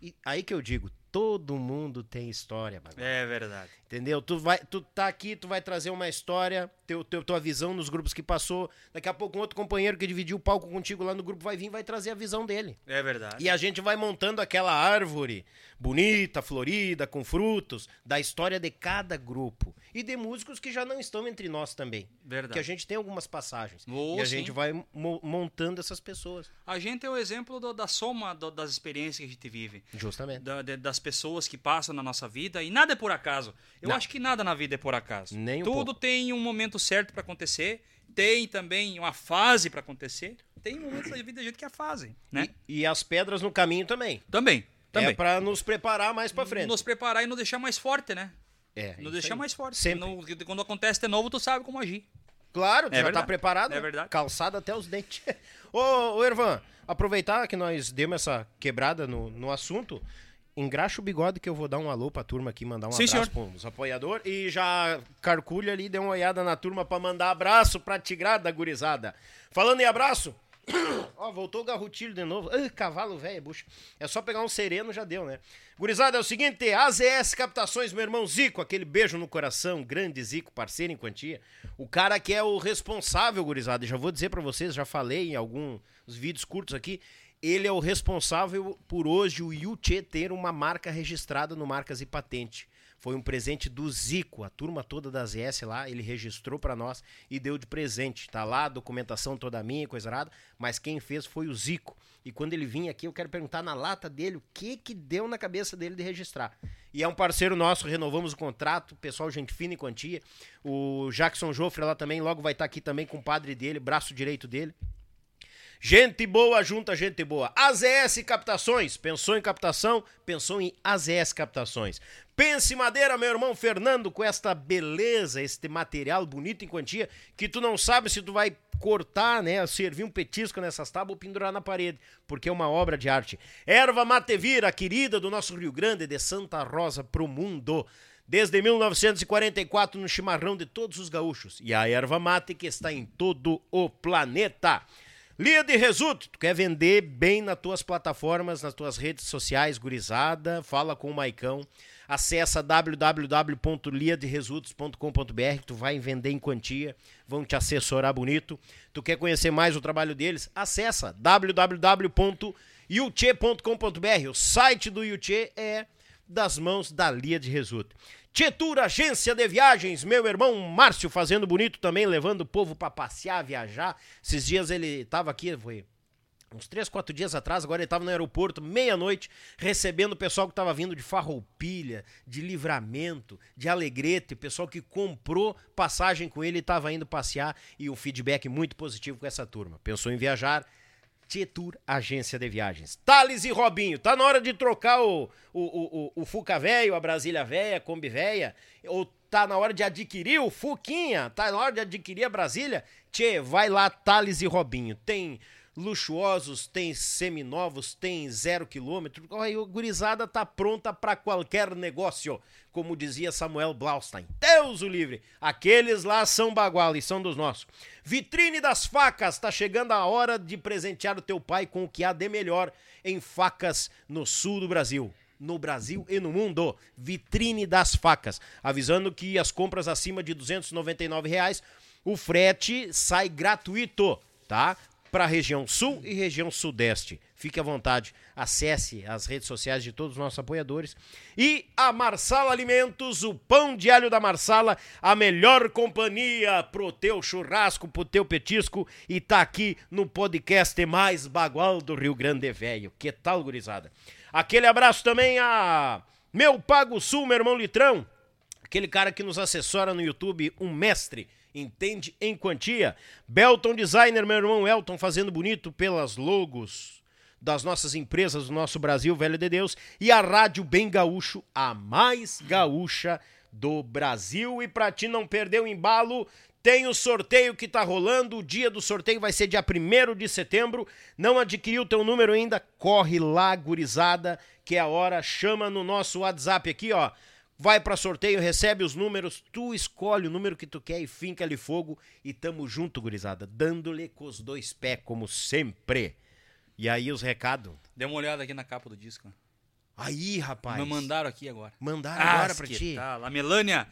E aí que eu digo, todo mundo tem história, bagulho. É verdade. Entendeu? Tu vai, tu tá aqui, tu vai trazer uma história, teu, teu, tua visão nos grupos que passou. Daqui a pouco um outro companheiro que dividiu o palco contigo lá no grupo vai vir e vai trazer a visão dele. É verdade. E a gente vai montando aquela árvore bonita, florida, com frutos, da história de cada grupo. E de músicos que já não estão entre nós também. Verdade. Que a gente tem algumas passagens. Oh, e a sim. gente vai mo- montando essas pessoas. A gente é o exemplo do- da soma do- das experiências que a gente vive. Justamente. Da- de- das pessoas que passam na nossa vida e nada é por acaso. Eu Não. acho que nada na vida é por acaso. Nem um Tudo pouco. tem um momento certo para acontecer, tem também uma fase para acontecer. Tem momentos da vida da gente que a fase, né? E, e as pedras no caminho também. Também, também. É pra nos preparar mais pra frente. Nos preparar e nos deixar mais forte, né? É, Nos deixar aí. mais forte. Sempre. Quando acontece de novo, tu sabe como agir. Claro, tu É já verdade. tá preparado. É verdade. Calçado até os dentes. [laughs] ô, ô, Ervan, aproveitar que nós demos essa quebrada no, no assunto, engraxa o bigode que eu vou dar um alô pra turma aqui, mandar um Sim, abraço senhor. pros apoiadores. E já carculha ali, dê uma olhada na turma pra mandar abraço pra tigrada gurizada. Falando em abraço, [coughs] Ó, voltou o garrotilho de novo. Ai, cavalo velho, bucha. É só pegar um sereno, já deu, né? Gurizada, é o seguinte, AZS Captações, meu irmão Zico, aquele beijo no coração, grande Zico, parceiro em quantia. O cara que é o responsável, gurizada, e já vou dizer pra vocês, já falei em alguns vídeos curtos aqui, ele é o responsável por hoje o Yuchê ter uma marca registrada no Marcas e Patente. Foi um presente do Zico, a turma toda da ZS lá, ele registrou pra nós e deu de presente. Tá lá, a documentação toda minha, coisa errada, mas quem fez foi o Zico. E quando ele vinha aqui, eu quero perguntar na lata dele o que que deu na cabeça dele de registrar. E é um parceiro nosso, renovamos o contrato, pessoal gente fina e quantia. O Jackson Joffre lá também, logo vai estar aqui também com o padre dele, braço direito dele. Gente boa junta gente boa. AZS Captações. Pensou em captação? Pensou em AZS Captações. Pense madeira, meu irmão Fernando, com esta beleza, este material bonito em quantia, que tu não sabe se tu vai cortar, né, servir um petisco nessas tábuas ou pendurar na parede, porque é uma obra de arte. Erva Matevira, querida do nosso Rio Grande, de Santa Rosa pro mundo. Desde 1944 no chimarrão de todos os gaúchos. E a erva mate que está em todo o planeta. Lia de Resulto, tu quer vender bem nas tuas plataformas, nas tuas redes sociais, gurizada, fala com o Maicão. Acessa www.liaderesultos.com.br, tu vai vender em quantia, vão te assessorar bonito. Tu quer conhecer mais o trabalho deles? Acessa www.yuche.com.br. O site do Yuche é das mãos da Lia de Resulto. Tietur, agência de viagens, meu irmão Márcio fazendo bonito também, levando o povo para passear, viajar. Esses dias ele tava aqui, foi uns três, quatro dias atrás, agora ele estava no aeroporto, meia-noite, recebendo o pessoal que estava vindo de Farroupilha, de Livramento, de Alegrete, o pessoal que comprou passagem com ele e estava indo passear e um feedback muito positivo com essa turma. Pensou em viajar? Tietur Agência de Viagens. Thales e Robinho, tá na hora de trocar o, o, o, o, Fuca Velho, a Brasília Véia, a Kombi Véia, ou tá na hora de adquirir o Fuquinha, tá na hora de adquirir a Brasília? Tchê, vai lá, Thales e Robinho. Tem luxuosos, tem seminovos, tem zero quilômetro. A gurizada tá pronta para qualquer negócio, como dizia Samuel Blaustein. Deus o livre! Aqueles lá são bagual e são dos nossos. Vitrine das facas, tá chegando a hora de presentear o teu pai com o que há de melhor em facas no sul do Brasil. No Brasil e no mundo, vitrine das facas. Avisando que as compras acima de 299 reais, o frete sai gratuito, tá? Para a região sul e região sudeste. Fique à vontade, acesse as redes sociais de todos os nossos apoiadores. E a Marsala Alimentos, o pão de alho da Marsala, a melhor companhia pro teu churrasco, pro teu petisco. E tá aqui no podcast mais bagual do Rio Grande Velho. Que tal, gurizada? Aquele abraço também a meu Pago Sul, meu irmão Litrão. Aquele cara que nos assessora no YouTube, um mestre entende em quantia. Belton Designer, meu irmão Elton, fazendo bonito pelas logos das nossas empresas do nosso Brasil, velho de Deus. E a Rádio Bem Gaúcho, a mais gaúcha do Brasil. E para ti não perder o embalo, tem o sorteio que tá rolando. O dia do sorteio vai ser dia 1 de setembro. Não adquiriu o teu número ainda? Corre lá, gurizada, que é a hora. Chama no nosso WhatsApp aqui, ó vai para sorteio, recebe os números, tu escolhe o número que tu quer e finca-lhe fogo e tamo junto, gurizada, dando-lhe com os dois pés, como sempre. E aí os recados? Dê uma olhada aqui na capa do disco. Aí, rapaz. Me mandaram aqui agora. Mandaram ah, agora pra ti. Tá. A Melânia,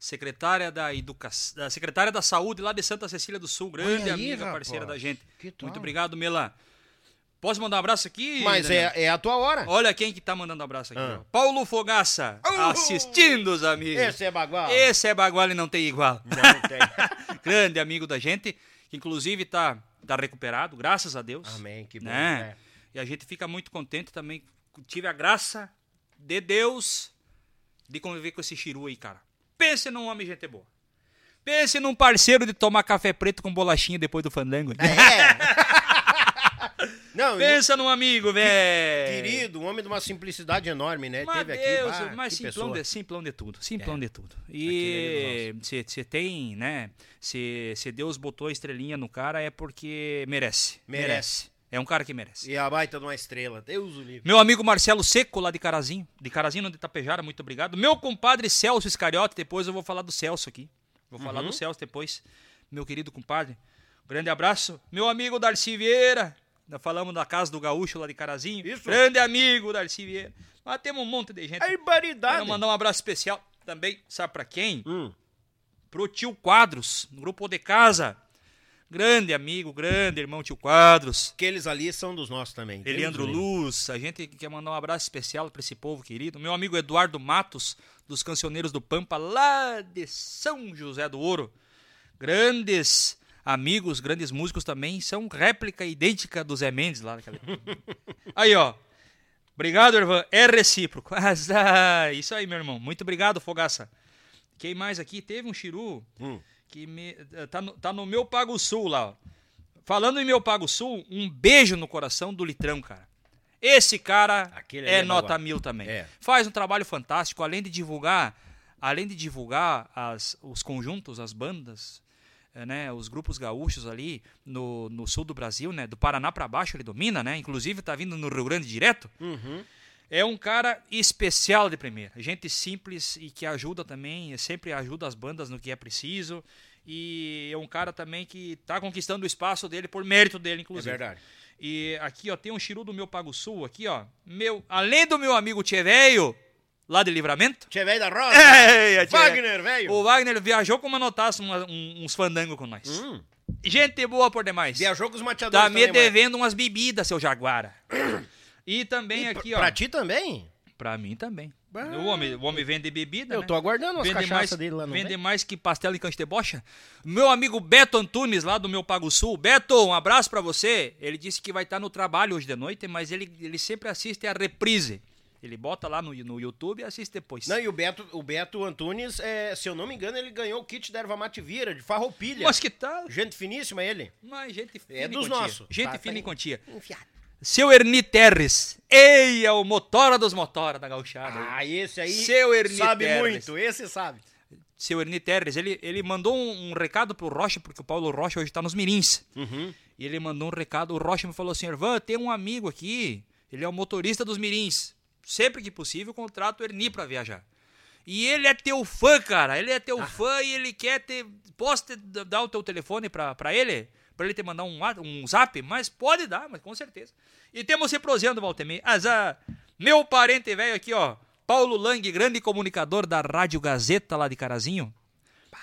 secretária da educação, da secretária da saúde lá de Santa Cecília do Sul, grande aí, amiga, rapaz. parceira da gente. Muito obrigado, Mela. Posso mandar um abraço aqui? Mas é, é, a tua hora. Olha quem que tá mandando um abraço aqui. Ah. Paulo Fogaça, assistindo os amigos. Esse é bagual. Esse é bagual e não tem igual. Não tem. [laughs] Grande amigo da gente, que inclusive tá, tá recuperado, graças a Deus. Amém, que bom. Né? É. E a gente fica muito contente também. Tive a graça de Deus de conviver com esse chiru aí, cara. Pense num homem gente boa. Pense num parceiro de tomar café preto com bolachinha depois do fandango. É. [laughs] Não, Pensa num amigo, velho. Querido, um homem de uma simplicidade enorme, né? Mas Teve Deus, aqui, bah, mas simplão de, simplão de tudo, simplão É. de tudo. E você tem, né? Se Deus botou a estrelinha no cara é porque merece. Merece. É um cara que merece. E a baita de uma estrela. Deus o livre. Meu amigo Marcelo Seco, lá de Carazinho, de Carazinho, de Itapejara, muito obrigado. Meu compadre Celso Iscariote, depois eu vou falar do Celso aqui. Vou falar Uhum. do Celso depois. Meu querido compadre. Grande abraço. Meu amigo Darcy Vieira. Nós falamos da casa do Gaúcho lá de Carazinho. Isso. Grande amigo Darcy Vieira. Mas temos um monte de gente. Barbaridade. Quero mandar um abraço especial também, sabe pra quem? Hum. Pro tio Quadros, no grupo de casa. Grande amigo, grande irmão tio Quadros. Aqueles ali são dos nossos também. Eliandro. Luz, a gente quer mandar um abraço especial para esse povo querido. Meu amigo Eduardo Matos, dos Cancioneiros do Pampa, lá de São José do Ouro. Grandes amigos, grandes músicos também, são réplica idêntica do Zé Mendes lá. Naquela... aí, ó. Obrigado, Ervan. É recíproco. [laughs] Ah, isso aí, meu irmão. Muito obrigado, Fogaça. Quem mais aqui? Teve um Chiru Hum. que me, tá, no, tá no meu Pago Sul lá. ó. Falando em meu Pago Sul, um beijo no coração do Litrão, cara. Esse cara é é nota bagual. mil também. É. Faz um trabalho fantástico, além de divulgar, além de divulgar as, os conjuntos, as bandas, eh, né, os grupos gaúchos ali no, no sul do Brasil, né, do Paraná para baixo ele domina, né? Inclusive tá vindo no Rio Grande direto. Uhum. É um cara especial de primeira. Gente simples e que ajuda também, sempre ajuda as bandas no que é preciso. E é um cara também que tá conquistando o espaço dele por mérito dele, É inclusive. verdade. E aqui, ó, tem um chiru do meu Pago Sul, aqui, ó. Meu, além do meu amigo Tchê Velho, lá de Livramento. Tchê velho da roça. [laughs] É, Tchê Wagner, velho. O Wagner viajou como anotasse uma, um, uns fandangos com nós. Hum. Gente boa por demais. Viajou com os mateadores Tá me também, devendo umas bebidas, seu Jaguara. [coughs] E também E aqui, pra- ó. Pra ti também? Pra mim também. O homem, o homem vende bebida, Eu né? tô aguardando as Vende mais, dele lá no Vende mais que pastel e cancha de bocha. Meu amigo Beto Antunes, lá do meu Pago Sul. Beto, um abraço pra você. Ele disse que vai estar no trabalho hoje de noite, mas ele, ele sempre assiste a reprise. Ele bota lá no, no YouTube e assiste depois. Não, e o Beto, o Beto Antunes, é, se eu não me engano, ele ganhou o kit da erva mate vira, de farroupilha. Mas que tal? Gente finíssima ele. Mas gente fina É dos nossos. Gente Tá, fina tá em quantia. Enfiado. Seu Erni Terres. Eia, o motora dos motora da gauchada. Ah, esse aí Seu Ernie sabe Terres. muito, esse sabe. Seu Erni Terres, ele, ele mandou um, um recado pro Rocha, porque o Paulo Rocha hoje tá nos Mirins. Uhum. E ele mandou um recado, o Rocha me falou assim, Ervan, tem um amigo aqui, ele é o motorista dos Mirins. Sempre que possível, contrato o Erni pra viajar. E ele é teu fã, cara, ele é teu Ah. fã e ele quer ter... Posso te dar o teu telefone pra, pra ele? Pra ele te mandar um, um zap? Mas pode dar, mas com certeza. E temos se prosendo, Valtemir. As, ah, meu parente velho aqui, ó, Paulo Lang, grande comunicador da Rádio Gazeta lá de Carazinho.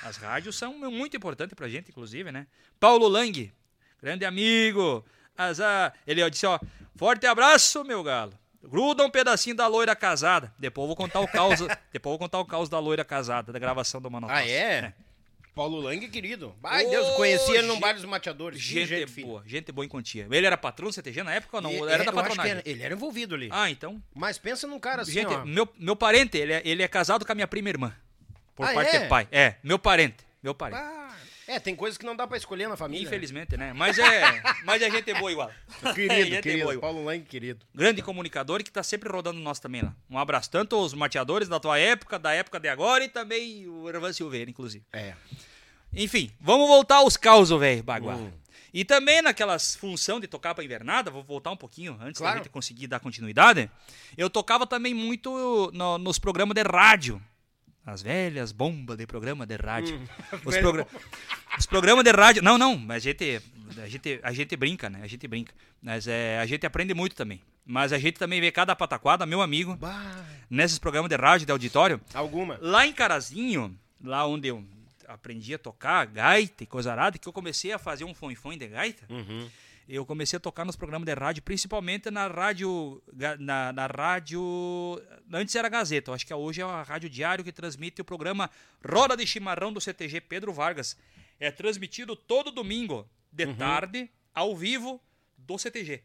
As rádios são muito importantes pra gente, inclusive, né? Paulo Lang, grande amigo. As, ah, ele ó, disse, ó, forte abraço, meu galo. Gruda um pedacinho da loira casada. Depois eu vou contar o caos, [laughs] depois vou contar o caos da loira casada, da gravação do Manoel. Ah, é? Paulo Lang, querido. Ai, Ô, Deus, conheci ele num gente- bar dos mateadores. Gente, fina. boa, gente boa em quantia. Ele era patrão do CTG na época ou não? E- era é, da patronagem. era- ele era envolvido ali. Ah, então. Mas pensa num cara assim, gente, ó. meu, meu parente, ele é, ele é casado com a minha prima irmã. Por Ah, parte é? de pai. É, meu parente. Meu parente. Ah, é, tem coisas que não dá pra escolher na família. Infelizmente, né? Mas é, mas é gente boa igual. [laughs] Querido, querido. igual. Paulo Lang, querido. Grande comunicador que tá sempre rodando nós também lá. Um abraço. Tanto os mateadores da tua época, da época de agora e também o Ervan Silveira, inclusive. É. Enfim, vamos voltar aos causos, velho, Baguá. Hum. E também naquelas função de tocar pra invernada, vou voltar um pouquinho antes Claro. da gente conseguir dar continuidade. Eu tocava também muito no- nos programas de rádio. As velhas bombas de programa de rádio. Hum. [laughs] Os, progra- os programas de rádio. Não, não, mas a gente, a gente, a gente brinca, né? A gente brinca. Mas é, a gente aprende muito também. Mas a gente também vê cada pataquada, meu amigo, Bah, nesses programas de rádio, de auditório. alguma. Lá em Carazinho, lá onde eu aprendi a tocar gaita e coisa arada, que eu comecei a fazer um fone de gaita, Uhum. Eu comecei a tocar nos programas de rádio, principalmente na rádio. Na, na rádio. Antes era Gazeta, eu acho que hoje é a Rádio Diário que transmite o programa Roda de Chimarrão do CTG Pedro Vargas. É transmitido todo domingo, de tarde, ao vivo, do CTG.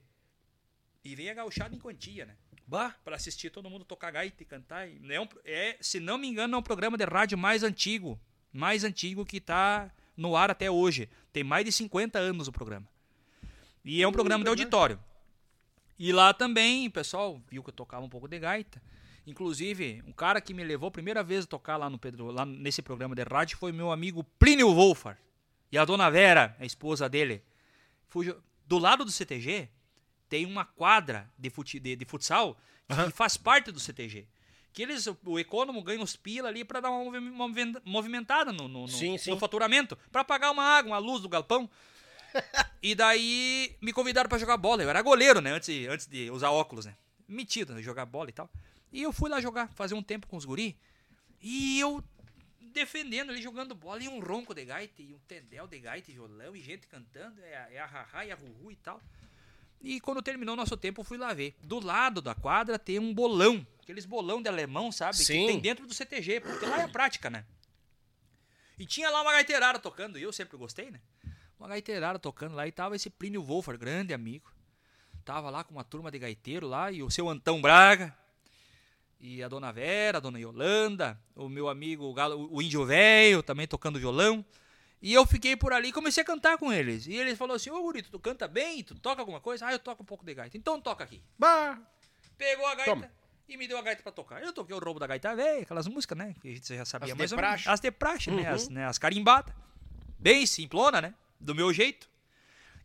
E vem a gauchada em quantia, né? Bah. Pra assistir todo mundo tocar gaita e cantar. E É, um- é, se não me engano, é o programa de rádio mais antigo. Mais antigo que tá no ar até hoje. Tem mais de 50 anos o programa. E é um programa de auditório. E lá também, o pessoal viu que eu tocava um pouco de gaita. Inclusive, um cara que me levou a primeira vez a tocar lá no Pedro, lá nesse programa de rádio foi meu amigo Plínio Wolfar. E a dona Vera, a esposa dele. Jo- do lado do CTG tem uma quadra de, fute, de, de futsal que faz parte do CTG. Que eles, o econômico ganha uns pila ali para dar uma movi- movi- movimentada no, no, no- Sim, sim. no faturamento, para pagar uma água, uma luz do galpão. E daí me convidaram para jogar bola. Eu era goleiro, né? Antes, antes de usar óculos, né? Metido, né? jogar bola e tal. E eu fui lá jogar, fazer um tempo com os guri. E eu defendendo ali, jogando bola, e um ronco de gaita, e um tendel de gaita e violão, e gente cantando, é a, é a Haha e a Ruhu e tal. E quando terminou o nosso tempo, eu fui lá ver. Do lado da quadra tem um bolão, aqueles bolão de alemão, sabe? Sim. Que tem dentro do CTG, porque lá é a prática, né? E tinha lá uma gaiteirada tocando, e eu sempre gostei, né? Uma gaiteirada tocando lá, e tava esse Plínio Wolfer, grande amigo. Tava lá com uma turma de gaiteiro lá, e o seu Antão Braga, e a dona Vera, a dona Yolanda, o meu amigo o Galo- o Índio Velho, também tocando violão. E eu fiquei por ali e comecei a cantar com eles. E eles falaram assim: Ô Gurito, tu canta bem? Tu toca alguma coisa? Ah, eu toco um pouco de gaita. Então toca aqui. Bah. Pegou a gaita Toma. e me deu a gaita pra tocar. Eu toquei o roubo da gaita velha, aquelas músicas, né? Que a gente já sabia As mais ou menos. As de praxe, né? Uhum. As, né? As carimbadas. Bem simplona, né? Do meu jeito.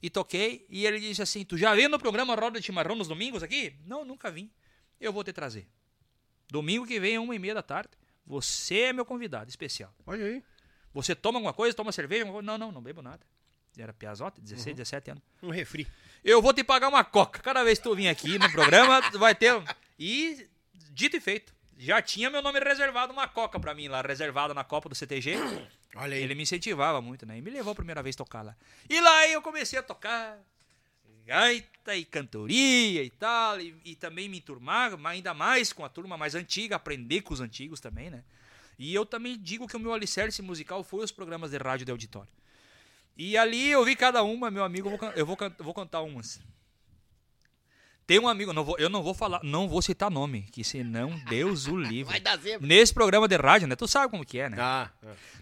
E toquei. E ele disse assim: Tu já veio no programa Roda de Chimarrão nos domingos aqui? Não, nunca vim. Eu vou te trazer. Domingo que vem, uma e meia da tarde. Você é meu convidado especial. Olha aí. Você toma alguma coisa? Toma cerveja? alguma coisa?" Não, não, não bebo nada. Era piazota, 16, 17 anos. Um refri. Eu vou te pagar uma coca. Cada vez que tu vir aqui no programa, vai ter. E, dito e feito. Já tinha meu nome reservado, uma coca pra mim lá, reservada na Copa do CTG. Olha aí. Ele me incentivava muito, né? E me levou a primeira vez a tocar lá. E lá eu comecei a tocar gaita e cantoria e tal. E, e também me enturmar, ainda mais com a turma mais antiga, aprender com os antigos também, né? E eu também digo que o meu alicerce musical foi os programas de rádio de auditório. E ali eu vi cada uma, meu amigo, eu vou, eu vou, eu vou contar umas. Tem um amigo, não vou- eu não vou falar, não vou citar nome, que senão Deus o livre. Vai dar zebra. Nesse programa de rádio, né? Tu sabe como que é, né? Ah,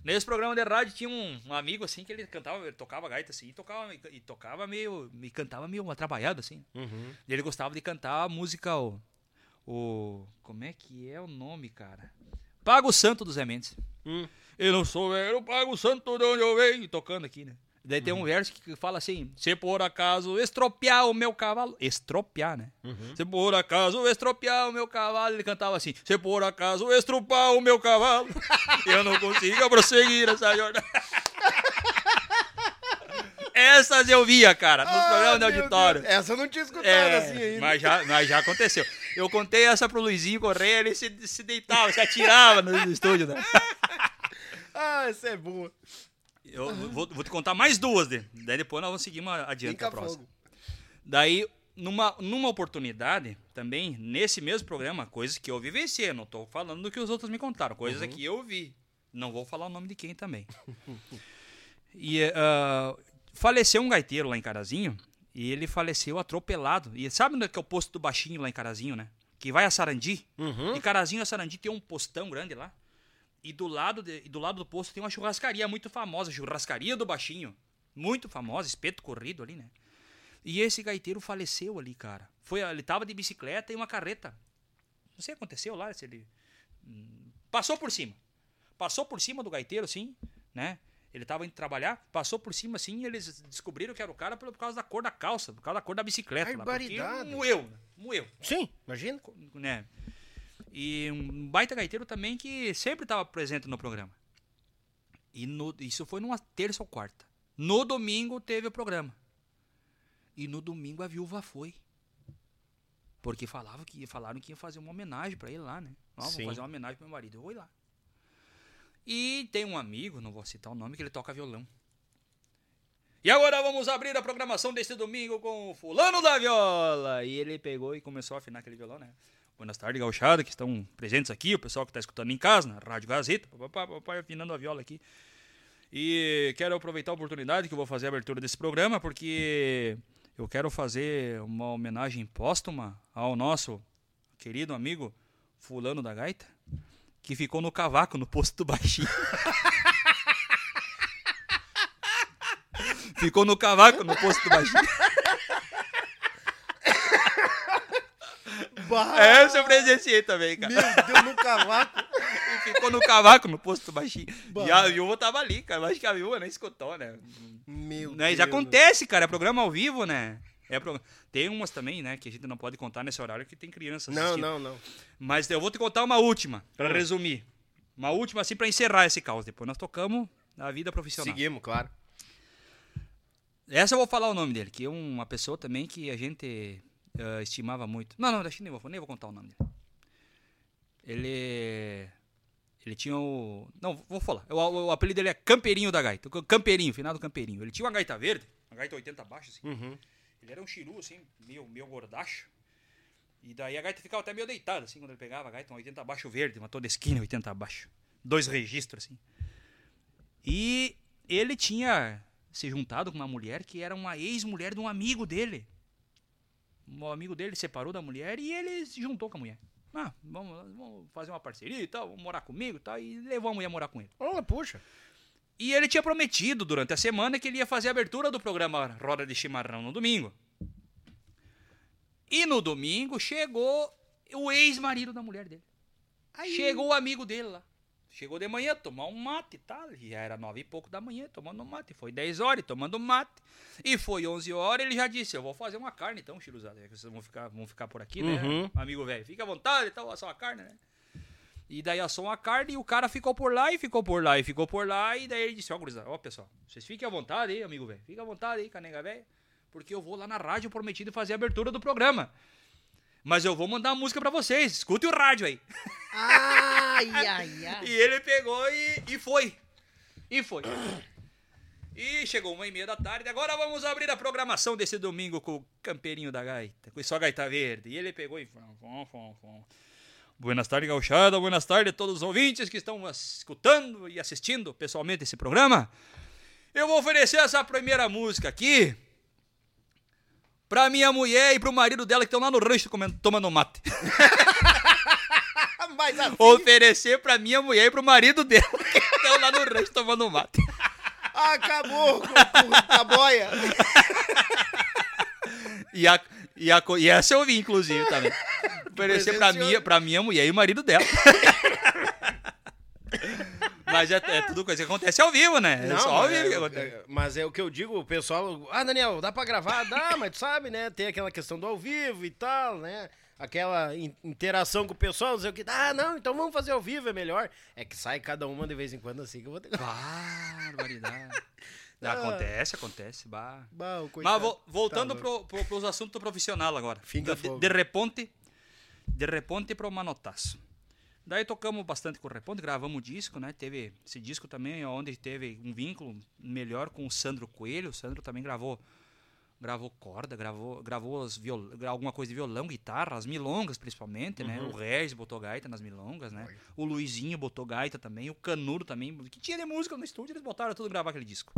Nesse programa de rádio tinha um, um amigo assim que ele cantava, ele tocava gaita assim, e tocava, e, e tocava meio, e cantava meio atrapalhado assim. uhum. E ele gostava de cantar a música o, o como é que é o nome, cara? Pago Santo dos Rementes. Hum. Eu não sou velho, pago santo de onde eu venho, tocando aqui, né? Daí tem um verso que fala assim: Se por acaso estropiar o meu cavalo. Estropiar, né? Se por acaso estropiar o meu cavalo. Ele cantava assim: Se por acaso estrupar o meu cavalo, [laughs] eu não consigo prosseguir essa jornada. [laughs] Essas eu via, cara, nos programas de Ah, auditório. Deus. Essa eu não tinha escutado É, assim ainda. mas já, mas já aconteceu. Eu contei essa pro Luizinho Correia, ele se, se deitava, se atirava no, no estúdio, né? [laughs] Ah, essa é boa. Eu vou, vou te contar mais duas, né? daí depois nós vamos seguir uma adiante a próxima. fogo. Daí, numa, numa oportunidade, também, nesse mesmo programa, coisas que eu vivenciei, não tô falando do que os outros me contaram, coisas que eu vi. Não vou falar o nome de quem também. [laughs] e ah, faleceu um gaiteiro lá em Carazinho, e ele faleceu atropelado. E sabe onde é que é o posto do Baixinho lá em Carazinho, né? Que vai a Sarandi. Uhum. De Carazinho a Sarandi tem um postão grande lá. E do lado, de- do lado do posto tem uma churrascaria muito famosa, churrascaria do Baixinho. Muito famosa, espeto corrido ali, né? E esse gaiteiro faleceu ali, cara. Foi, ele tava de bicicleta e uma carreta. Não sei o que aconteceu lá, se ele hum, passou por cima. Passou por cima do gaiteiro, assim, né? Ele tava indo trabalhar, passou por cima assim, e eles descobriram que era o cara por causa da cor da calça, por causa da cor da bicicleta. lá, porque Barbaridade. moeu, né? moeu Sim, imagina. né? E um baita gaiteiro também que sempre estava presente no programa. E no- isso foi numa terça ou quarta. No domingo teve o programa. E no domingo a viúva foi. Porque falava que, falaram que ia fazer uma homenagem para ele lá, né? Ó, vou fazer uma homenagem pro meu marido. Eu vou ir lá. E tem um amigo, não vou citar o nome, que ele toca violão. E agora vamos abrir a programação deste domingo com o fulano da viola. E ele pegou e começou a afinar aquele violão, né? Boas tardes, gauchada, que estão presentes aqui, o pessoal que está escutando em casa, na Rádio Gazeta, papai, papai afinando a viola aqui. E quero aproveitar a oportunidade que eu vou fazer a abertura desse programa, porque eu quero fazer uma homenagem póstuma ao nosso querido amigo Fulano da Gaita, que ficou no cavaco no posto do Baixinho. [laughs] ficou no cavaco no posto do Baixinho. [laughs] Essa eu presenciei também, cara. Meu Deus, no cavaco. [laughs] E ficou no cavaco no posto baixinho. E a viúva tava ali, cara. Eu acho que a viúva nem escutou, né? Meu Né, Deus. Já acontece, cara. É programa ao vivo, né? É pro... Tem umas também, né? Que a gente não pode contar nesse horário que tem crianças Não, assistindo. não, não. Mas eu vou te contar uma última, pra Hum. resumir. Uma última, assim, pra encerrar esse caos. Depois nós tocamos na vida profissional. Seguimos, claro. Essa eu vou falar o nome dele, que é uma pessoa também que a gente eh, estimava muito. Não, não, deixa nem vou, nem vou contar o nome dele. Ele. Ele tinha o. Não, vou falar. O, o, o apelido dele é Campeirinho da Gaita. Campeirinho, final do Campeirinho. Ele tinha uma gaita verde, uma gaita 80 baixo, assim. Uhum. Ele era um chiru, assim, meio, meio gordacho. E daí a gaita ficava até meio deitada, assim, quando ele pegava a gaita, um 80 baixo verde, uma toda esquina 80 baixo. Dois registros, assim. E ele tinha se juntado com uma mulher que era uma ex-mulher de um amigo dele. Um amigo dele separou da mulher e ele se juntou com a mulher. Ah, vamos, vamos fazer uma parceria e tal, vamos morar comigo e tal. E levou a mulher a morar com ele. Olha, puxa. E ele tinha prometido durante a semana que ele ia fazer a abertura do programa Roda de Chimarrão no domingo. E no domingo chegou o ex-marido da mulher dele. Chegou o amigo dele lá. Chegou de manhã, tomar um mate e tal. E já era nove e pouco da manhã, tomando um mate. Foi dez horas, tomando mate. E foi onze horas, ele já disse, eu vou fazer uma carne então, chiruzada. que Vocês vão ficar, vão ficar por aqui, né? Uhum. Amigo velho, fica à vontade e tal, só a carne, né? E daí assou a carne e o cara ficou por lá e ficou por lá e ficou por lá. E daí ele disse: Ó, gurizada, ó, pessoal, vocês fiquem à vontade aí, amigo velho. Fiquem à vontade aí, canega velho. Porque eu vou lá na rádio prometido fazer a abertura do programa. Mas eu vou mandar uma música pra vocês. Escute o rádio aí. Ai, [laughs] ai, ai. E ele pegou e, e foi. E foi. E chegou uma e meia da tarde. Agora vamos abrir a programação desse domingo com o Campeirinho da Gaita, com só Gaita Verde. E ele pegou e. Fom, fom, fom. Buenas tardes, gauchada. Buenas tardes a todos os ouvintes que estão escutando e assistindo pessoalmente esse programa. Eu vou oferecer essa primeira música aqui pra minha mulher e pro marido dela que estão lá no rancho comendo, tomando mate. [laughs] Mas assim, Oferecer pra minha mulher e pro marido dela que estão lá no rancho tomando mate. acabou com, a boia. [laughs] E, a, e, a, e essa eu vi, inclusive, também. Oferecer pra minha, pra minha mulher e o marido dela. [laughs] Mas é, é tudo coisa que acontece ao vivo, né? é só ao vivo que é, acontece. é, mas é o que eu digo, o pessoal. Ah, Daniel, dá pra gravar? Dá, [laughs] mas tu sabe, né? Tem aquela questão do ao vivo e tal, né? Aquela in- interação com o pessoal, dizer o que. Ah, não, então vamos fazer ao vivo, é melhor. É que sai cada uma de vez em quando assim que eu vou ter. Barbaridade. [laughs] Acontece, acontece. Bah. Bah, Mas vo- voltando Tá pro, pro, pros assuntos profissional agora. Finga de, fogo. de reponte, de reponte pro manotaço. Daí tocamos bastante com o gravamos um disco, né? Teve esse disco também, onde teve um vínculo melhor com o Sandro Coelho. O Sandro também gravou gravou corda, gravou, gravou as viol... alguma coisa de violão, guitarra, as milongas principalmente, né? Uhum. O Regis botou gaita nas milongas, né? O Luizinho botou gaita também, o Canudo também, que tinha de música no estúdio, eles botaram tudo gravar aquele disco.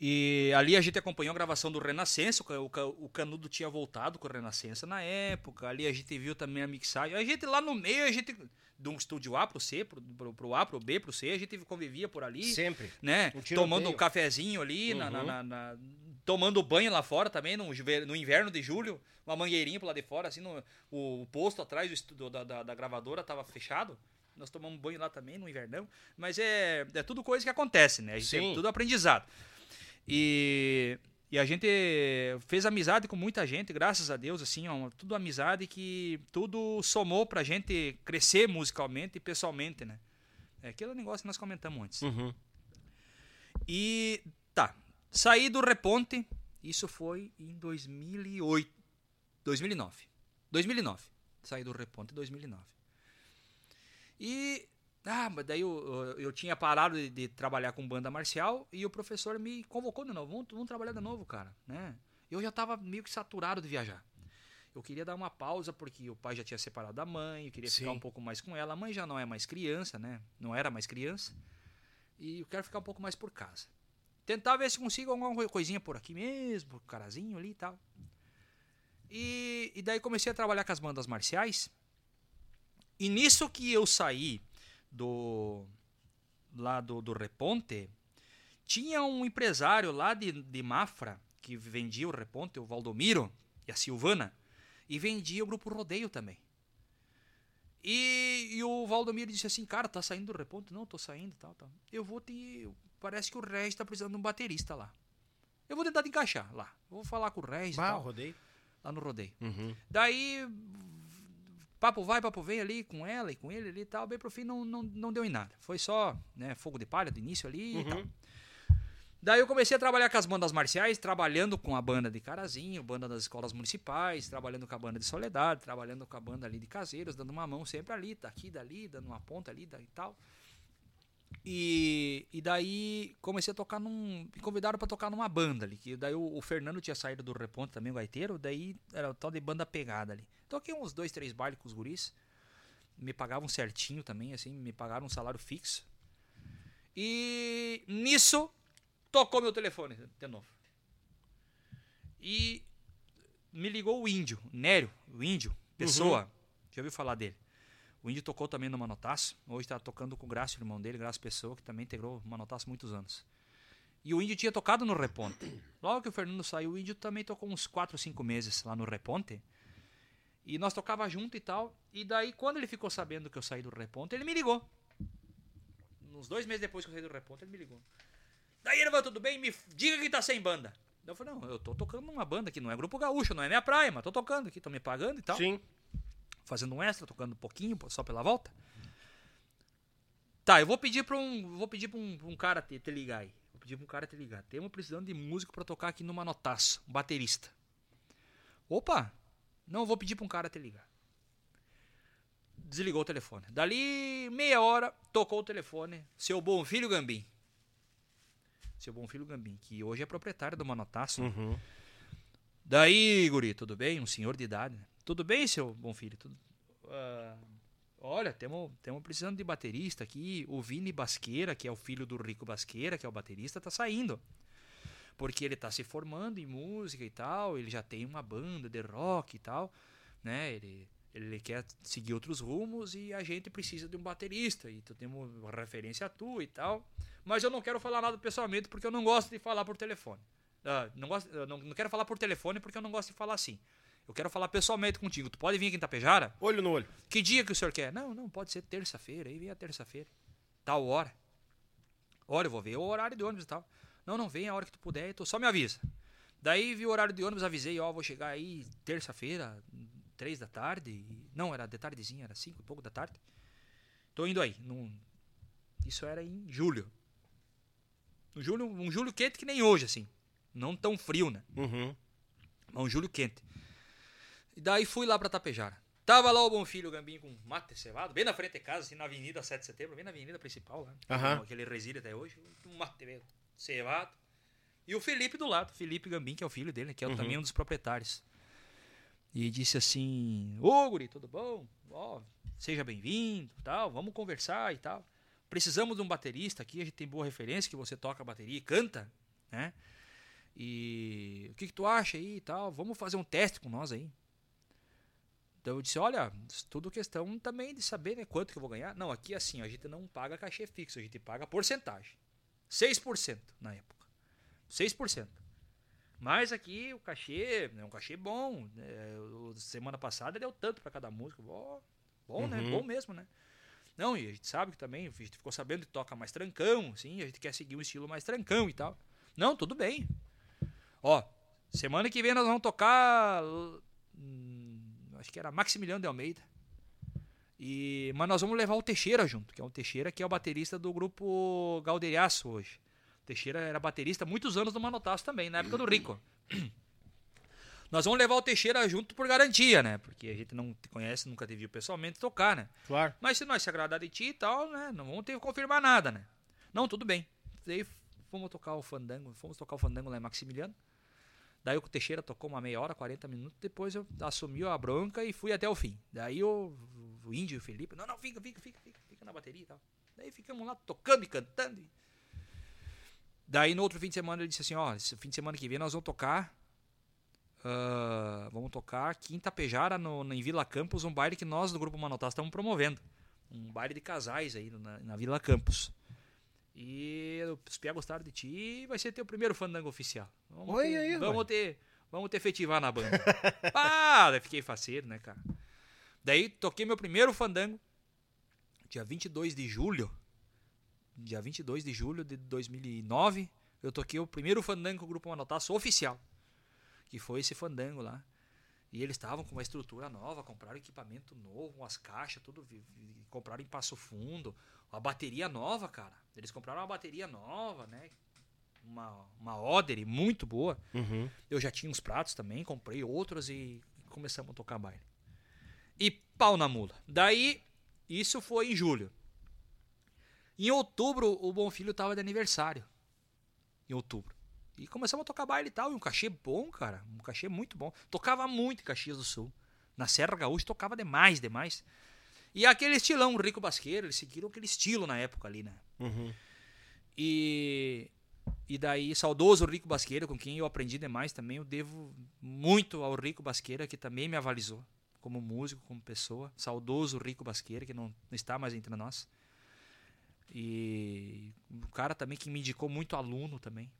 E ali a gente acompanhou a gravação do Renascença, o, Ca- o, Ca- o Canudo tinha voltado com o Renascença na época, ali a gente viu também a mixagem. A gente lá no meio, a gente, do estúdio A pro C, pro, pro, pro A, pro B, pro C, a gente convivia por ali Sempre. né? Um tomando um cafezinho ali, na, na- Uhum. na- na- tomando banho lá fora também, no, no inverno de julho, uma mangueirinha pro lado de fora, assim, no, o, o posto atrás do da, da, da gravadora tava fechado. Nós tomamos banho lá também, no invernão. Mas é, é tudo coisa que acontece, né? A gente Sim. é tudo aprendizado. E, e a gente fez amizade com muita gente, graças a Deus, assim, ó, tudo amizade que tudo somou pra gente crescer musicalmente e pessoalmente, né? É aquele negócio que nós comentamos antes. Uhum. E tá, saí do Reponte, isso foi em 2008, 2009. 2009. Saí do Reponte em 2009. E ah, mas daí eu, eu, eu tinha parado de, de trabalhar com banda marcial e o professor me convocou de novo, vamos, vamos trabalhar de novo, cara, né? Eu já tava meio que saturado de viajar. Eu queria dar uma pausa porque o pai já tinha separado da mãe, eu queria ficar Sim. um pouco mais com ela. A mãe já não é mais criança, né? Não era mais criança. E eu quero ficar um pouco mais por casa. Tentar ver se consigo alguma coi- coisinha por aqui mesmo, carazinho ali e tal. E, e daí comecei a trabalhar com as bandas marciais. E nisso que eu saí do lá do, do Reponte, tinha um empresário lá de, de Mafra que vendia o Reponte, o Valdomiro e a Silvana, e vendia o grupo Rodeio também. E, e o Valdomiro disse assim, cara, tá saindo do Reponte? Não, tô saindo, tal, tal. Eu vou te... Parece que o Regis tá precisando de um baterista lá. Eu vou tentar te encaixar lá. Vou falar com o Regis Bah, tal, rodei. lá no Rodeio. Uhum. Daí, papo vai, papo vem ali com ela e com ele ali e tal. Bem pro fim não, não, não deu em nada. Foi só né, fogo de palha do início ali e tal. Uhum. Daí eu comecei a trabalhar com as bandas marciais, trabalhando com a banda de Carazinho, banda das escolas municipais, trabalhando com a banda de Soledade, trabalhando com a banda ali de Caseiros, dando uma mão sempre ali, daqui, dali, dando uma ponta ali e tal. E, e daí comecei a tocar num. Me convidaram pra tocar numa banda ali. Que daí o, o Fernando tinha saído do Reponte também, o gaiteiro. Daí era o tal de banda pegada ali. Toquei uns dois, três bailes com os guris. Me pagavam certinho também, assim. Me pagaram um salário fixo. E nisso tocou meu telefone de novo. E me ligou o índio, Nério, o índio, pessoa. Já ouviu falar dele? O índio tocou também no Manotaço. Hoje está tocando com o Graça, irmão dele, Graça Pessoa, que também integrou o Manotaço muitos anos. E o índio tinha tocado no Reponte. Logo que o Fernando saiu, o índio também tocou uns 4 ou 5 meses lá no Reponte. E nós tocava junto e tal. E daí, quando ele ficou sabendo que eu saí do Reponte, ele me ligou. Uns dois meses depois que eu saí do Reponte, ele me ligou. Daí ele falou, tudo bem? Me diga que tá sem banda. Eu falei, não, eu tô tocando numa banda que não é Grupo Gaúcho, não é minha praia, mas tô tocando aqui, tô me pagando e tal. Sim. fazendo um extra, tocando um pouquinho, só pela volta. Tá, eu vou pedir pra um, vou pedir pra um, pra um cara te, te ligar aí. Vou pedir pra um cara te ligar. Temos precisando de músico pra tocar aqui numa notaça, um baterista. Opa, não, vou pedir pra um cara te ligar. Desligou o telefone. Dali meia hora, tocou o telefone. Seu bom filho Gambim. Seu bom filho Gambim, que hoje é proprietário do Manotaço. Uhum. Daí, guri, tudo bem? Um senhor de idade. né? Tudo bem, seu bom filho? Tudo... Ah, olha, temos precisando de baterista aqui. O Vini Basqueira, que é o filho do Rico Basqueira, que é o baterista, tá saindo. Porque ele tá se formando em música e tal. Ele já tem uma banda de rock e tal. Né? Ele, ele quer seguir outros rumos e a gente precisa de um baterista. E tu temos uma referência a tu e tal. Mas eu não quero falar nada pessoalmente porque eu não gosto de falar por telefone. Ah, não, gosto, não, não quero falar por telefone porque eu não gosto de falar assim. Eu quero falar pessoalmente contigo. Tu pode vir aqui em Tapejara? Olho no olho. Que dia que o senhor quer? Não, não, pode ser terça-feira. Aí vem a terça-feira. Tal hora. Olha, eu vou ver o horário de ônibus e tal. Não, não, vem a hora que tu puder, tu só me avisa. Daí vi o horário de ônibus, avisei, ó, vou chegar aí terça-feira, três da tarde. Não, era de tardezinha, era cinco e pouco da tarde. Tô indo aí. Num... Isso era em julho. Um julho, um julho quente que nem hoje, assim. Não tão frio, né? Uhum. Mas um julho quente. E daí fui lá pra Tapejara. Tava lá o Bom Filho, o Gambim, com mate cevado, bem na frente de casa, assim, na Avenida 7 de Setembro, bem na avenida principal lá. Aham. Que ele reside até hoje. Um mate mesmo, cevado. E o Felipe do lado, Felipe Gambim, que é o filho dele, que é também um dos proprietários. E disse assim: Ô, Guri, tudo bom? Ó, seja bem-vindo, tal, vamos conversar e tal. Precisamos de um baterista aqui, a gente tem boa referência que você toca bateria e canta, né? E o que, que tu acha aí e tal? Vamos fazer um teste com nós aí. Então eu disse, olha, tudo questão também de saber né, quanto que eu vou ganhar. Não, aqui assim, a gente não paga cachê fixo, a gente paga porcentagem. 6% na época. 6%. Mas aqui o cachê é um cachê bom. né? O- semana passada deu tanto para cada música. Ó, bom, né? Bom mesmo, né? Não, e a gente sabe que também, a gente ficou sabendo que toca mais trancão, assim, a gente quer seguir um estilo mais trancão e tal. Não, tudo bem. Ó, semana que vem nós vamos tocar. hum, acho que era Maximiliano de Almeida. E, mas nós vamos levar o Teixeira junto, que é o Teixeira que é o baterista do grupo Galderiaço hoje. O Teixeira era baterista há muitos anos no Manotaço também, na época do Rico. [clears throat] Nós vamos levar o Teixeira junto por garantia, né? Porque a gente não te conhece, nunca te viu pessoalmente tocar, né? Claro. Mas se nós se agradar de ti e tal, né? Não vamos ter que confirmar nada, né? Não, tudo bem. Daí fomos tocar o fandango, fomos tocar o fandango lá em Maximiliano. Daí o Teixeira tocou uma meia hora, 40 minutos, depois eu assumi a bronca e fui até o fim. Daí o, o índio e o Felipe, não, não, fica, fica, fica, fica, fica na bateria e tal. Daí ficamos lá tocando e cantando. e- Daí no outro fim de semana ele disse assim, ó, esse fim de semana que vem nós vamos tocar ah, vamos tocar aqui em Tapejara, no, em Vila Campos, um baile que nós do Grupo Manotá estamos promovendo. Um baile de casais aí na, na Vila Campos. E os Pia gostaram de ti e vai ser teu primeiro fandango oficial. Vamos, Oi, ter, aí, vamos ter Vamos te efetivar na banda. [laughs] ah, fiquei faceiro, né, cara? Daí toquei meu primeiro fandango, dia 22 de julho. Dia 22 de julho de 2009, eu toquei o primeiro fandango com o Grupo Manotaço oficial. Que foi esse fandango lá. E eles estavam com uma estrutura nova, compraram equipamento novo, umas caixas, tudo. Compraram em Passo Fundo. A bateria nova, cara. Eles compraram uma bateria nova, né? Uma, uma Oder muito boa. Uhum. Eu já tinha uns pratos também, comprei outros e começamos a tocar baile. E pau na mula. Daí, isso foi em julho. Em outubro, o Bom Filho tava de aniversário. Em outubro. E começamos a tocar baile e tal. E um cachê bom, cara. Um cachê muito bom. Tocava muito em Caxias do Sul. Na Serra Gaúcha tocava demais, demais. E aquele estilão, o Rico Basqueiro, eles seguiram aquele estilo na época ali, né? Uhum. E, e daí, saudoso Rico Basqueira, com quem eu aprendi demais também, eu devo muito ao Rico Basqueira, que também me avalizou como músico, como pessoa. Saudoso Rico Basqueira, que não, está mais entre nós. E um cara também que me indicou muito aluno também.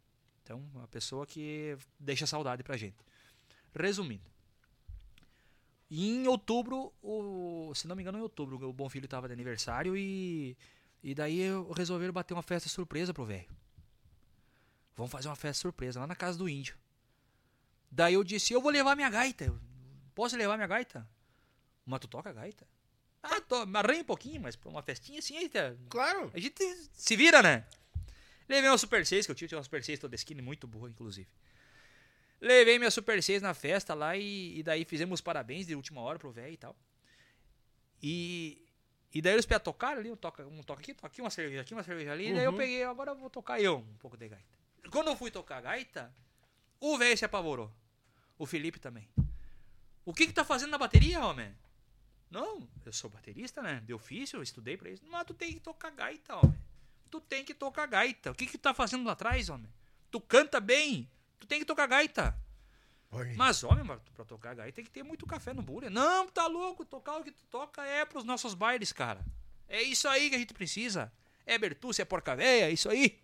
Então, uma pessoa que deixa saudade pra gente. Resumindo. Em outubro, o, se não me engano, em outubro, o Bom Filho estava de aniversário e, e daí resolveram bater uma festa surpresa pro velho. Vamos fazer uma festa surpresa lá na casa do índio. Daí eu disse, eu vou levar minha gaita. Posso levar minha gaita? Mas tu toca gaita? Ah, tô, me arranha um pouquinho, mas pra uma festinha assim, eita, Claro. a gente se vira, né? Levei uma Super 6, que eu tinha, tinha uma Super 6 toda skin muito boa, inclusive. Levei minha Super 6 na festa lá e, e daí fizemos os parabéns de última hora pro velho e tal. E, e daí eles pegaram tocar ali, um toca, um toca aqui, toca aqui, uma cerveja aqui, uma cerveja ali. E daí eu peguei, agora eu vou tocar eu um pouco de gaita. Quando eu fui tocar gaita, o velho se apavorou. O Felipe também. O que que tá fazendo na bateria, homem? Não, eu sou baterista, né? De ofício, eu estudei pra isso. Mas tu tem que tocar gaita, homem. Tu tem que tocar gaita. O que que tu tá fazendo lá atrás, homem? Tu canta bem. Tu tem que tocar gaita. Mas, homem, pra tocar gaita tem que ter muito café no bule. Não, tá louco. Tocar o que tu toca é pros nossos bailes, cara. É isso aí que a gente precisa. É Bertucci, é porca véia, é isso aí.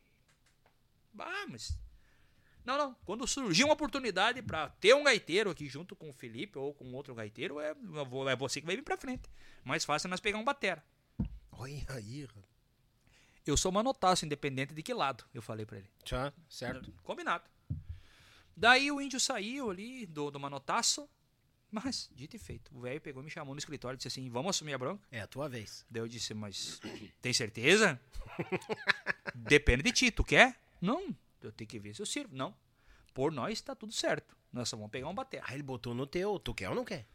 Ah, mas... Não, não. Quando surgir uma oportunidade pra ter um gaiteiro aqui junto com o Felipe ou com outro gaiteiro, é, é você que vai vir pra frente. Mais fácil é nós pegar um batera. Olha aí. Eu sou manotaço, independente de que lado, eu falei pra ele. Tá, certo. Combinado. Daí o índio saiu ali do, do manotaço, mas, dito e feito, o velho pegou, me chamou no escritório e disse assim, vamos assumir a bronca? É a tua vez. Daí eu disse, mas tem certeza? [laughs] Depende de ti, tu quer? Não, eu tenho que ver se eu sirvo. Não, por nós tá tudo certo. Nós só vamos pegar um bater. Ah, ele botou no teu. Tu quer ou não quer?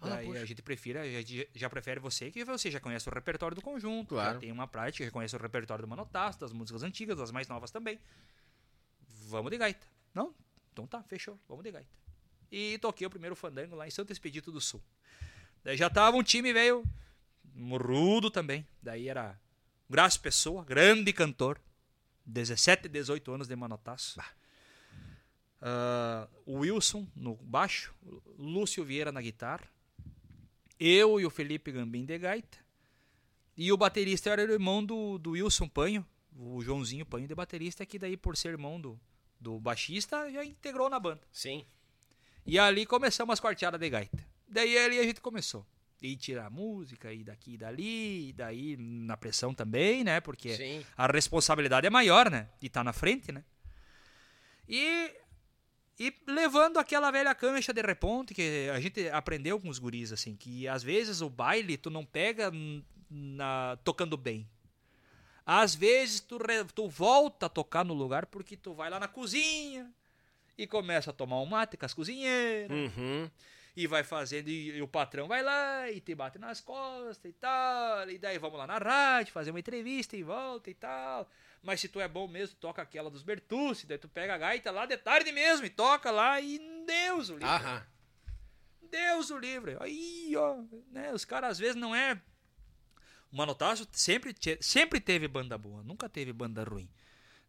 Ah, Daí poxa. a gente prefere, a gente já prefere você, que você já conhece o repertório do conjunto, Claro. já tem uma prática, já conhece o repertório do Manotaço, das músicas antigas, das mais novas também. Vamos de gaita. Não? Então tá, fechou, vamos de gaita. E toquei o primeiro fandango lá em Santo Expedito do Sul. Daí já tava um time, velho, morrudo também. Daí era Graço Pessoa, grande cantor, 17, 18 anos de Manotaço. O Wilson no baixo, Lúcio Vieira na guitarra, eu e o Felipe Gambim de gaita, e o baterista era o irmão do, do Wilson Panho, o Joãozinho Panho de baterista, que daí por ser irmão do, do baixista já integrou na banda. Sim. E ali começamos as quarteadas de gaita. Daí ali a gente começou. E tirar música, e daqui e dali, e daí na pressão também, né? Porque Sim. a responsabilidade é maior, né? De estar na frente, né? E, e levando aquela velha cancha de reponte que a gente aprendeu com os guris, assim, que às vezes o baile tu não pega na, tocando bem. Às vezes tu, re- tu volta a tocar no lugar porque tu vai lá na cozinha e começa a tomar um mate com as cozinheiras Uhum. E vai fazendo, e, e o patrão vai lá e te bate nas costas e tal, e daí vamos lá na rádio, fazer uma entrevista e volta e tal. Mas se tu é bom mesmo, toca aquela dos Bertucci, daí tu pega a gaita lá de tarde mesmo e toca lá e Deus o livre. Aham. Deus o livre. Aí, ó, né, os caras às vezes não é o Manotaço sempre sempre teve banda boa, nunca teve banda ruim,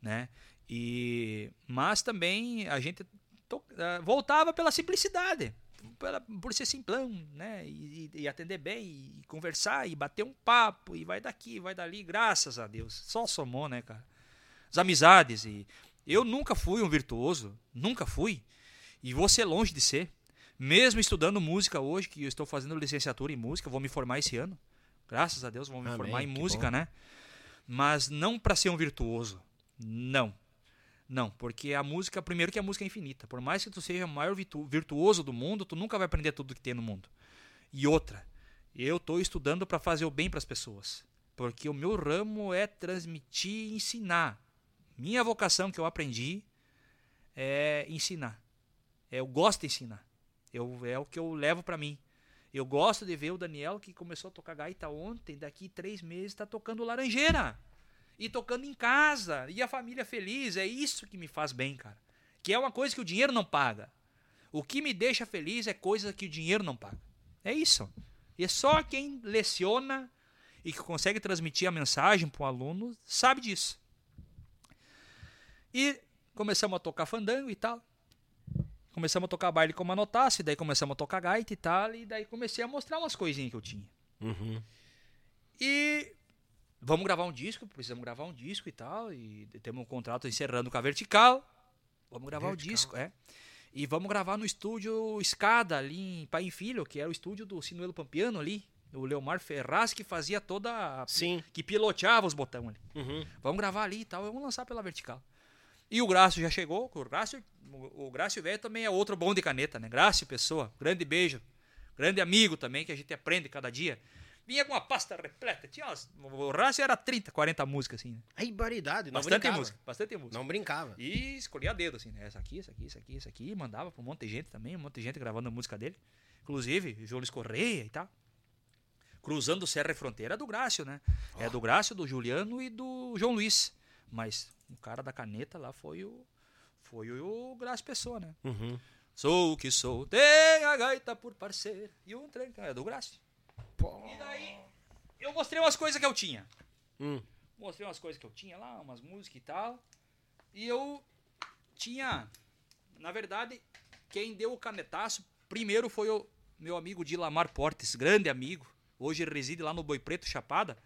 né? E mas também a gente to- ah, voltava pela simplicidade, pela- por ser simplão, né? E, e- atender bem, e conversar, e bater um papo, e vai daqui, vai dali, graças a Deus. Só somou, né, cara? As amizades e eu nunca fui um virtuoso, nunca fui, e vou ser longe de ser. Mesmo estudando música hoje, que eu estou fazendo licenciatura em música, vou me formar esse ano. Graças a Deus, vou me Amém, formar em música, bom. né? Mas não para ser um virtuoso. Não. Não, porque a música, primeiro que a música é infinita. Por mais que tu seja o maior virtu- virtuoso do mundo, tu nunca vai aprender tudo que tem no mundo. E outra, eu estou estudando para fazer o bem para as pessoas. Porque o meu ramo é transmitir e ensinar. Minha vocação que eu aprendi é ensinar. Eu gosto de ensinar. Eu, é o que eu levo para mim. Eu gosto de ver o Daniel que começou a tocar gaita ontem, daqui três meses está tocando laranjeira. E tocando em casa. E a família feliz. É isso que me faz bem, cara. Que é uma coisa que o dinheiro não paga. O que me deixa feliz é coisa que o dinheiro não paga. É isso. E é só quem leciona e que consegue transmitir a mensagem para o aluno sabe disso. E começamos a tocar fandango e tal. Começamos a tocar baile com manotaço, e daí começamos a tocar gaita e tal, e daí comecei a mostrar umas coisinhas que eu tinha. Uhum. E vamos gravar um disco, precisamos gravar um disco e tal, e temos um contrato encerrando com a Vertical. Vamos gravar o Vertical. disco, é. E vamos gravar no estúdio Escada, ali em Pai e Filho, que era o estúdio do Sinuelo Pampiano ali. O Leomar Ferraz que fazia toda a... Sim. que piloteava os botões ali. Uhum. Vamos gravar ali e tal, vamos lançar pela vertical. E o Grácio já chegou, o Grácio, o o Grácio velho também é outro bom de caneta, né? Grácio Pessoa, grande beijo. grande amigo também, que a gente aprende cada dia. Vinha com uma pasta repleta. Tinha umas, o Rácio era 30, 40 músicas, assim. Né? Aí, baridade, não Bastante brincava. música, bastante música. Não brincava. E escolhia dedo, assim, né? Essa aqui, essa aqui, essa aqui, essa aqui. E mandava pra um monte de gente também, um monte de gente gravando a música dele. Inclusive, João Luiz Correia e tal. Cruzando Serra e Fronteira é do Grácio, né? É do Grácio, do Juliano e do João Luiz. Mas o cara da caneta lá foi o. Foi o Grácio Pessoa, né? Uhum. Sou o que sou, tem a gaita por parceiro. E o trem, é do Grácio. Pô. E daí, eu mostrei umas coisas que eu tinha. Hum. Mostrei umas coisas que eu tinha lá, umas músicas e tal. E eu tinha. Na verdade, quem deu o canetaço primeiro foi o meu amigo Dilamar Portes, grande amigo. Hoje reside lá no Boi Preto, Chapada.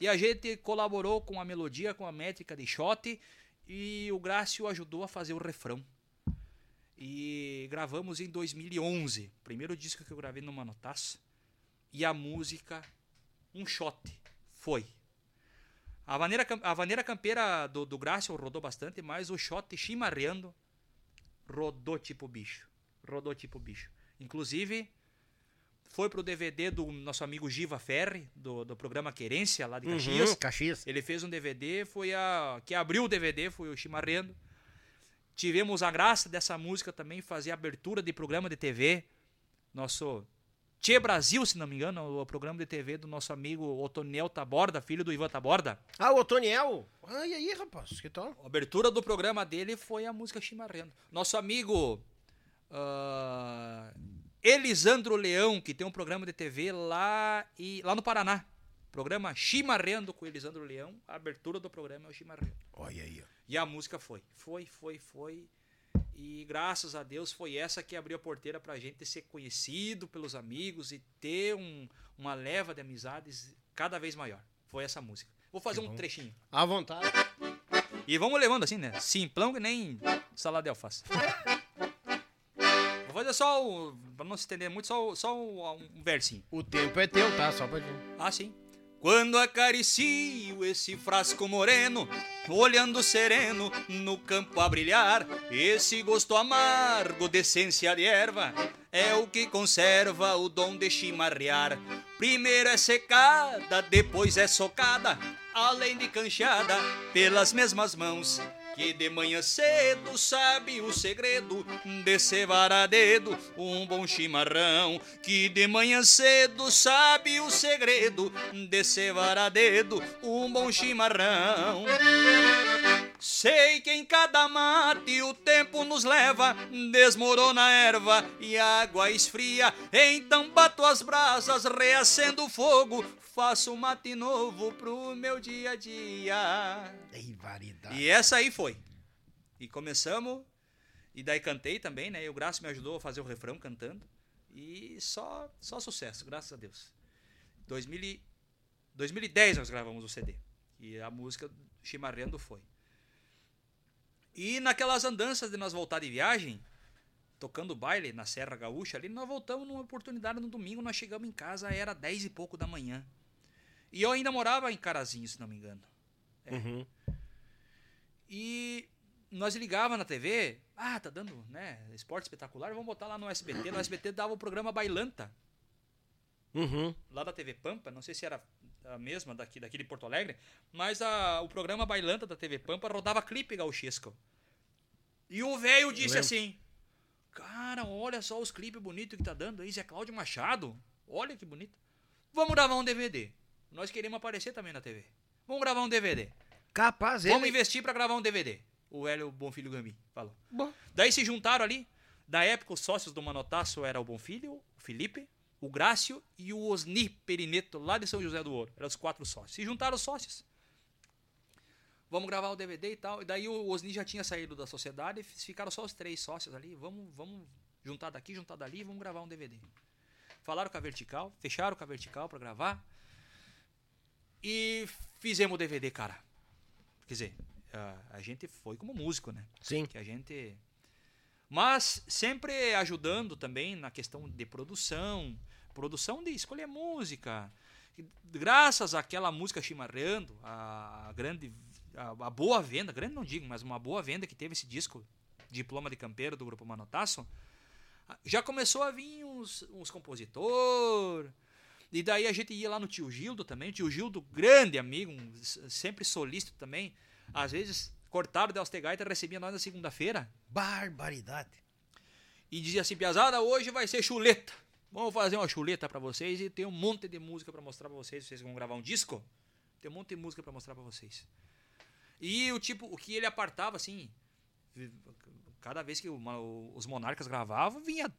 E a gente colaborou com a melodia, com a métrica de shot. E o Grácio ajudou a fazer o refrão. E gravamos em 2011. Primeiro disco que eu gravei no Manotaço. E a música, um shot. Foi. A maneira, a maneira campeira do, do Grácio rodou bastante, mas o shot chimarreando rodou tipo bicho. Rodou tipo bicho. Inclusive, foi pro DVD do nosso amigo Giva Ferri, do, do programa Querência, lá de Caxias. Uhum, Caxias. Ele fez um DVD, foi a. que abriu o DVD, foi o Chimarrendo. Tivemos a graça dessa música também fazer abertura de programa de TV. Nosso Tchê Brasil, se não me engano, o programa de TV do nosso amigo Otoniel Taborda, filho do Ivan Taborda. Ah, o Otoniel. Ai, aí, rapaz, que tal? A abertura do programa dele foi a música Chimarrendo. Nosso amigo ah, Elisandro Leão, que tem um programa de TV lá, e, lá no Paraná. Programa Chimarrendo com Elisandro Leão. A abertura do programa é o Chimarrendo. Olha aí, ó. E a música foi. Foi, foi, foi. E graças a Deus foi essa que abriu a porteira pra gente ser conhecido pelos amigos e ter um- uma leva de amizades cada vez maior. Foi essa música. Vou fazer um trechinho. À vontade. E vamos levando assim, né? Simplão que nem salada de alface. Vou fazer só o. Pra não se estender muito, só, só o- um versinho. O tempo é teu, tá? Só pra gente. Ah, sim. Quando acaricio esse frasco moreno, olhando sereno no campo a brilhar, esse gosto amargo de essência de erva é o que conserva o dom de chimarrear. Primeiro é secada, depois é socada, além de canchada pelas mesmas mãos. Que de manhã cedo sabe o segredo de cevar a dedo um bom chimarrão. Que de manhã cedo sabe o segredo de cevar a dedo um bom chimarrão. Sei que em cada mate o tempo nos leva, desmorona a erva e a água esfria. Então bato as brasas, reacendo o fogo, faço um mate novo pro meu dia a dia. Ei, variedade. E essa aí foi. E começamos, e daí cantei também, né? E o Graça me ajudou a fazer o refrão cantando. E só, só sucesso, graças a Deus. 2000 e- 2010 nós gravamos o CD. E a música Chimarrendo foi. E naquelas andanças de nós voltar de viagem, tocando baile na Serra Gaúcha ali, nós voltamos numa oportunidade no domingo, nós chegamos em casa, era 10 e pouco da manhã. E eu ainda morava em Carazinho, se não me engano. Uhum. E nós ligava na TV, ah, tá dando, né, esporte espetacular, vamos botar lá no SBT. No SBT dava o programa Bailanta, Uhum. lá da TV Pampa, não sei se era a mesma daqui, daqui de Porto Alegre, mas a, o programa Bailanta da TV Pampa rodava clipe gauchesco. E o velho disse assim, cara, olha só os clipes bonitos que tá dando aí, Zé Cláudio Machado, olha que bonito. Vamos gravar um DVD. Nós queremos aparecer também na TV. Vamos gravar um DVD. Capaz, Vamos ele... investir pra gravar um DVD. O Hélio Bonfilho Gami falou. Bom. Daí se juntaram ali. Da época, os sócios do Manotaço era o Bonfilho, o Felipe, o Grácio e o Osni Perineto, lá de São José do Ouro. Eram os quatro sócios. Se juntaram os sócios. Vamos gravar o DVD e tal. E daí o Osni já tinha saído da sociedade e ficaram só os três sócios ali. Vamos, vamos juntar daqui, juntar dali e vamos gravar um DVD. Falaram com a Vertical, fecharam com a Vertical pra gravar. E fizemos o DVD, cara. Quer dizer, a, a gente foi como músico, né? Sim. Que a gente. Mas sempre ajudando também na questão de produção, produção de escolher música. E Graças àquela música chimarrando, a, grande, a, a boa venda, grande não digo, mas uma boa venda que teve esse disco, Diploma de Campeiro do Grupo Manotaço, Já começou a vir uns, uns compositor. E daí a gente ia lá no tio Gildo também. O tio Gildo, grande amigo, um, sempre solícito também. Às vezes, cortaram de Alstegaita, recebia nós na segunda-feira. Barbaridade. E dizia assim, Piazada, hoje vai ser chuleta. Vamos fazer uma chuleta para vocês e tem um monte de música para mostrar para vocês. Vocês vão gravar um disco? Tem um monte de música para mostrar para vocês. E o tipo, o que ele apartava assim, cada vez que os monarcas gravavam, vinha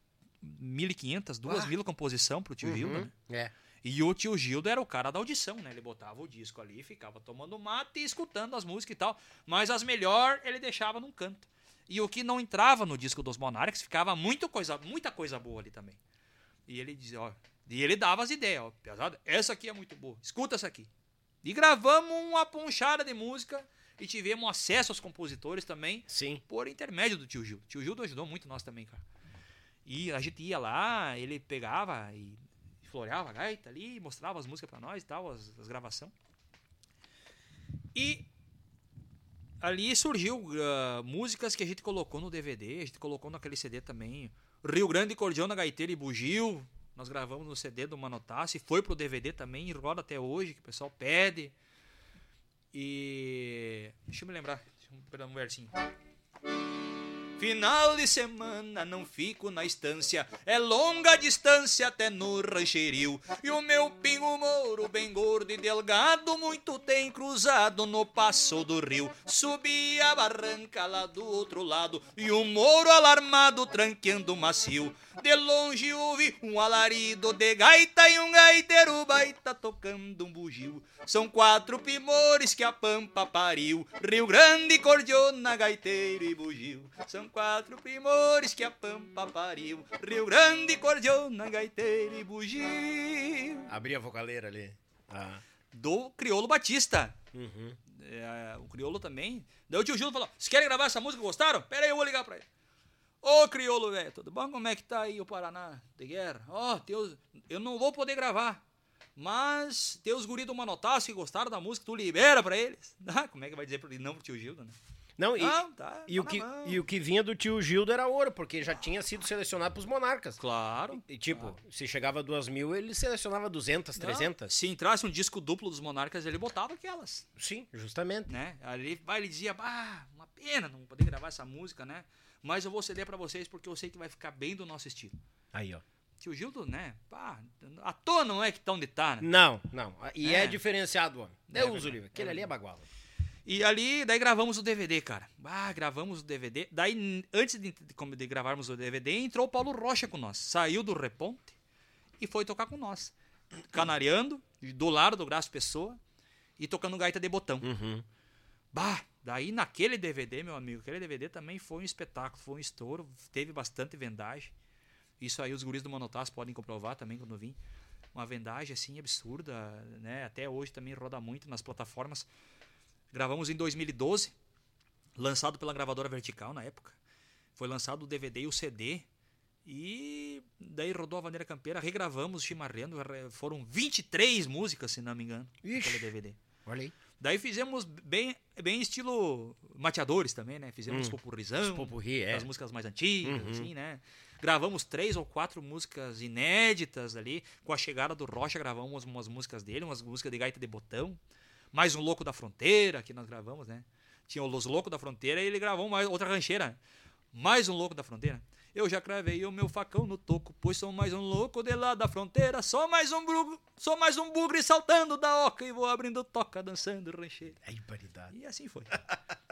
1.500, 2.000 ah. composição pro tio uhum. Gildo, né? É. E o tio Gildo era o cara da audição, né? Ele botava o disco ali, ficava tomando mate e escutando as músicas e tal. Mas as melhor ele deixava num canto. E o que não entrava no disco dos Monarcas ficava muito coisa, muita coisa boa ali também. E ele dizia, ó, e ele dava as ideias, ó, pesado, essa aqui é muito boa, escuta essa aqui. E gravamos uma ponchada de música e tivemos acesso aos compositores também. Sim. Por intermédio do tio Gil. O tio Gildo ajudou muito nós também, cara. E a gente ia lá, ele pegava e floreava a gaita ali, mostrava as músicas para nós e tal, as, as gravações. E ali surgiu uh, músicas que a gente colocou no DVD, a gente colocou naquele CD também. Rio Grande, Cordiona, Gaiteiro e Bugio. Nós gravamos no CD do Manotassi, foi pro DVD também, e roda até hoje, que o pessoal pede. E. Deixa eu me lembrar, deixa eu pegar um versinho. Final de semana não fico na estância, é longa distância até no rancherio. E o meu pingo mouro, bem gordo e delgado, muito tem cruzado no passo do rio. Subi a barranca lá do outro lado, e o mouro alarmado tranqueando macio. De longe ouvi um alarido de gaita e um gaiteiro baita tocando um bugio. São quatro primores que a pampa pariu, Rio Grande, Cordiona, gaiteiro e bugio. São quatro primores que a pampa pariu, Rio Grande, Cordiona, gaiteiro e bugio. Abri a vocaleira ali. Ah. Do Criolo Batista. Uhum. É, o Criolo também. Daí o tio Gil falou: Vocês querem gravar essa música? Gostaram? Pera aí, eu vou ligar pra ele. Ô, crioulo, velho, tudo bom? Como é que tá aí o Paraná de guerra? Ó, oh, eu não vou poder gravar. Mas tem os guris do Manotaço que gostaram da música, tu libera pra eles. [laughs] Ah, como é que vai dizer pra ele não pro tio Gildo, né? Não, e, não, tá, e, tá o que, e o que vinha do tio Gildo era ouro, porque já tinha sido selecionado pros monarcas. Claro. E, tipo, claro. se chegava a duas mil, ele selecionava 200, 300. se entrasse um disco duplo dos monarcas, ele botava aquelas. Sim, justamente. Né? Ali ele dizia, ah, uma pena não poder gravar essa música, né? Mas eu vou ceder para vocês porque eu sei que vai ficar bem do nosso estilo. Aí, ó. Tio Gildo, né? Pá, à toa não é que tão de tá, né? Não, não. E é, é diferenciado, ó. Deus é, o livro. Aquele é ali é baguala. E ali, daí gravamos o DVD, cara. Ah, gravamos o DVD. Daí, antes de, de, de gravarmos o DVD, entrou o Paulo Rocha com nós. Saiu do Reponte e foi tocar com nós. Canariando, do lado do Graço Pessoa e tocando gaita de botão. Uhum. Bah, Daí naquele DVD, meu amigo, aquele DVD também foi um espetáculo, foi um estouro, teve bastante vendagem. Isso aí os guris do Monotaço podem comprovar também quando vim. Uma vendagem assim absurda, né? Até hoje também roda muito nas plataformas. Gravamos em 2012, lançado pela gravadora Vertical na época. Foi lançado o DVD e o CD. E daí rodou a Bandeira Campeira, regravamos Chimarrendo. Foram 23 músicas, se não me engano, naquele DVD. Olha aí. Daí fizemos bem, bem estilo mateadores também, né? Fizemos hum. popurrizão. Popurri, é. As músicas mais antigas, uhum. assim, né? Gravamos três ou quatro músicas inéditas ali. Com a chegada do Rocha, gravamos umas músicas dele, umas músicas de gaita de botão. Mais um Louco da Fronteira, que nós gravamos, né? Tinha os Loucos da Fronteira e ele gravou mais outra rancheira. Mais um Louco da Fronteira. Eu já cravei o meu facão no toco, pois sou mais um louco de lá da fronteira. Sou mais um bugre, sou mais um bugre saltando da oca e vou abrindo toca, dançando rancheiro. Ai, paridade. E assim foi.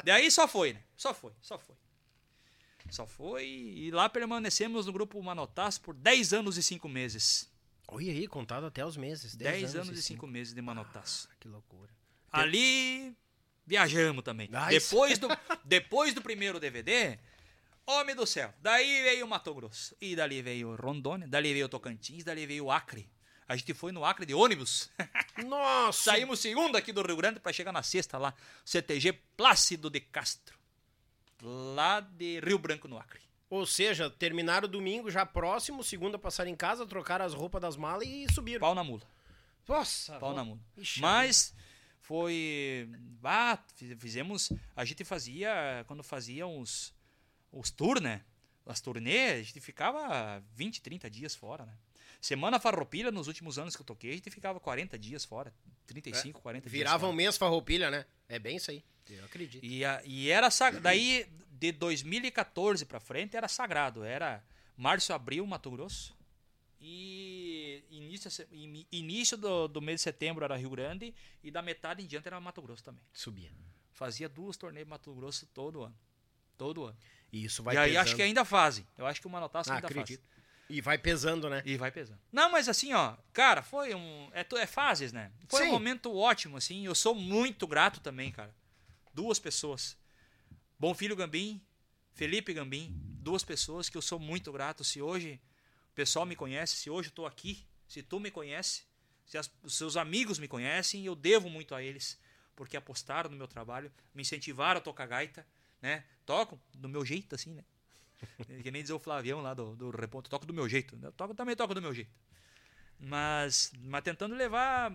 Daí só foi, né? Só foi, só foi. Só foi. E lá permanecemos no grupo Manotaço por 10 anos e 5 meses. Olha aí, contado até os meses. 10 anos, anos, e 5 meses de Manotaço. Ah, que loucura. Ali viajamos também. Depois do, [laughs] depois do primeiro DVD, Homem do céu. Daí veio Mato Grosso. E dali veio Rondônia, dali veio Tocantins, dali veio Acre. A gente foi no Acre de ônibus. [laughs] Nossa! Saímos segundo aqui do Rio Grande para chegar na sexta lá. CTG Plácido de Castro. Lá de Rio Branco, no Acre. Ou seja, terminaram o domingo já próximo, segunda passaram em casa, trocaram as roupas das malas e subiram. Pau na mula. Nossa! Pau na mula. Ixi, Mas foi. Ah, fizemos. A gente fazia. Quando fazia uns os tours, né? as turnês, a gente ficava 20, 30 dias fora, né? Semana Farroupilha, nos últimos anos que eu toquei, a gente ficava 40 dias fora. 35, 40 dias Virava um fora. mês farroupilha, né? É bem isso aí. Eu acredito. E, a- e era daí de 2014 pra frente era sagrado, era março, abril, Mato Grosso. E início, início do, do mês de setembro era Rio Grande e da metade em diante era Mato Grosso também. Subia. Fazia duas torneios Mato Grosso todo ano. Todo ano. E isso vai e aí pesando. acho que ainda fazem. Eu acho que o Manotaço Ah, ainda acredito. faz. E vai pesando, né? E vai pesando. Não, mas assim, ó, cara, foi um. É, é fases, né? Foi Sim. um momento ótimo, assim. Eu sou muito grato também, cara. Duas pessoas. Bom Filho Gambim, Felipe Gambim. Duas pessoas que eu sou muito grato. Se hoje o pessoal me conhece, se hoje eu tô aqui, se tu me conhece, se as- os seus amigos me conhecem, eu devo muito a eles. Porque apostaram no meu trabalho, me incentivaram a tocar gaita, né? Toco do meu jeito, assim, né? [laughs] que nem dizer o Flavião lá do, do Reponto, toco do meu jeito. Eu toco, também toco do meu jeito. Mas, mas tentando levar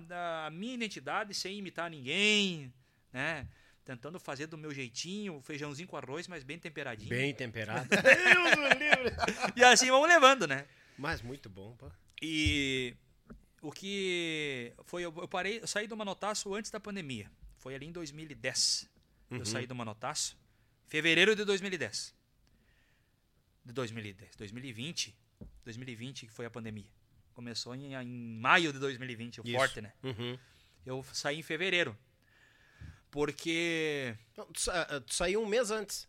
a minha identidade sem imitar ninguém, né? Tentando fazer do meu jeitinho, feijãozinho com arroz, mas bem temperadinho. Bem temperado. [laughs] [laughs] E assim vamos levando, né? Mas muito bom, pô. E o que foi eu parei, eu saí do Manotaço antes da pandemia. Foi ali em 2010. Eu saí do Manotaço, fevereiro de 2010. De 2010, 2020, 2020 que foi a pandemia. Começou em, em maio de 2020, o Isso. forte, né? Uhum. Eu saí em fevereiro. Porque Não, tu, ah, tu saiu um mês antes.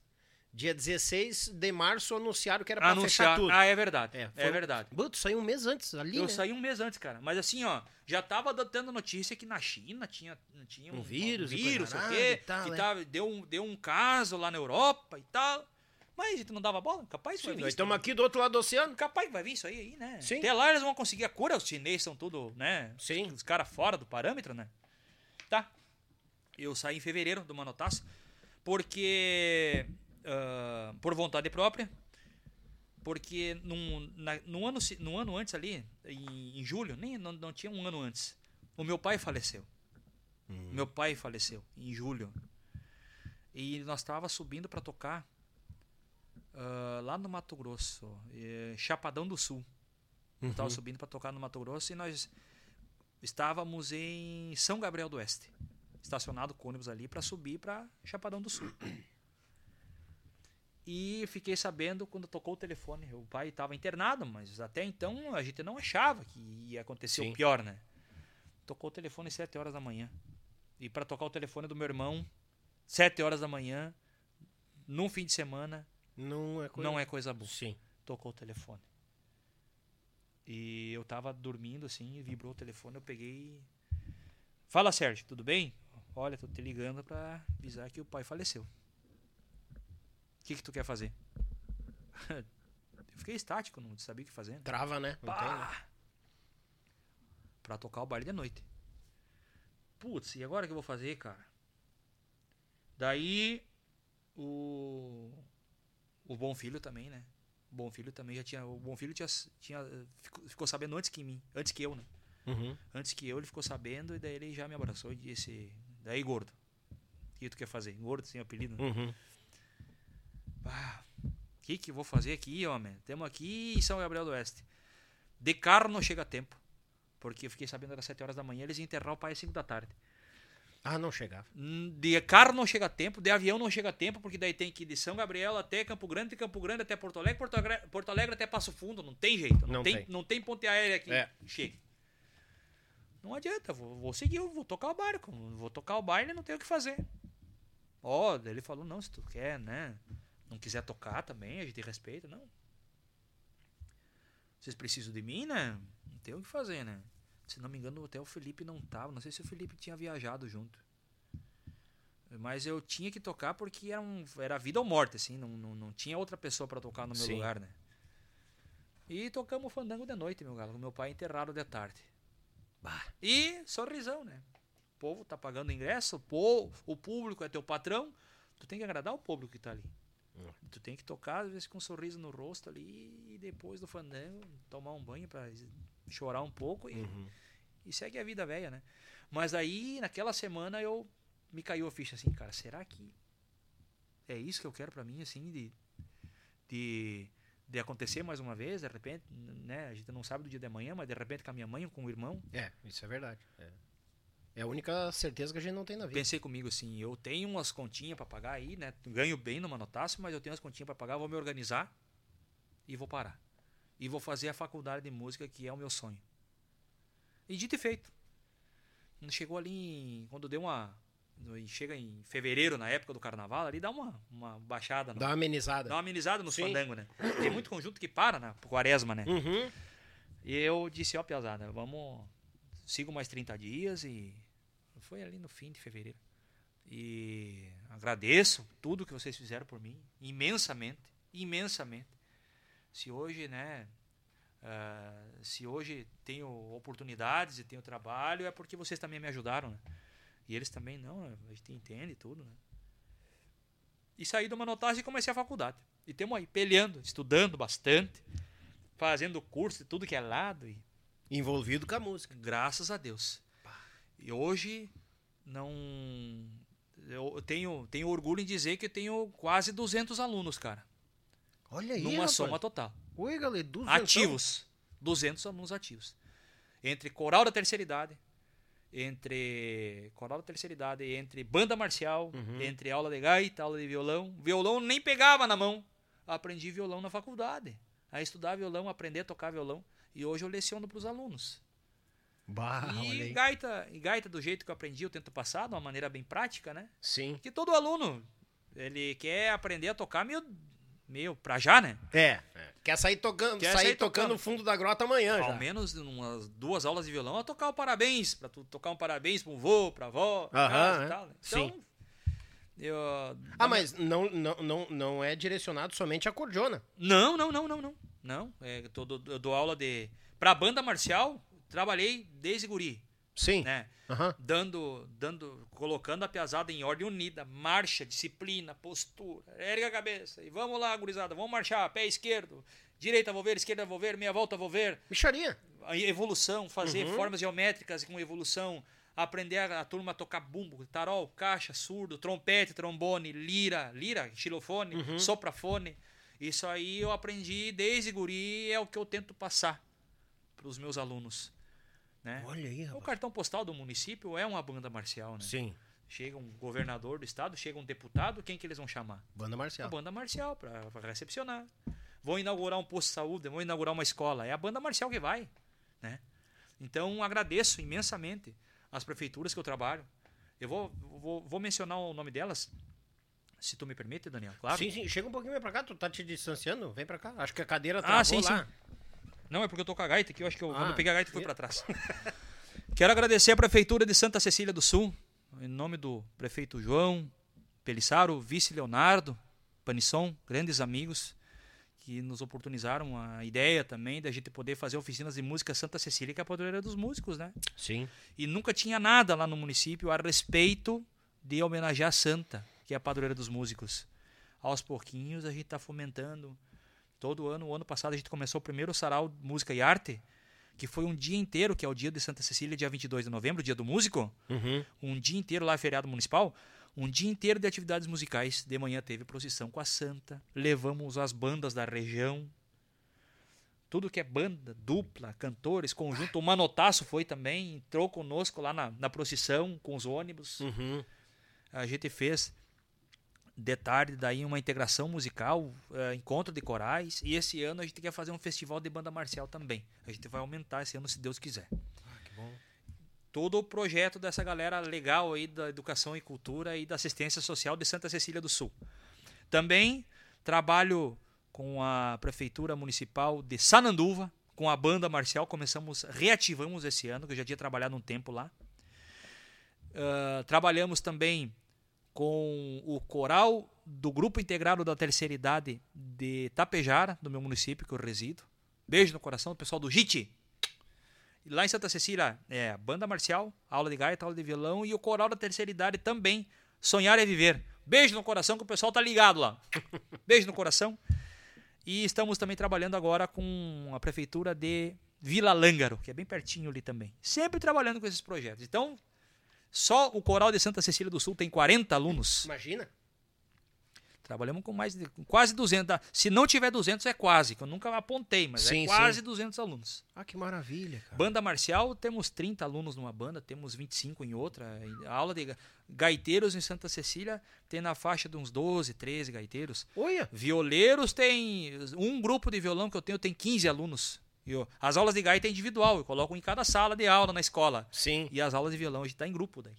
Dia 16 de março anunciaram que era pra fechar anunciar, tudo. ah, é verdade. É, É, foi- verdade. Bom, tu saiu um mês antes ali, Eu né? saí um mês antes, cara. Mas assim, ó, já tava dando notícia que na China tinha, tinha Um vírus e um vírus, sei o quê, tal, que né? tava, deu, um, deu um caso lá na Europa e tal. Mas a gente não dava bola, capaz Sim, nós estamos aqui do outro lado do oceano. Capaz vai vir isso aí, aí, né? Sim. Até lá eles vão conseguir a cura, os chineses são tudo, né? Sim. Os caras fora do parâmetro, né? Tá. Eu saí em fevereiro do Manotaço, porque. Ah, por vontade própria. Porque num, na- num, ano, num ano antes ali, em, em julho, nem não, não tinha um ano antes, o meu pai faleceu. Meu pai faleceu em julho. E nós tava subindo para tocar ah, lá no Mato Grosso, eh, Chapadão do Sul. Eu tava subindo para tocar no Mato Grosso e nós estávamos em São Gabriel do Oeste, estacionado com ônibus ali para subir para Chapadão do Sul. E fiquei sabendo quando tocou o telefone. O pai estava internado, mas até então a gente não achava que ia acontecer Sim. o pior, né? Tocou o telefone às 7 horas da manhã. E para tocar o telefone do meu irmão, 7 horas da manhã, num fim de semana, Não é coisa... não é coisa boa. Sim. Tocou o telefone. E eu tava dormindo assim, e vibrou o telefone, eu peguei. Fala, Sérgio, tudo bem? Olha, tô te ligando pra avisar que o pai faleceu. O que que tu quer fazer? [laughs] eu fiquei estático, não sabia o que fazer. né? Trava, né? Não tem, né? Pra tocar o baile de noite. Putz, e agora o que eu vou fazer, cara? Daí o o Bom Filho também, né? O Bom Filho também já tinha, o Bom Filho tinha, tinha ficou, ficou sabendo antes que mim, antes que eu, né? Uhum. Antes que eu, ele ficou sabendo e daí ele já me abraçou e disse: "Daí, gordo, o que tu quer fazer? Gordo sem apelido?" né? Uhum. O que que eu vou fazer aqui, homem? Temos aqui em São Gabriel do Oeste. De carro não chega a tempo. Porque eu fiquei sabendo que era 7 horas da manhã, eles iam enterrar o pai às 5 da tarde. Ah, não chegava. Hum, De carro não chega a tempo, de avião não chega a tempo, porque daí tem que ir de São Gabriel até Campo Grande, de Campo Grande até Porto Alegre, Porto Alegre, Porto Alegre até Passo Fundo. Não tem jeito. Não, Não tem, tem. não tem ponte aérea aqui. É. Chega. Não adianta, vou, vou seguir, vou tocar o barco. Vou tocar o baile, não tenho o que fazer. Ó, daí ele falou, não, se tu quer, né? Não quiser tocar também, a gente respeita, não. Vocês precisam de mim, né? Não tem o que fazer, né? Se não me engano, até o Felipe não tava. Não sei se o Felipe tinha viajado junto. Mas eu tinha que tocar porque era, um, era vida ou morte, assim. Não, não, não tinha outra pessoa pra tocar no meu Sim. lugar, né? E tocamos o fandango de noite, meu galo. Com meu pai enterrado de tarde. E sorrisão, né? O povo tá pagando ingresso, o, povo, o público é teu patrão. Tu tem que agradar o público que tá ali. Tu tem que tocar, às vezes, com um sorriso no rosto ali. E depois do fandango, tomar um banho pra chorar um pouco. E, e segue a vida velha, né? Mas aí, naquela semana, eu me caiu a ficha assim, cara, será que é isso que eu quero pra mim, assim, de, de de acontecer mais uma vez, de repente, né? A gente não sabe do dia de amanhã, mas de repente com a minha mãe ou com o irmão. É, isso é verdade. É. é a única certeza que a gente não tem na vida. Pensei comigo assim, eu tenho umas continhas para pagar aí, né? Ganho bem no Manotácio, mas eu tenho umas continhas para pagar, vou me organizar e vou parar. E vou fazer a faculdade de música, que é o meu sonho. E dito e feito. Chegou ali, em, quando deu uma, chega em fevereiro, na época do carnaval, ali dá uma, uma baixada. No, dá uma amenizada. Dá uma amenizada no fandango, né? Tem muito conjunto que para na quaresma, né? Uhum. E eu disse, ó, Piazada, vamos. Sigo mais 30 dias e. Foi ali no fim de fevereiro. E agradeço tudo que vocês fizeram por mim, imensamente, imensamente. Se hoje, né, uh, se hoje tenho oportunidades e tenho trabalho, é porque vocês também me ajudaram, né? E eles também, não, a gente entende tudo, né? E saí do Manotagem e comecei a faculdade. E temos aí peleando, estudando bastante, fazendo curso de tudo que é lado. E... Envolvido com a música. Graças a Deus. E hoje não eu tenho, tenho orgulho em dizer que eu tenho quase 200 alunos, cara. Olha aí, Numa rapaz. soma total. Oi, galera, 200 Ativos. 200 alunos ativos. Entre coral da terceira idade, entre coral da terceira idade, entre banda marcial, Uhum. entre aula de gaita, aula de violão. Violão nem pegava na mão. Aprendi violão na faculdade. A estudar violão, aprender a tocar violão. E hoje eu leciono para os alunos. Bah, e gaita, e gaita do jeito que eu aprendi, eu tento passar de uma maneira bem prática, né? Sim. Que todo aluno, ele quer aprender a tocar meio, meio pra já, né? É. Quer sair tocando, Quer sair, sair tocando no fundo da grota amanhã Ao já. menos umas duas aulas de violão a tocar o parabéns, pra tu tocar um parabéns pro vô, pra avó, pra Aham, casa é. e tal. né? Então, Sim. eu Ah, mas não, não, não, não é direcionado somente à cordiona. Não, não, não, não, não. Não, é, tô- eu dou aula de pra banda marcial, trabalhei desde guri, Sim. né? Aham. Dando, dando, colocando a piazada em ordem unida, marcha, disciplina, postura, erga a cabeça e vamos lá, gurizada, vamos marchar, pé esquerdo, direita vou ver, esquerda vou ver, meia volta vou ver, Micharia. evolução, fazer formas geométricas com evolução, aprender a, a turma a tocar bumbo, tarol, caixa, surdo, trompete, trombone, lira, lira, xilofone, soprafone. Isso aí eu aprendi desde guri, é o que eu tento passar para os meus alunos. Né? Olha aí, O rapaz. cartão postal do município é uma banda marcial, né? Sim. Chega um governador do estado, chega um deputado, quem que eles vão chamar? Banda A marcial. banda marcial para recepcionar. Vão inaugurar um posto de saúde, vão inaugurar uma escola. É a banda marcial que vai. Né? Então agradeço imensamente as prefeituras que eu trabalho. Eu vou, vou, vou mencionar o nome delas, se tu me permite, Daniel. Claro. Sim, sim. Chega um pouquinho mais pra cá. Tu tá te distanciando? Vem pra cá. Acho que a cadeira Ah, travou sim, lá. Não, é porque eu tô com a gaita aqui, eu acho que eu, quando Ah, eu peguei a gaita fui e- para trás. [laughs] Quero agradecer a Prefeitura de Santa Cecília do Sul, em nome do prefeito João Pelissaro, vice Leonardo, Panisson, grandes amigos, que nos oportunizaram a ideia também da gente poder fazer oficinas de música Santa Cecília, que é a padroeira dos músicos, né? Sim. E nunca tinha nada lá no município a respeito de homenagear a Santa, que é a padroeira dos músicos. Aos pouquinhos a gente está fomentando. Todo ano, o ano passado a gente começou o primeiro sarau Música e Arte, que foi um dia inteiro, que é o dia de Santa Cecília, dia 22 de novembro, dia do músico. Uhum. Um dia inteiro lá, feriado municipal. Um dia inteiro de atividades musicais. De manhã teve procissão com a Santa. Levamos as bandas da região. Tudo que é banda, dupla, cantores, conjunto. O Manotaço foi também, entrou conosco lá na, na procissão com os ônibus. Uhum. A gente fez de tarde daí uma integração musical, eh, encontro de corais. E esse ano a gente quer fazer um festival de banda marcial também. A gente vai aumentar esse ano, se Deus quiser. que bom. Todo o projeto dessa galera legal aí da educação e cultura e da assistência social de Santa Cecília do Sul. Também trabalho com a prefeitura municipal de Sananduva, com a banda marcial. Começamos, reativamos esse ano, que eu já tinha trabalhado um tempo lá. Ah, trabalhamos também com o coral do Grupo Integrado da Terceira Idade de Tapejara, do meu município que eu resido. Beijo no coração do pessoal do JIT. Lá em Santa Cecília, é banda marcial, aula de gaita, aula de violão e o coral da terceira idade também. Sonhar é viver. Beijo no coração que o pessoal tá ligado lá. [laughs] Beijo no coração. E estamos também trabalhando agora com a prefeitura de Vila Lângaro, que é bem pertinho ali também. Sempre trabalhando com esses projetos. Então, só o coral de Santa Cecília do Sul tem 40 alunos. Imagina. Trabalhamos com mais de quase 200. Se não tiver 200, é quase, que eu nunca apontei, mas Sim, é quase sim. 200 alunos. Ah, que maravilha, cara. Banda marcial, temos 30 alunos numa banda, temos 25 em outra. A aula de ga- gaiteiros em Santa Cecília tem na faixa de uns 12, 13 gaiteiros. Olha, Violeiros tem. Um grupo de violão que eu tenho tem 15 alunos. E eu- as aulas de gaita é individual, eu coloco em cada sala de aula na escola. sim. E as aulas de violão a gente tá em grupo daí.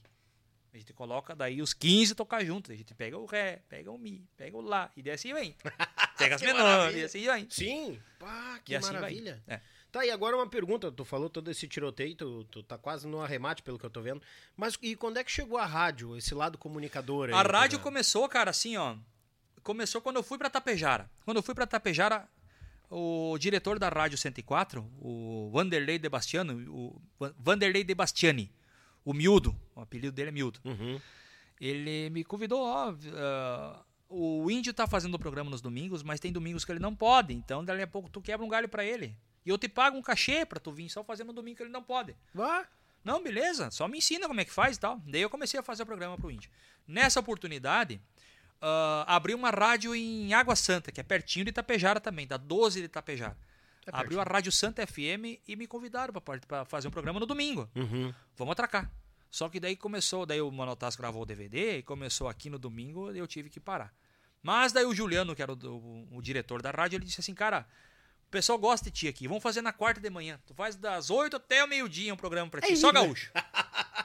A gente coloca daí os 15 tocar junto. A gente pega o Ré, pega o Mi, pega o Lá. E daí assim vem. [laughs] Pega as menores, e assim vem. Sim. Pá, que E assim maravilha. É. Tá, e agora uma pergunta. Tu falou todo esse tiroteio, tu, tu tá quase no arremate, pelo que eu tô vendo. Mas e quando é que chegou a rádio, esse lado comunicador aí? A do rádio programa? começou, cara, assim, ó. Começou quando eu fui pra Tapejara. Quando eu fui pra Tapejara, o diretor da Rádio 104, o Vanderlei De Bastiano, o Van- Vanderlei De Bastiani, o Miúdo, o apelido dele é Miúdo. Uhum. Ele me convidou, ó, ah, o Índio tá fazendo o programa nos domingos, mas tem domingos que ele não pode, então dali a pouco tu quebra um galho pra ele. E eu te pago um cachê pra tu vir só fazer no domingo que ele não pode. Vá. Não, beleza, só me ensina como é que faz e tal. Daí eu comecei a fazer o programa pro Índio. Nessa oportunidade, ah, abri uma rádio em Água Santa, que é pertinho de Itapejara também, da 12 de Itapejara. É Abriu a Rádio Santa FM e me convidaram para fazer um programa no domingo. Uhum. Vamos atracar. Só que daí começou, daí o Manotas gravou o DVD e começou aqui no domingo e eu tive que parar. Mas daí o Juliano, que era o, o- o diretor da rádio, ele disse assim, cara, o pessoal gosta de ti aqui, vamos fazer na quarta de manhã. Tu faz das 8 até o meio-dia um programa pra ti, Aí, só né? gaúcho.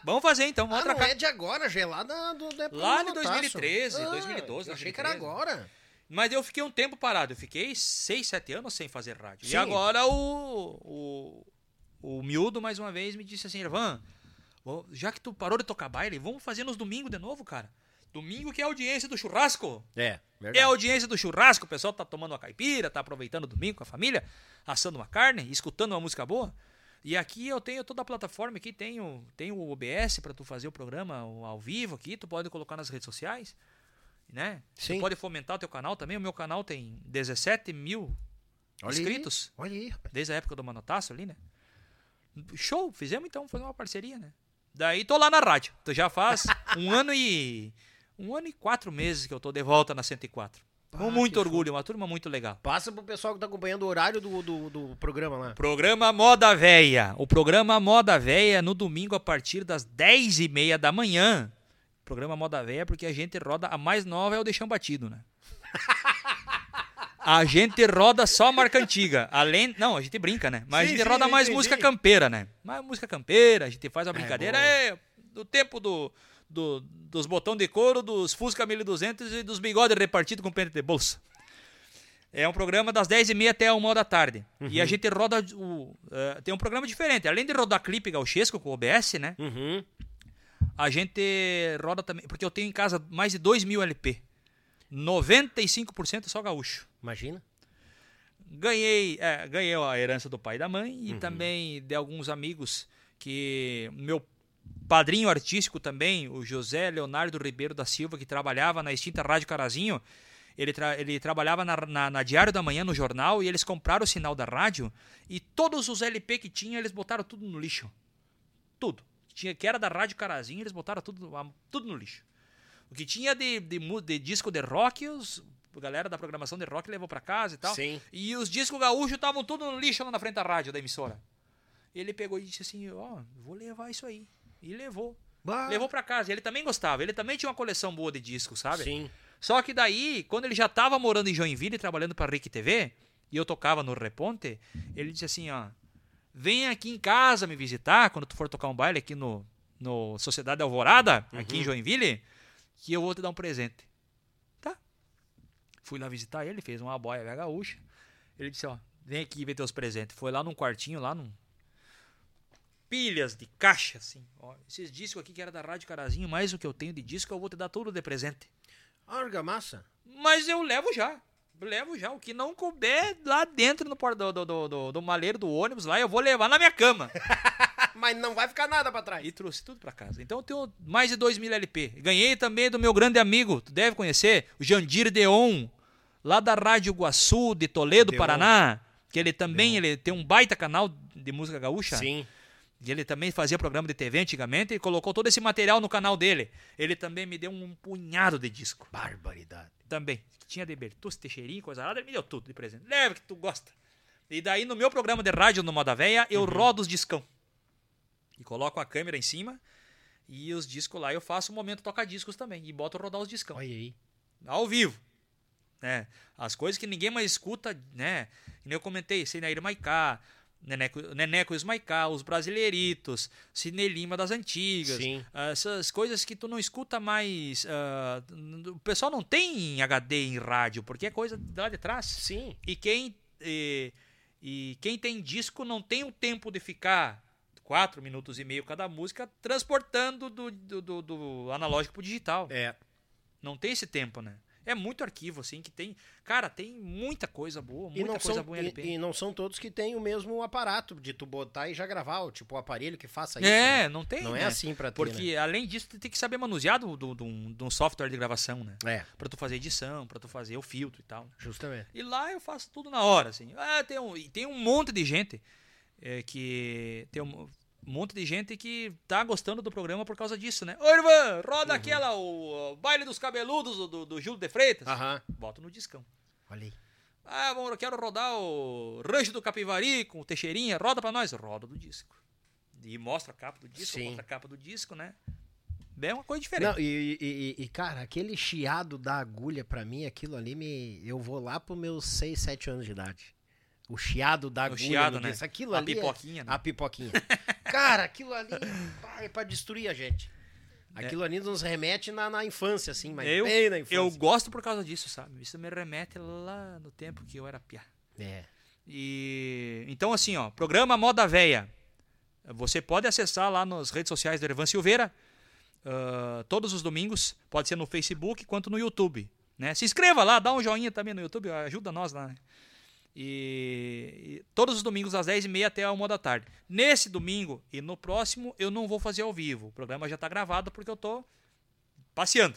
vamos fazer então, vamos Ah, não atracar. é de agora, já é lá da, do, da Lá de Motaço. 2013, Ah, 2012, Eu achei que era 2013. agora. Mas eu fiquei um tempo parado. Eu fiquei 6, 7 anos sem fazer rádio. Sim. E agora o, o, o miúdo, mais uma vez, me disse assim, Irvan, já que tu parou de tocar baile, vamos fazer nos domingos de novo, cara. Domingo que é a audiência do churrasco. É, É a audiência do churrasco. O pessoal tá tomando uma caipira, tá aproveitando o domingo com a família, assando uma carne, escutando uma música boa. E aqui eu tenho toda a plataforma aqui, tenho, tenho o OBS para tu fazer o programa ao vivo aqui, tu pode colocar nas redes sociais, né? Sim. Tu pode fomentar o teu canal também. O meu canal tem 17 mil Olha aí. inscritos Olha aí, rapaz. desde a época do Manotaço ali, né? Show, fizemos então, foi uma parceria, né? Daí tô lá na rádio. Tu já faz [laughs] um ano e um ano e quatro meses que eu tô de volta na 104. Com Ah, muito orgulho, uma turma muito legal. Passa pro pessoal que tá acompanhando o horário do, do, do programa lá. Programa Moda Véia. O programa Moda Véia no domingo a partir das 10 e meia da manhã. Programa Moda Véia porque a gente roda, a mais nova é o Deixão Batido, né? A gente roda só marca antiga. Além, não, a gente brinca, né? Mas Sim, a gente sim, roda eu mais entendi. música campeira, né? Mais música campeira, a gente faz uma brincadeira. bom. É, do tempo do, do- dos botão de couro, dos Fusca 1200 e dos bigodes repartidos com pente de bolsa. É um programa das 10h30 até a 1 hora da tarde. E Uhum. a gente roda. O, eh, tem um programa diferente. Além de rodar clipe gauchesco com o OBS, né? Uhum. A gente roda também. Porque eu tenho em casa mais de 2 mil LP. 95% só gaúcho. Imagina. Ganhei, é, ganhei a herança do pai e da mãe e também de alguns amigos que meu padrinho artístico também, o José Leonardo Ribeiro da Silva, que trabalhava na extinta Rádio Carazinho, ele, tra- ele trabalhava na, na, na Diário da Manhã, no jornal, e eles compraram o sinal da rádio e todos os LP que tinha, eles botaram tudo no lixo. Tudo. Que Tinha, que era da Rádio Carazinho, eles botaram tudo, tudo no lixo. O que tinha de, de, de disco de rock, os, a galera da programação de rock levou pra casa e tal. Sim. E os discos gaúchos estavam tudo no lixo lá na frente da rádio, da emissora. Ele pegou e disse assim, ó, vou levar isso aí. E levou. Bah. Levou pra casa. Ele também gostava. Ele também tinha uma coleção boa de discos, sabe? Sim. Só que daí, quando ele já tava morando em Joinville, trabalhando pra Rick TV, e eu tocava no Reponte, ele disse assim, ó, vem aqui em casa me visitar, quando tu for tocar um baile aqui no, no Sociedade Alvorada, aqui em Joinville, que eu vou te dar um presente. Tá. Fui lá visitar ele, fez uma boia gaúcha. Ele disse, ó, vem aqui ver teus presentes. Foi lá num quartinho, lá num... Pilhas de caixa, assim. Ó, esses discos aqui que era da Rádio Carazinho, mais o que eu tenho de disco, eu vou te dar tudo de presente. Argamassa. Mas eu levo já. Levo já. O que não couber lá dentro no do, do, do, do, do maleiro do ônibus, lá eu vou levar na minha cama. [laughs] Mas não vai ficar nada pra trás. e trouxe tudo pra casa. Então eu tenho mais de 2 mil LP. Ganhei também do meu grande amigo, tu deve conhecer, o Jandir Deon, lá da Rádio Guaçu, de Toledo, Deon. Paraná. Que ele também ele tem um baita canal de música gaúcha. Sim. E ele também fazia programa de TV antigamente e colocou todo esse material no canal dele. Ele também me deu um punhado de disco. Barbaridade. Também. Tinha de Bertucci, Teixeirinho, coisa nada, ele me deu tudo de presente. Leva que tu gosta. E daí no meu programa de rádio no Moda Véia, eu rodo os discão. E coloco a câmera em cima e os discos lá eu faço um momento toca-discos também. E boto rodar os discão. Olha aí. Ao vivo. Né? As coisas que ninguém mais escuta, né? E eu comentei, Senair Maicá, Neneco, Neneco e os Brasileiritos, Cine Lima das Antigas. Sim. Essas coisas que tu não escuta mais. ah, o pessoal não tem HD em rádio, porque é coisa lá de trás. Sim. E quem, e, e quem tem disco não tem o tempo de ficar quatro minutos e meio cada música transportando do, do, do- do analógico pro digital. É. Não tem esse tempo, né? É muito arquivo, assim, que tem. Cara, tem muita coisa boa, E muita não, coisa são, boa em LP. e, e não são todos que têm o mesmo aparato de tu botar e já gravar, o tipo o aparelho que faça isso. é, né? não tem. Não é né? assim pra ter, Porque além disso, tu tem que saber manusear de do, do, de um- um software de gravação, né? É, Pra tu fazer edição, pra tu fazer o filtro e tal. justamente. E lá eu faço tudo na hora, assim. Ah, tem um, e tem um monte de gente é, que. Tem um monte de gente que tá gostando do programa por causa disso, né? Ô, Irmã, roda aquela, o, o baile dos cabeludos do, do, do Júlio de Freitas. Aham. Boto no discão. Olha aí. Ah, bom, eu quero rodar o Rancho do Capivari com o Teixeirinha. Roda pra nós. Roda do disco. E mostra a capa do disco, Sim. mostra a capa do disco, né? É uma coisa diferente. Não, e, e- e- e, cara, aquele chiado da agulha, pra mim, aquilo ali me. Eu vou lá pros meus 6, 7 anos de idade. O chiado da O agulha. chiado, no né? Aquilo A ali. é- pipoquinha, né? A pipoquinha. [laughs] cara, aquilo ali é pra destruir a gente. Aquilo ali nos remete na, na infância, assim, mas eu, bem na infância. eu gosto por causa disso, sabe? Isso me remete lá no tempo que eu era piá. É. E então assim, ó, programa Moda Véia. Você pode acessar lá nas redes sociais do Ervan Silveira, ah, todos os domingos, pode ser no Facebook quanto no YouTube, né? Se inscreva lá, dá um joinha também no YouTube, ajuda nós lá. né? E, e todos os domingos às 10h30 até a 1 da tarde. Nesse domingo e no próximo eu não vou fazer ao vivo. O programa já está gravado porque eu tô passeando.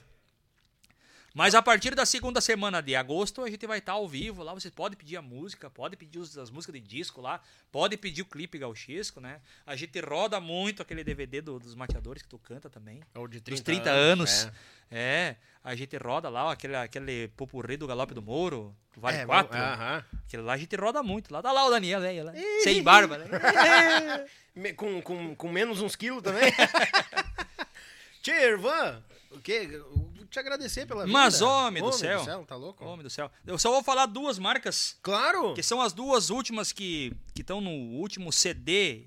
Mas a partir da segunda semana de agosto a gente vai estar ao vivo lá. Você pode pedir a música, pode pedir as músicas de disco lá, pode pedir o clipe gauchesco, né? A gente roda muito aquele DVD do- dos mateadores que tu canta também. Ou de Dos 30, 30 anos. anos. É. a gente roda lá, ó, aquele, aquele popurri do Galope do Mouro, do Vale É, 4. vamos- aham. Aquele lá a gente roda muito. Lá tá lá o Daniel, velho, lá. Sem barba, né? [laughs] Com, com, com menos uns quilos também. [laughs] Tchê, Irvan, o quê? Te agradecer pela vida. Mas, homem do céu. tá louco? Homem do céu. Eu só vou falar duas marcas Claro! Que são as duas últimas que estão no último CD,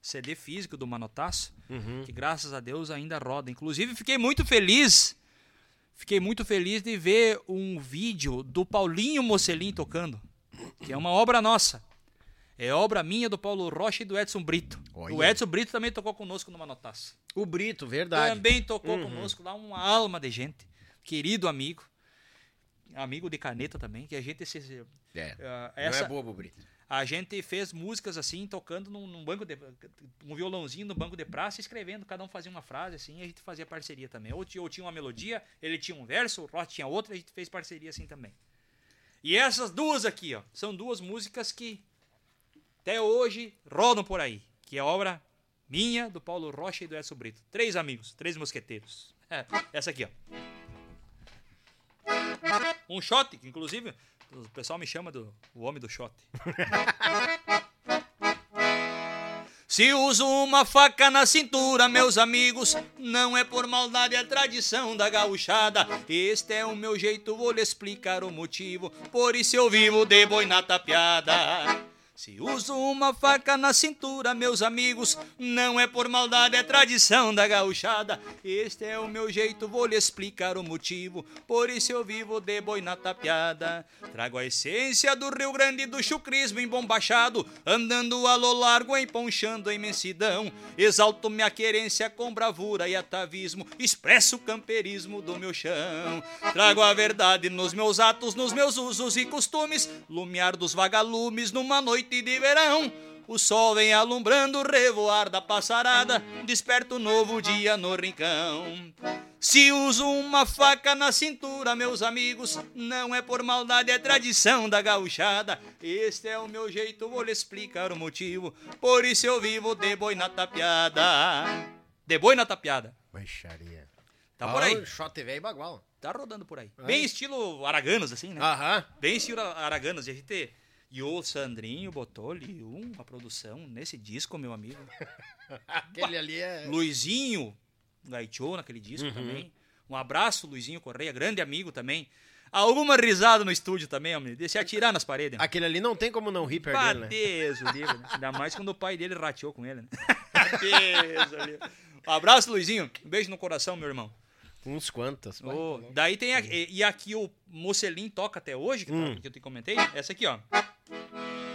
CD físico do Manotaço, Uhum. que graças a Deus ainda roda. Inclusive, fiquei muito feliz, fiquei muito feliz de ver um vídeo do Paulinho Mocelin tocando, que é uma obra nossa. É obra minha do Paulo Rocha e do Edson Brito. Olha. O Edson Brito também tocou conosco no Manotaço. O Brito, verdade. Também tocou Uhum. conosco lá, uma alma de gente. Querido amigo. Amigo de caneta também, que a gente se, É. ah, Não essa, é bobo, Brito. a gente fez músicas assim, tocando num, num banco de. um violãozinho no banco de praça, escrevendo, cada um fazia uma frase assim, e a gente fazia parceria também. Ou tinha, eu tinha uma melodia, ele tinha um verso, o Roth tinha outra, a gente fez parceria assim também. E essas duas aqui, ó, são duas músicas que até hoje rodam por aí, que é obra minha, do Paulo Rocha e do Edson Brito. Três amigos, três mosqueteiros. É, essa aqui, ó. Um shot, que inclusive o pessoal me chama do o homem do shot. [laughs] Se uso uma faca na cintura, meus amigos, não é por maldade, é tradição da gauchada. Este é o meu jeito, vou lhe explicar o motivo, por isso eu vivo de boi na tapeada. Se uso uma faca na cintura, meus amigos, não é por maldade, é tradição da gauchada. Este é o meu jeito, vou lhe explicar o motivo, por isso eu vivo de boi na tapeada. Trago a essência do Rio Grande do chucrismo embombachado, andando a lo largo, emponchando a imensidão. Exalto minha querência com bravura e atavismo, expresso o camperismo do meu chão. Trago a verdade nos meus atos, nos meus usos e costumes, lumiar dos vagalumes numa noite de verão. O sol vem alumbrando o revoar da passarada, desperta um novo dia no rincão. Se uso uma faca na cintura, meus amigos, não é por maldade, é tradição da gauchada. Este é o meu jeito, vou lhe explicar o motivo. Por isso eu vivo de boi na tapiada. De boi na tapiada. Baixaria. Tá por aí. Shot velho bagual. Tá rodando por aí. Bem estilo Araganos, assim, né? Aham. Bem estilo Araganos. E a gente. E o Sandrinho botou ali uma produção nesse disco, meu amigo. [laughs] Aquele ali é. Luizinho gaitou naquele disco também. Um abraço, Luizinho Correia, grande amigo também. Alguma risada no estúdio também, homem. De se atirar nas paredes. né? Aquele ali não tem como não rir perder, né? Deus, o livro, né? Ainda mais quando o pai dele rateou com ele, né? Deus. Um [laughs] abraço, Luizinho. Um beijo no coração, meu irmão. Uns quantos. Ô, daí tem. a- e, e aqui o Mocelin toca até hoje, que, tá- Hum. que eu te comentei. Essa aqui, ó.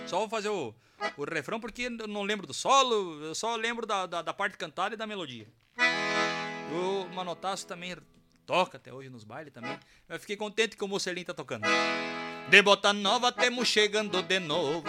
Só vou fazer o, o refrão porque eu não lembro do solo, eu só lembro da, da, da parte cantada e da melodia. O Manotaço também toca até hoje nos bailes também. Eu fiquei contente que o Mocelin tá tocando. De bota nova temos chegando de novo.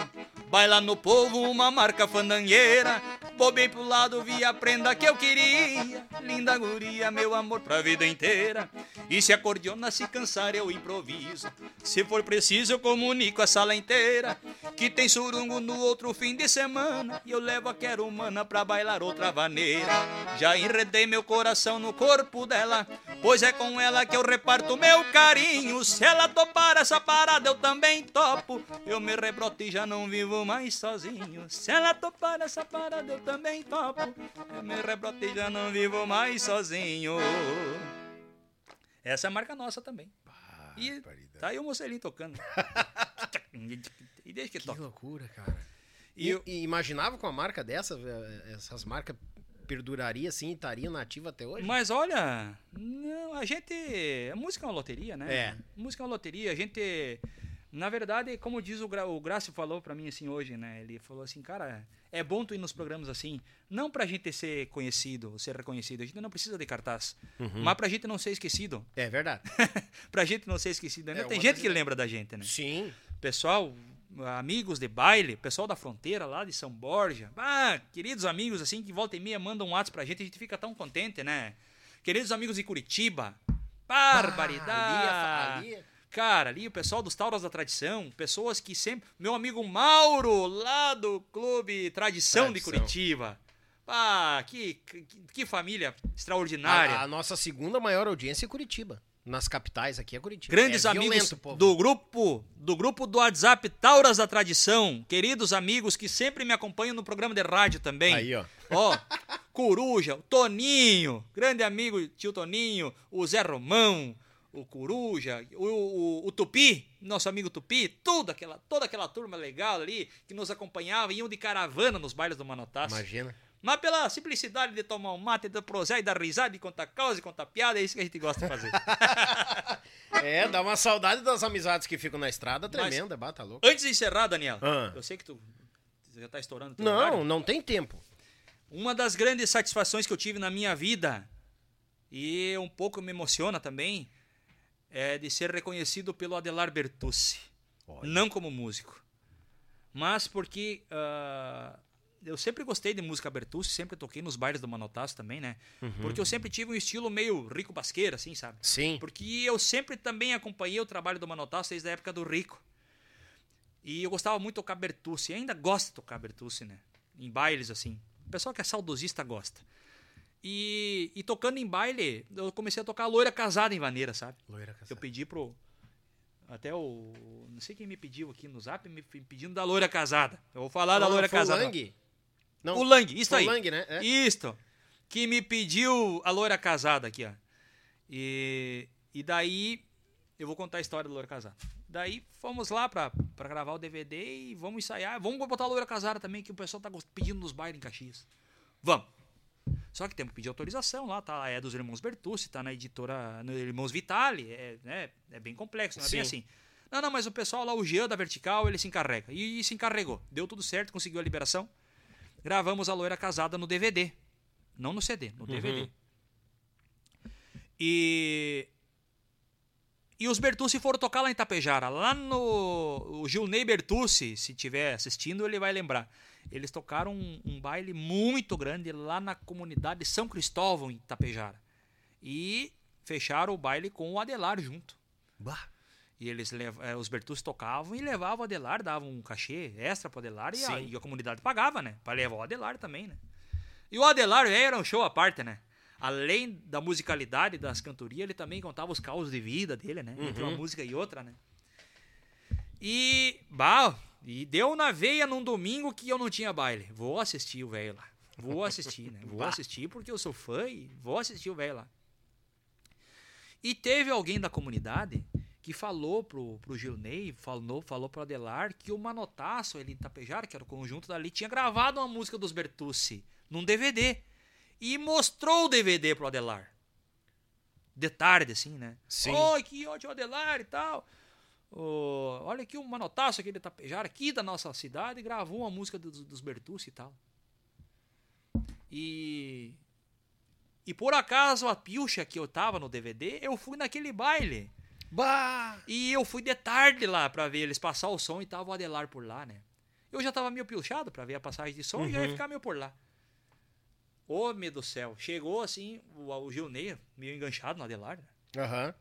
Baila no povo uma marca fandangueira. Vou bem pro lado, vi a prenda que eu queria. Linda guria, meu amor pra vida inteira. E se a cordiona se cansar, eu improviso. Se for preciso, eu comunico a sala inteira. Que tem surungo no outro fim de semana. E eu levo a quero humana pra bailar outra vaneira. Já enredei meu coração no corpo dela. Pois é com ela que eu reparto meu carinho. Se ela topar essa parada, eu também topo. Eu me rebroto e já não vivo mais sozinho. Se ela topar essa parada, eu também topo. Eu me rebroto e já não vivo mais sozinho. Essa é a marca nossa também. E tá aí o Mocelinho tocando. [laughs] e deixa que Que toca. loucura, cara. E E, eu- e imaginava com a marca dessa, eh, essas marcas perdurariam assim e estariam nativas até hoje? Mas olha, não, a gente. A música é uma loteria, né? É. Música é uma loteria. A gente. Na verdade, como diz o, Gra o Gracio falou pra mim assim hoje, né? Ele falou assim, cara, é bom tu ir nos programas assim, não pra gente ser conhecido, ser reconhecido. A gente não precisa de cartaz, Uhum. mas pra gente não ser esquecido. É verdade. [laughs] pra gente não ser esquecido. Ainda É, tem gente que lembra da gente, né? Sim. pessoal, amigos de baile, pessoal da fronteira lá de São Borja. Ah, queridos amigos, assim, que volta e meia mandam um WhatsApp pra gente, a gente fica tão contente, né? Queridos amigos de Curitiba, barbaridade. Ah, ali, ali- Cara, ali o pessoal dos Tauras da Tradição, pessoas que sempre. Meu amigo Mauro, lá do Clube Tradição, de Tradição. Curitiba. Ah, que, que, que família extraordinária. A, a nossa segunda maior audiência é Curitiba. Nas capitais aqui é Curitiba. Grandes é amigos violento, povo. do grupo do grupo do WhatsApp Tauras da Tradição, queridos amigos que sempre me acompanham no programa de rádio também. Aí, ó. Ó, Coruja, o Toninho, grande amigo tio Toninho, o Zé Romão, o Coruja, o, o, o Tupi, nosso amigo Tupi, toda aquela, toda aquela turma legal ali que nos acompanhava, iam de caravana nos bailes do Manotaço. Imagina. Mas pela simplicidade de tomar um mate, de prosar e dar risada, de contar causa e contar piada, é isso que a gente gosta de fazer. [laughs] É, dá uma saudade das amizades que ficam na estrada tremenda, bata louco. Antes de encerrar, Daniel, Ah. eu sei que tu você já tá estourando. Não, horário. não tem tempo. Uma das grandes satisfações que eu tive na minha vida, e um pouco me emociona também, é de ser reconhecido pelo Adelar Bertucci. Não como músico, mas porque ah, eu sempre gostei de música Bertucci, sempre toquei nos bailes do Manotaço também, né? Porque eu sempre tive um estilo meio rico basqueira, assim, sabe? Sim. Porque eu sempre também acompanhei o trabalho do Manotaço desde a época do Rico. E eu gostava muito de tocar Bertucci. Ainda gosto de tocar Bertucci, né? Em bailes, assim. O pessoal que é saudosista gosta. E, e tocando em baile, eu comecei a tocar Loira Casada em Vaneira, sabe? Loira Eu pedi pro... Até o... Não sei quem me pediu aqui no zap, me pedindo da Loira Casada. Eu vou falar da Loira Foi o Casada. Lang? Não, O Lang, isso foi aí. o Lang, né? É. Isto. Que me pediu a loira casada aqui, ó. E, e daí eu vou contar a história da loira casada. Daí fomos lá pra, pra gravar o DVD e vamos ensaiar. Vamos botar a loira casada também, que o pessoal tá pedindo nos bailes em Caxias. Vamos. Só que temos que pedir autorização lá, tá? É dos irmãos Bertucci, tá na editora no Irmãos Vitali. É, né, é bem complexo, não é bem Sim. assim. Não, não, mas o pessoal lá, o Jean da Vertical, ele se encarrega. E, se encarregou. Deu tudo certo, conseguiu a liberação. Gravamos a loira casada no DVD. Não no CD, no DVD. E. E os Bertucci foram tocar lá em Tapejara. Lá no. O Gilney Bertucci, se estiver assistindo, ele vai lembrar. Eles tocaram um, um baile muito grande lá na comunidade São Cristóvão, em Tapejara. E fecharam o baile com o Adelar junto. Bah. E eles eh, os Bertus tocavam e levavam o Adelar, davam um cachê extra pro Adelar e a, e a comunidade pagava, né? Pra levar o Adelar também, né? E o Adelar era um show à parte, né? Além da musicalidade das cantorias, ele também contava os causos de vida dele, né? Entre uma música e outra, né? E, bah, e deu na veia num domingo que eu não tinha baile. Vou assistir o velho lá. Vou assistir, né? [laughs] Vou assistir porque eu sou fã e vou assistir o velho lá. E teve alguém da comunidade que falou pro, pro Gilney, falou, falou pro Adelar que o Manotaço, ele Tapejar, que era o conjunto dali, tinha gravado uma música dos Bertucci num DVD. E mostrou o DVD pro Adelar. De tarde, assim, né? Sim. Oi, que ótimo Adelar e tal. Ô, olha aqui o Manotaço, aquele Tapejar aqui da nossa cidade, gravou uma música dos, dos Bertucci e tal. E e por acaso a pilcha que eu tava no DVD, eu fui naquele baile. Bah. E eu fui de tarde lá pra ver eles passar o som e tava o Adelar por lá, né? Eu já tava meio pilchado pra ver a passagem de som e já ia ficar meio por lá. Ô, meu do céu. Chegou assim, o, o Gilney, meio enganchado no Adelar, né? Aham.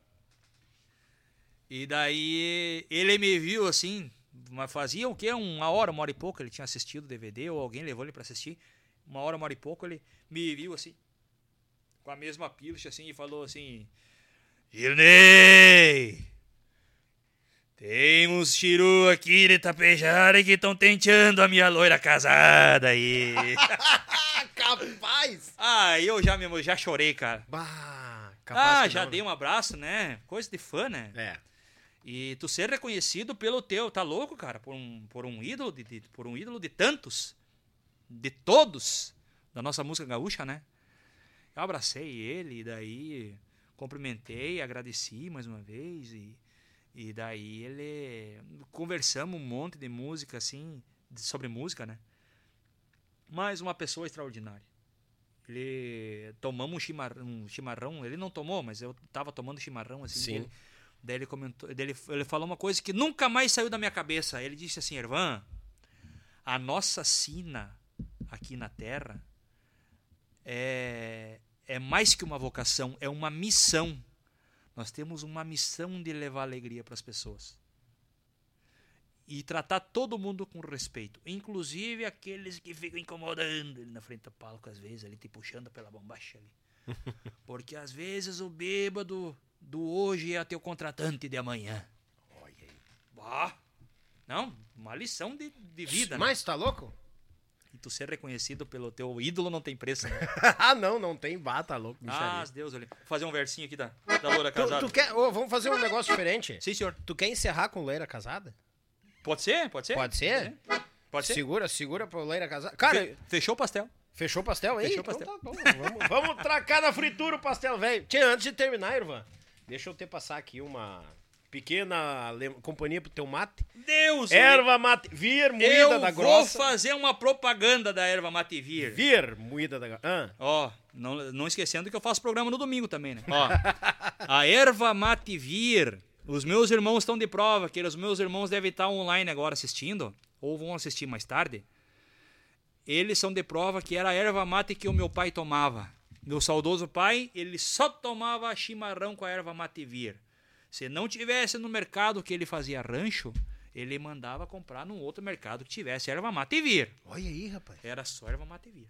E daí ele me viu assim, mas fazia o quê? Uma hora, uma hora e pouco ele tinha assistido o DVD, ou alguém levou ele pra assistir. Uma hora, uma hora e pouco ele me viu assim, com a mesma pilcha assim, e falou assim: Gilney! Tem uns chiru aqui de Tapejara que estão tenteando a minha loira casada aí. [laughs] Capaz. ah, eu já mesmo, já chorei, cara. Bah. Capaz Ah, já não, dei um abraço, né? Coisa de fã, né? né? É. E tu ser reconhecido pelo teu, tá louco, cara? Por um, por um ídolo de, de- por um ídolo de tantos, de todos da nossa música gaúcha, né? Eu abracei ele, e daí cumprimentei, agradeci mais uma vez e, e daí ele conversamos um monte de música assim, sobre música, né? Mas uma pessoa extraordinária. Ele tomamos um chimarrão, um chimarrão, ele não tomou, mas eu tava tomando chimarrão assim. Sim. Ele, daí ele comentou, daí ele, ele falou uma coisa que nunca mais saiu da minha cabeça. Ele disse assim, Ervan, a nossa sina aqui na Terra é, é mais que uma vocação, é uma missão. Nós temos uma missão de levar alegria para as pessoas. E tratar todo mundo com respeito, inclusive aqueles que ficam incomodando ele na frente do palco, às vezes, ali te puxando pela bombacha ali. [laughs] Porque às vezes o bêbado do hoje é teu contratante de amanhã. Olha aí. Bah! Não, uma lição de, de vida, né? Mas tá louco? E tu ser reconhecido pelo teu ídolo não tem preço, né? [laughs] ah, não, não tem. Bah, tá louco. ah, micharia. Deus, ali. Vou fazer um versinho aqui da, da Loura Tu, Casada. tu quer. ô, vamos fazer um negócio diferente? Sim, senhor. Tu quer encerrar com Leira casada? Pode ser? Pode ser? Pode ser? Pode ser? Segura, segura pra Leira casada. Cara, Fe- Fechou o pastel. fechou o pastel aí? Fechou o Então pastel. tá bom. Vamos, vamos tracar na fritura o pastel, velho. Tia, antes de terminar, Irvan, deixa eu te passar aqui uma pequena companhia pro teu mate. Deus! Erva mate. Vir moída Eu da vou grossa. fazer uma propaganda da erva mate vir. Vir moída da grossa. Ah, Ó, não, não esquecendo que eu faço programa no domingo também, né? Ó, a erva mate vir. Os meus irmãos estão de prova, que os meus irmãos devem estar online agora assistindo, ou vão assistir mais tarde. Eles são de prova que era a erva mate que o meu pai tomava. Meu saudoso pai, ele só tomava chimarrão com a erva mate vir. Se não tivesse no mercado que ele fazia rancho, ele mandava comprar num outro mercado que tivesse erva mate vir. olha aí, rapaz. Era só erva mate vir.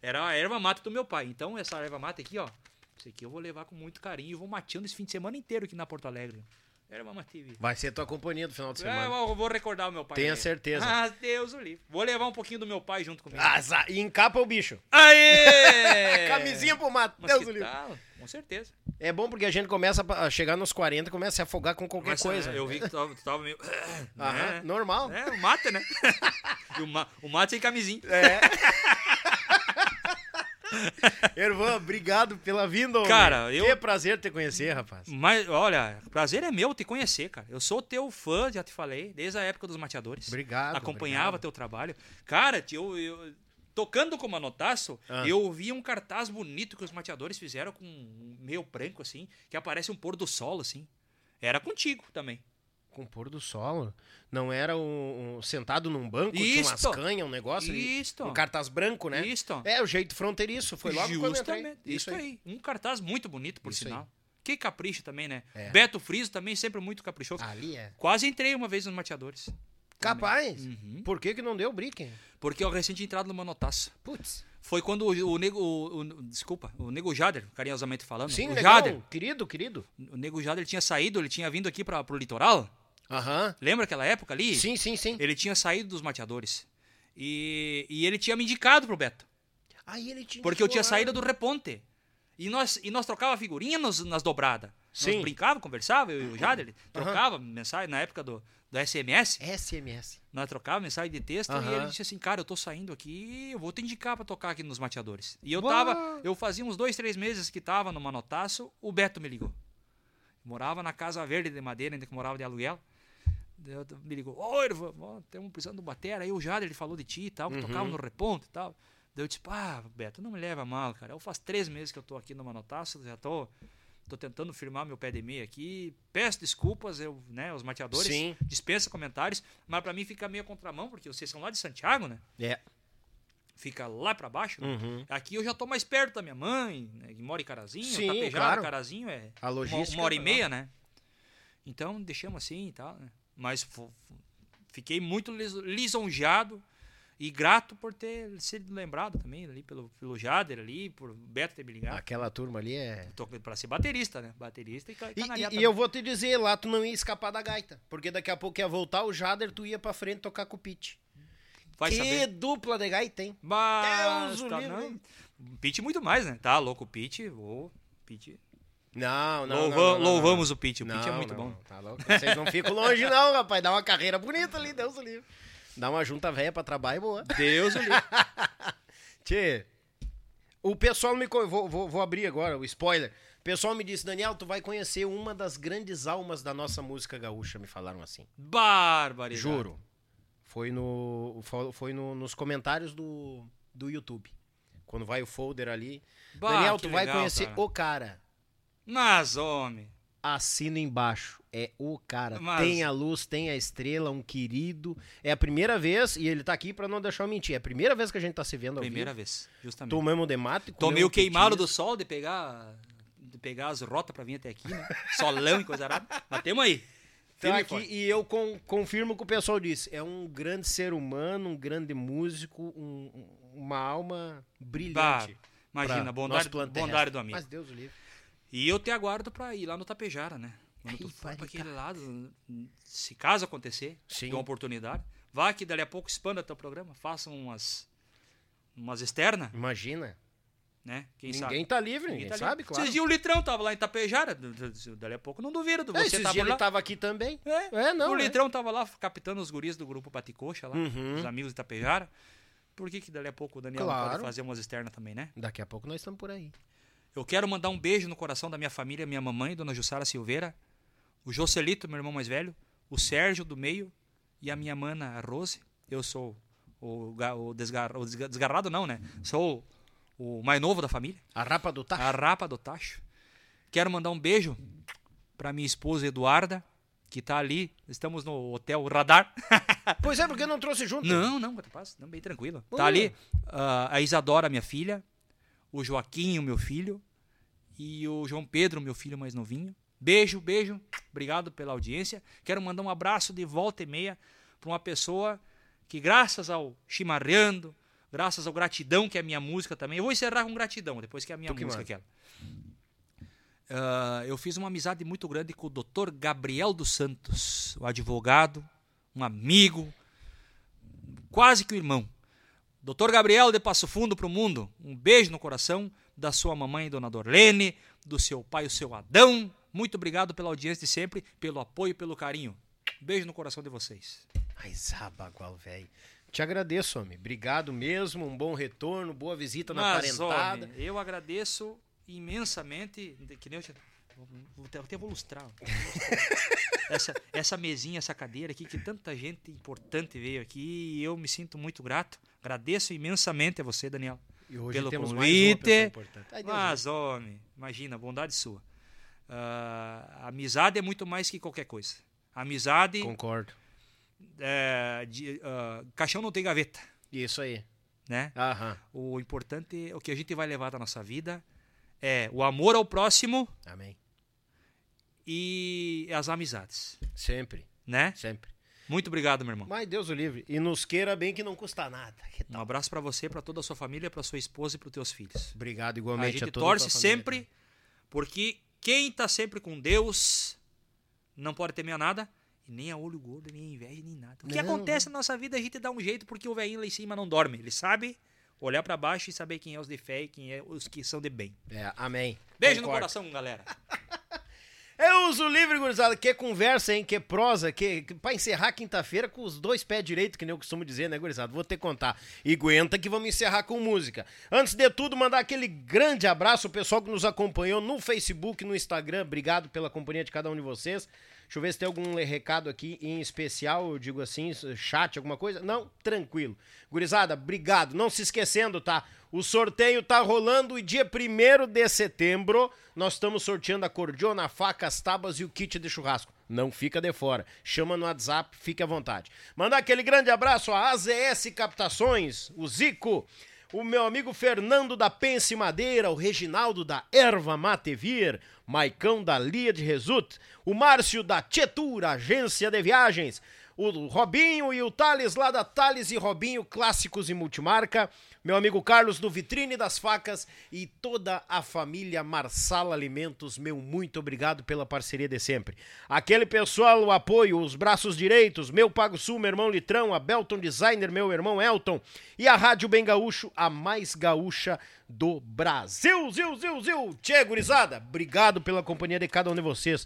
Era a erva mate do meu pai. Então, essa erva mate aqui, ó. Isso aqui eu vou levar com muito carinho e vou mateando esse fim de semana inteiro aqui na Porto Alegre. Erva mate vir. Vai ser tua companhia do final de É, semana. eu vou recordar o meu pai. Tenha certeza. Ah, Deus o livre. Vou levar um pouquinho do meu pai junto comigo. Ah, e encapa o bicho. Aê! [laughs] Camisinha pro mato. Mas Deus o livre. tal? Com certeza. É bom porque a gente começa a chegar nos 40 começa a se afogar com qualquer Mas, coisa. Eu vi que tu tava, tu tava meio. [laughs] Aham, né? normal. É, o mate, né? [laughs] O, ma o mate sem camisinha. É. [laughs] Ervan, obrigado pela vinda. homem. Cara, eu- Que prazer te conhecer, rapaz. Mas, olha, prazer é meu te conhecer, cara. Eu sou teu fã, já te falei, desde a época dos mateadores. Obrigado, Acompanhava obrigado. teu trabalho. Cara, tio, eu, tocando como anotaço, Ah. eu vi um cartaz bonito que os mateadores fizeram com um meio branco, assim, que aparece um pôr do sol, assim. Era contigo também. Com pôr do sol. Não era um, um- sentado num banco, tinha umas Isto. canhas, um negócio. Isto. Um cartaz branco, né? Isto. É, o jeito fronteiriço. Foi logo quando eu entrei. Justamente. Isso aí. Um cartaz muito bonito, por Isso sinal. Que capricho também, né? É. Beto Friso também sempre muito caprichoso. Ali é. Quase entrei uma vez nos mateadores. Capaz. Uhum. Por que que não deu o brick? Porque eu recém tinha entrado no Manotaço. Putz. Foi quando o, o Nego. O, o- desculpa, o Nego Jader, carinhosamente falando. Sim, o legal. Jader. Querido, querido. O Nego Jader tinha saído, ele tinha vindo aqui para pro litoral. Aham. Lembra aquela época ali? Sim, sim, sim. Ele tinha saído dos mateadores. E, e ele tinha me indicado pro Beto. Aí ele tinha Porque eu tinha saído do Reponte. E nós, e nós trocava figurinha nos- nas dobradas. Sim. Nós brincava, conversava, eu e o Jader, ele trocava mensagem na época do, do SMS. SMS. Nós trocava mensagem de texto Aham. e ele disse assim, cara, eu tô saindo aqui, eu vou te indicar pra tocar aqui nos mateadores. E eu Uau. tava, eu fazia uns dois, três meses que tava no Manotaço, o Beto me ligou. Morava na Casa Verde de Madeira, ainda que morava de aluguel. Me ligou, oi, estamos precisando do batera. Aí o Jader, ele falou de ti e tal, que tocava no reponto e tal. Daí eu disse, pá, Beto, não me leva mal, cara. Eu faz três meses que eu tô aqui no Manotaço, já tô, tô tentando firmar meu pé de meia aqui. Peço desculpas, eu, né, os mateadores, Sim. dispensa comentários, mas pra mim fica meio contramão, porque vocês são lá de Santiago, né? É. Fica lá pra baixo. né? Uhum. Aqui eu já tô mais perto da minha mãe, né, que mora em Carazinho, Sim, Tapejara, claro. Carazinho é A uma, logística uma hora e é meia, né? Então deixamos assim e tal, né? Mas fiquei muito lis- lisonjeado e grato por ter sido lembrado também ali pelo, pelo Jader ali, por Beto ter me ligado. Aquela turma ali é. Tô pra ser baterista, né? Baterista e, E, e- e eu vou te dizer, lá tu não ia escapar da gaita. Porque daqui a pouco ia voltar o Jader, tu ia pra frente tocar com o Pete. Vai que saber. dupla de gaita, hein? Mas, Deus o tá, não. hein? Pete muito mais, né? Tá louco o Pete, ô, Pete. Não, não. Louva- não, não, não, louvamos o Pete, o. Pete é muito bom. Tá louco. Vocês não ficam longe, não, rapaz. Dá uma carreira bonita ali, Deus o livre. Dá uma junta velha pra trabalho boa. Deus o livre. [laughs] Tchê, o pessoal me. Vou, vou, vou abrir agora o spoiler. O pessoal me disse, Daniel, tu vai conhecer uma das grandes almas da nossa música gaúcha, me falaram assim. Barbaridade. Juro. Foi, no, fo- foi no- nos comentários do, do YouTube. Quando vai o folder ali. Bah, Daniel, tu vai legal, conhecer cara. o cara. Mas, homem. Assina embaixo. É o cara. Mas- Tem a luz, tem a estrela, um querido. É a primeira vez, e ele tá aqui pra não deixar eu mentir. É a primeira vez que a gente tá se vendo ao Primeira vivo. vez, justamente. Tomamos de mato meio comemos queimado do sol de pegar, de pegar as rotas pra vir até aqui, né? Solão e coisa arada. Mas temos aí. Tá aqui, forte. e eu con- confirmo o que o pessoal disse. É um grande ser humano, um grande músico, um- um- uma alma brilhante. Bah, imagina, bondade, bondade do amigo. Mas Deus o livre. E eu te aguardo pra ir lá no Tapejara, né? Quando tu for pra barbaridade. aquele lado, se caso acontecer, Sim. tem uma oportunidade, vá que dali a pouco expanda teu programa, faça umas umas externas, Imagina. né? Quem ninguém sabe? tá livre, ninguém, tá ali. sabe, claro. Esses dias o Litrão tava lá em Tapejara, dali a pouco não duvido, É, você esses tá dias lá. ele tava aqui também. É, É, não, o é. Litrão tava lá captando os guris do grupo Baticoxa lá, Uhum. os amigos de Tapejara. Por que, que dali a pouco o Daniel não Claro. pode fazer umas externas também, né? Daqui a pouco nós estamos por aí. Eu quero mandar um beijo no coração da minha família, minha mamãe, Dona Jussara Silveira, o Joselito, meu irmão mais velho, o Sérgio do meio e a minha mana, a Rose. Eu sou o, o, desgar- o desga- desgarrado, não, né? Sou o mais novo da família, A rapa do tacho. a rapa do tacho. Quero mandar um beijo para minha esposa Eduarda, que tá ali. Estamos no Hotel Radar. [laughs] Pois é, porque não trouxe junto? Não, não, capaz, não, bem tranquilo. Hum. Tá ali ah, a Isadora, minha filha, o Joaquim, o meu filho, e o João Pedro, meu filho mais novinho. Beijo, beijo. Obrigado pela audiência. Quero mandar um abraço de volta e meia para uma pessoa que, graças ao chimarreando, graças ao gratidão, que é a minha música também. Eu vou encerrar com gratidão, depois que é a minha música aquela. Ah, eu fiz uma amizade muito grande com o Dr. Gabriel dos Santos, o advogado, um amigo, quase que um irmão. Doutor Gabriel de Passo Fundo para o mundo, um beijo no coração da sua mamãe, Dona Dorlene, do seu pai, o seu Adão. Muito obrigado pela audiência de sempre, pelo apoio e pelo carinho. Beijo no coração de vocês. Ai, zabagual, velho. Te agradeço, homem. Obrigado mesmo. Um bom retorno, boa visita na Mas, parentada. homem, eu agradeço imensamente, que nem eu, te- vou até, até vou lustrar. [laughs] essa, essa mesinha, essa cadeira aqui, que tanta gente importante veio aqui, e eu me sinto muito grato. Agradeço imensamente a você, Daniel. E hoje pelo temos mais uma convite. Deus Mas, homem, imagina, bondade sua. Ah, amizade é muito mais que qualquer coisa. Amizade, Concordo. é, de, ah, caixão não tem gaveta, Isso aí. né? Aham. O importante, o que a gente vai levar da nossa vida é o amor ao próximo Amém. E as amizades, Sempre, né? sempre. Muito obrigado, meu irmão. Mas Deus o livre. E nos queira bem que não custa nada. Um abraço pra você, pra toda a sua família, pra sua esposa e pros teus filhos. Obrigado A igualmente a, gente toda a torce tua família, sempre, porque quem tá sempre com Deus não pode temer a nada, e nem a olho gordo, nem a inveja, nem nada. O que Não, acontece na nossa vida, a gente dá um jeito porque o velhinho lá em cima não dorme. Ele sabe olhar pra baixo e saber quem é os de fé e quem é os que são de bem. É, amém. Beijo no Concordo. coração, galera. [laughs] Eu uso livre, gurizada. Que conversa, hein? Que prosa. Que, que, pra encerrar quinta-feira com os dois pés direitos, que nem eu costumo dizer, né, gurizada? Vou ter que contar. E aguenta que vamos encerrar com música. Antes de tudo, mandar aquele grande abraço ao pessoal que nos acompanhou no Facebook, no Instagram. Obrigado pela companhia de cada um de vocês. Deixa eu ver se tem algum recado aqui em especial, eu digo assim, chat, alguma coisa. Não, tranquilo. Gurizada, obrigado. Não se esquecendo, tá? O sorteio tá rolando e dia 1 de setembro nós estamos sorteando a cordiona, a faca, as tábuas e o kit de churrasco. Não fica de fora. Chama no WhatsApp, fique à vontade. Mandar aquele grande abraço a AZS Captações, o Zico, o meu amigo Fernando da Pense Madeira, o Reginaldo da Erva Matevir, Maicão da Lia de Resut, o Márcio da Tietura, agência de viagens, o Robinho e o Thales lá da Thales e Robinho, clássicos e multimarca, meu amigo Carlos do Vitrine das Facas e toda a família Marsala Alimentos, meu muito obrigado pela parceria de sempre. Aquele pessoal, o apoio, os braços direitos, meu Pago Sul, meu irmão Litrão, a Belton Designer, meu irmão Elton e a Rádio Bem Gaúcho, a mais gaúcha do Brasil. Zil, zil, zil. Tchê, gurizada, obrigado pela companhia de cada um de vocês.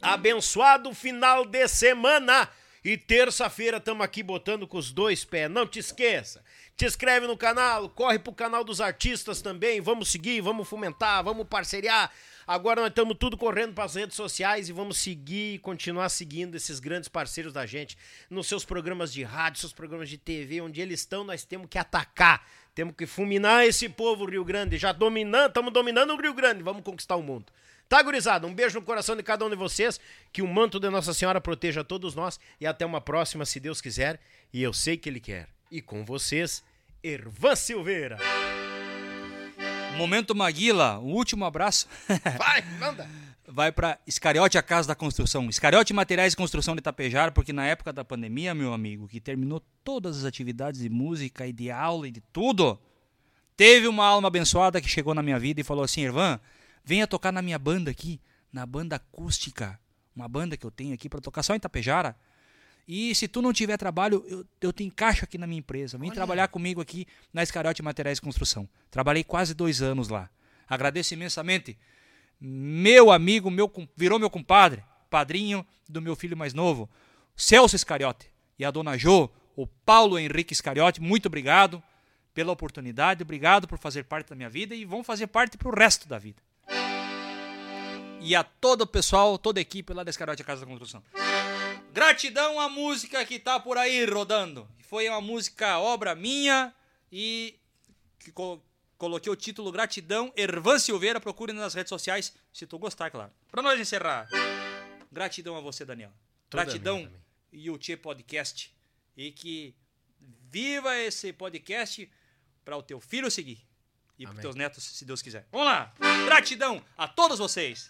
Abençoado final de semana. E terça-feira estamos aqui botando com os dois pés. Não te esqueça. Te inscreve no canal, corre pro canal dos artistas também. Vamos seguir, vamos fomentar, vamos parceriar. Agora nós estamos tudo correndo para as redes sociais e vamos seguir e continuar seguindo esses grandes parceiros da gente nos seus programas de rádio, seus programas de TV, onde eles estão, nós temos que atacar. Temos que fulminar esse povo Rio Grande. Já dominando, estamos dominando o Rio Grande. Vamos conquistar o mundo. Tá, gurizada? Um beijo no coração de cada um de vocês. Que o manto de Nossa Senhora proteja todos nós. E até uma próxima, se Deus quiser. E eu sei que Ele quer. E com vocês, Ervan Silveira. Momento Maguila, o último abraço. [laughs] Vai, manda. vai para Iscariote, a Casa da Construção. Iscariote Materiais de Construção de Tapejar, porque na época da pandemia, meu amigo, que terminou todas as atividades de música e de aula e de tudo, teve uma alma abençoada que chegou na minha vida e falou assim: Irvan, venha tocar na minha banda aqui, na banda acústica, uma banda que eu tenho aqui para tocar só em Tapejara. E se tu não tiver trabalho, eu, eu te encaixo aqui na minha empresa. Vem trabalhar comigo aqui na Iscariote Materiais de Construção. Trabalhei quase dois anos lá. Agradeço imensamente. Meu amigo, meu, virou meu compadre, padrinho do meu filho mais novo, Celso Iscariote. E a dona Jo, o Paulo Henrique Iscariote, muito obrigado pela oportunidade, obrigado por fazer parte da minha vida e vão fazer parte pro resto da vida. E a todo o pessoal, toda a equipe lá da Iscariote Casa da Construção. Gratidão à música que tá por aí rodando. Foi uma música obra minha e que co- coloquei o título Gratidão Ervan Silveira. Procure nas redes sociais se tu gostar, claro. Pra nós encerrar. Gratidão a você, Daniel. Toda Gratidão e o Tchê Podcast. E que viva esse podcast para o teu filho seguir. E para teus netos, se Deus quiser. Vamos lá! Gratidão a todos vocês!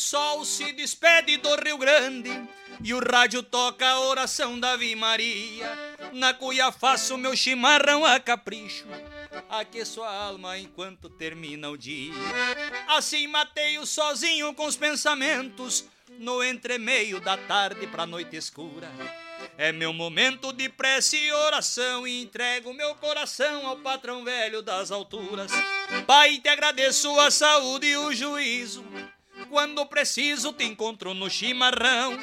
Sol se despede do Rio Grande e o rádio toca a oração da Ave Maria, na cuia faço meu chimarrão a capricho, aqueço a alma enquanto termina o dia. Assim mateio sozinho com os pensamentos, no entremeio da tarde pra noite escura. É meu momento de prece e oração e entrego meu coração ao patrão velho das alturas. Pai, te agradeço a saúde e o juízo. Quando preciso te encontro no chimarrão.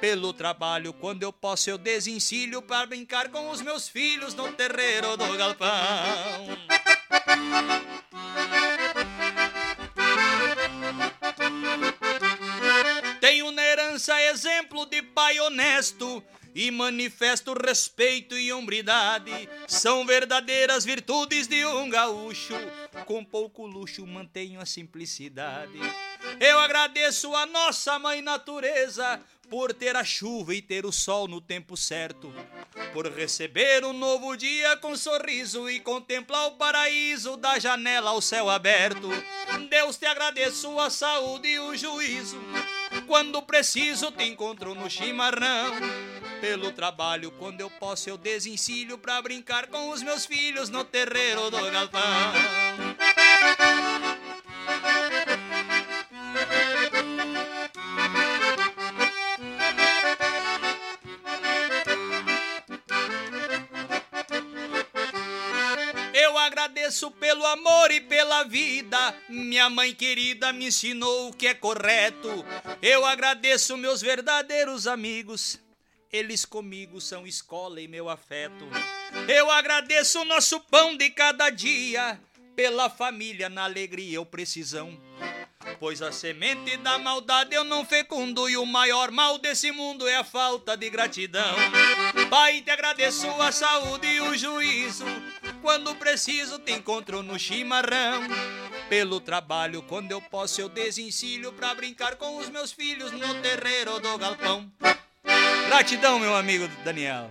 Pelo trabalho, quando eu posso, eu desencilho para brincar com os meus filhos no terreiro do galpão. Tenho na herança exemplo de pai honesto e manifesto respeito e hombridade. São verdadeiras virtudes de um gaúcho. Com pouco luxo mantenho a simplicidade. Eu agradeço a nossa mãe natureza por ter a chuva e ter o sol no tempo certo, por receber um novo dia com sorriso e contemplar o paraíso da janela ao céu aberto. Deus te agradeço a saúde e o juízo. Quando preciso te encontro no chimarrão. Pelo trabalho, quando eu posso, eu desencilho pra brincar com os meus filhos no terreiro do galpão. Agradeço pelo amor e pela vida. Minha mãe querida me ensinou o que é correto. Eu agradeço meus verdadeiros amigos. Eles comigo são escola e meu afeto. Eu agradeço o nosso pão de cada dia. Pela família, na alegria ou precisão. Pois a semente da maldade eu não fecundo e o maior mal desse mundo é a falta de gratidão. Pai, te agradeço a saúde e o juízo. Quando preciso te encontro no chimarrão. Pelo trabalho, quando eu posso eu desencilho pra brincar com os meus filhos no terreiro do galpão. Gratidão, meu amigo Daniel.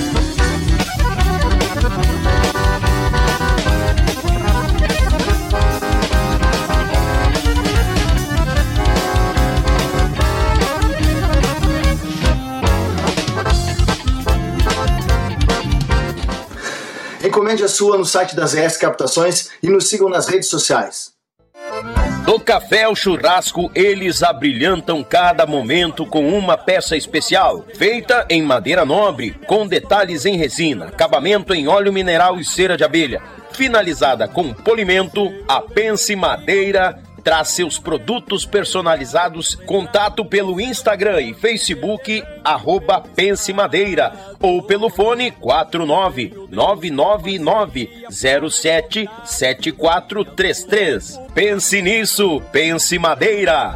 Encomende a sua no site das ES Captações e nos sigam nas redes sociais. Do café ao churrasco, eles abrilhantam cada momento com uma peça especial, feita em madeira nobre, com detalhes em resina, acabamento em óleo mineral e cera de abelha, finalizada com polimento, a Pense Madeira traz seus produtos personalizados. Contato pelo Instagram e Facebook, arroba Pense Madeira, ou pelo fone 49999077433. Pense nisso, Pense Madeira.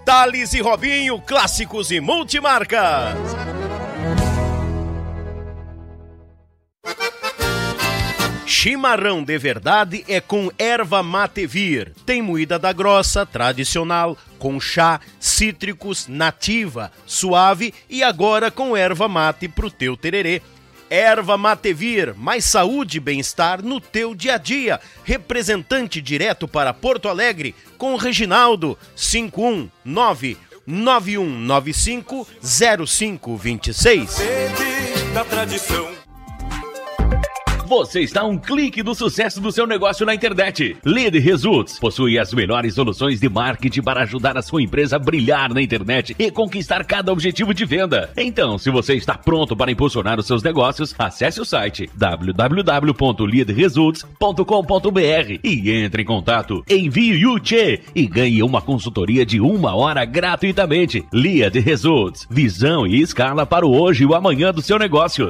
Thales e Robinho, clássicos e multimarcas. Chimarrão de verdade é com erva mate vir. Tem moída da grossa, tradicional, com chá, cítricos, nativa, suave e agora com erva mate pro teu tererê. Erva Matevir, mais saúde e bem-estar no teu dia a dia. Representante direto para Porto Alegre com Reginaldo 519 9195 0526. Sede da tradição. Você está um clique do sucesso do seu negócio na internet. Lead Results possui as melhores soluções de marketing para ajudar a sua empresa a brilhar na internet e conquistar cada objetivo de venda. Então, se você está pronto para impulsionar os seus negócios, acesse o site www.leadresults.com.br e entre em contato. Envie o Tchê e ganhe uma consultoria de uma hora gratuitamente. Lead Results, visão e escala para o hoje e o amanhã do seu negócio.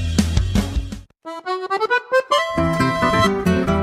O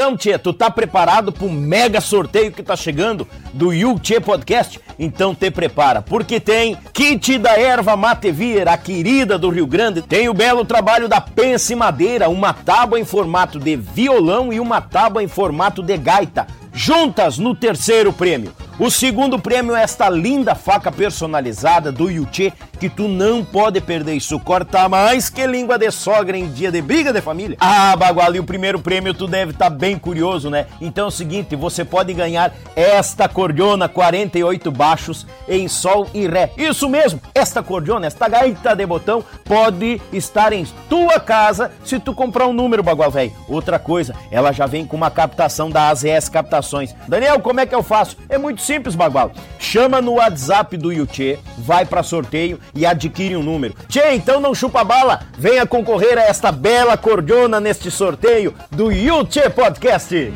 Então, Tia, tu tá preparado pro mega sorteio que tá chegando do Yuchê Podcast? Então te prepara, porque tem kit da erva mate Vieira, a querida do Rio Grande, tem o belo trabalho da Pense Madeira, uma tábua em formato de violão e uma tábua em formato de gaita, juntas no terceiro prêmio. O segundo prêmio é esta linda faca personalizada do Yuchê, que tu não pode perder. Isso corta mais que língua de sogra em dia de briga de família. Ah, Bagual, e o primeiro prêmio tu deve estar tá bem curioso, né? Então é o seguinte, você pode ganhar esta cordiona 48 baixos em sol e ré. Isso mesmo, esta cordiona, esta gaita de botão pode estar em tua casa se tu comprar um número, Bagual, velho. Outra coisa, ela já vem com uma captação da AZS Captações. Daniel, como é que eu faço? É muito simples, Bagual. Chama no WhatsApp do Yuchê, vai para sorteio e adquire um número. Tchê, então não chupa bala, venha concorrer a esta bela cordiona neste sorteio do Yuchê Podcast.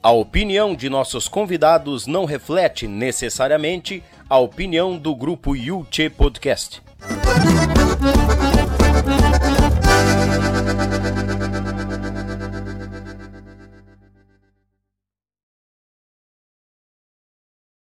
A opinião de nossos convidados não reflete necessariamente a opinião do grupo Yuchê Podcast.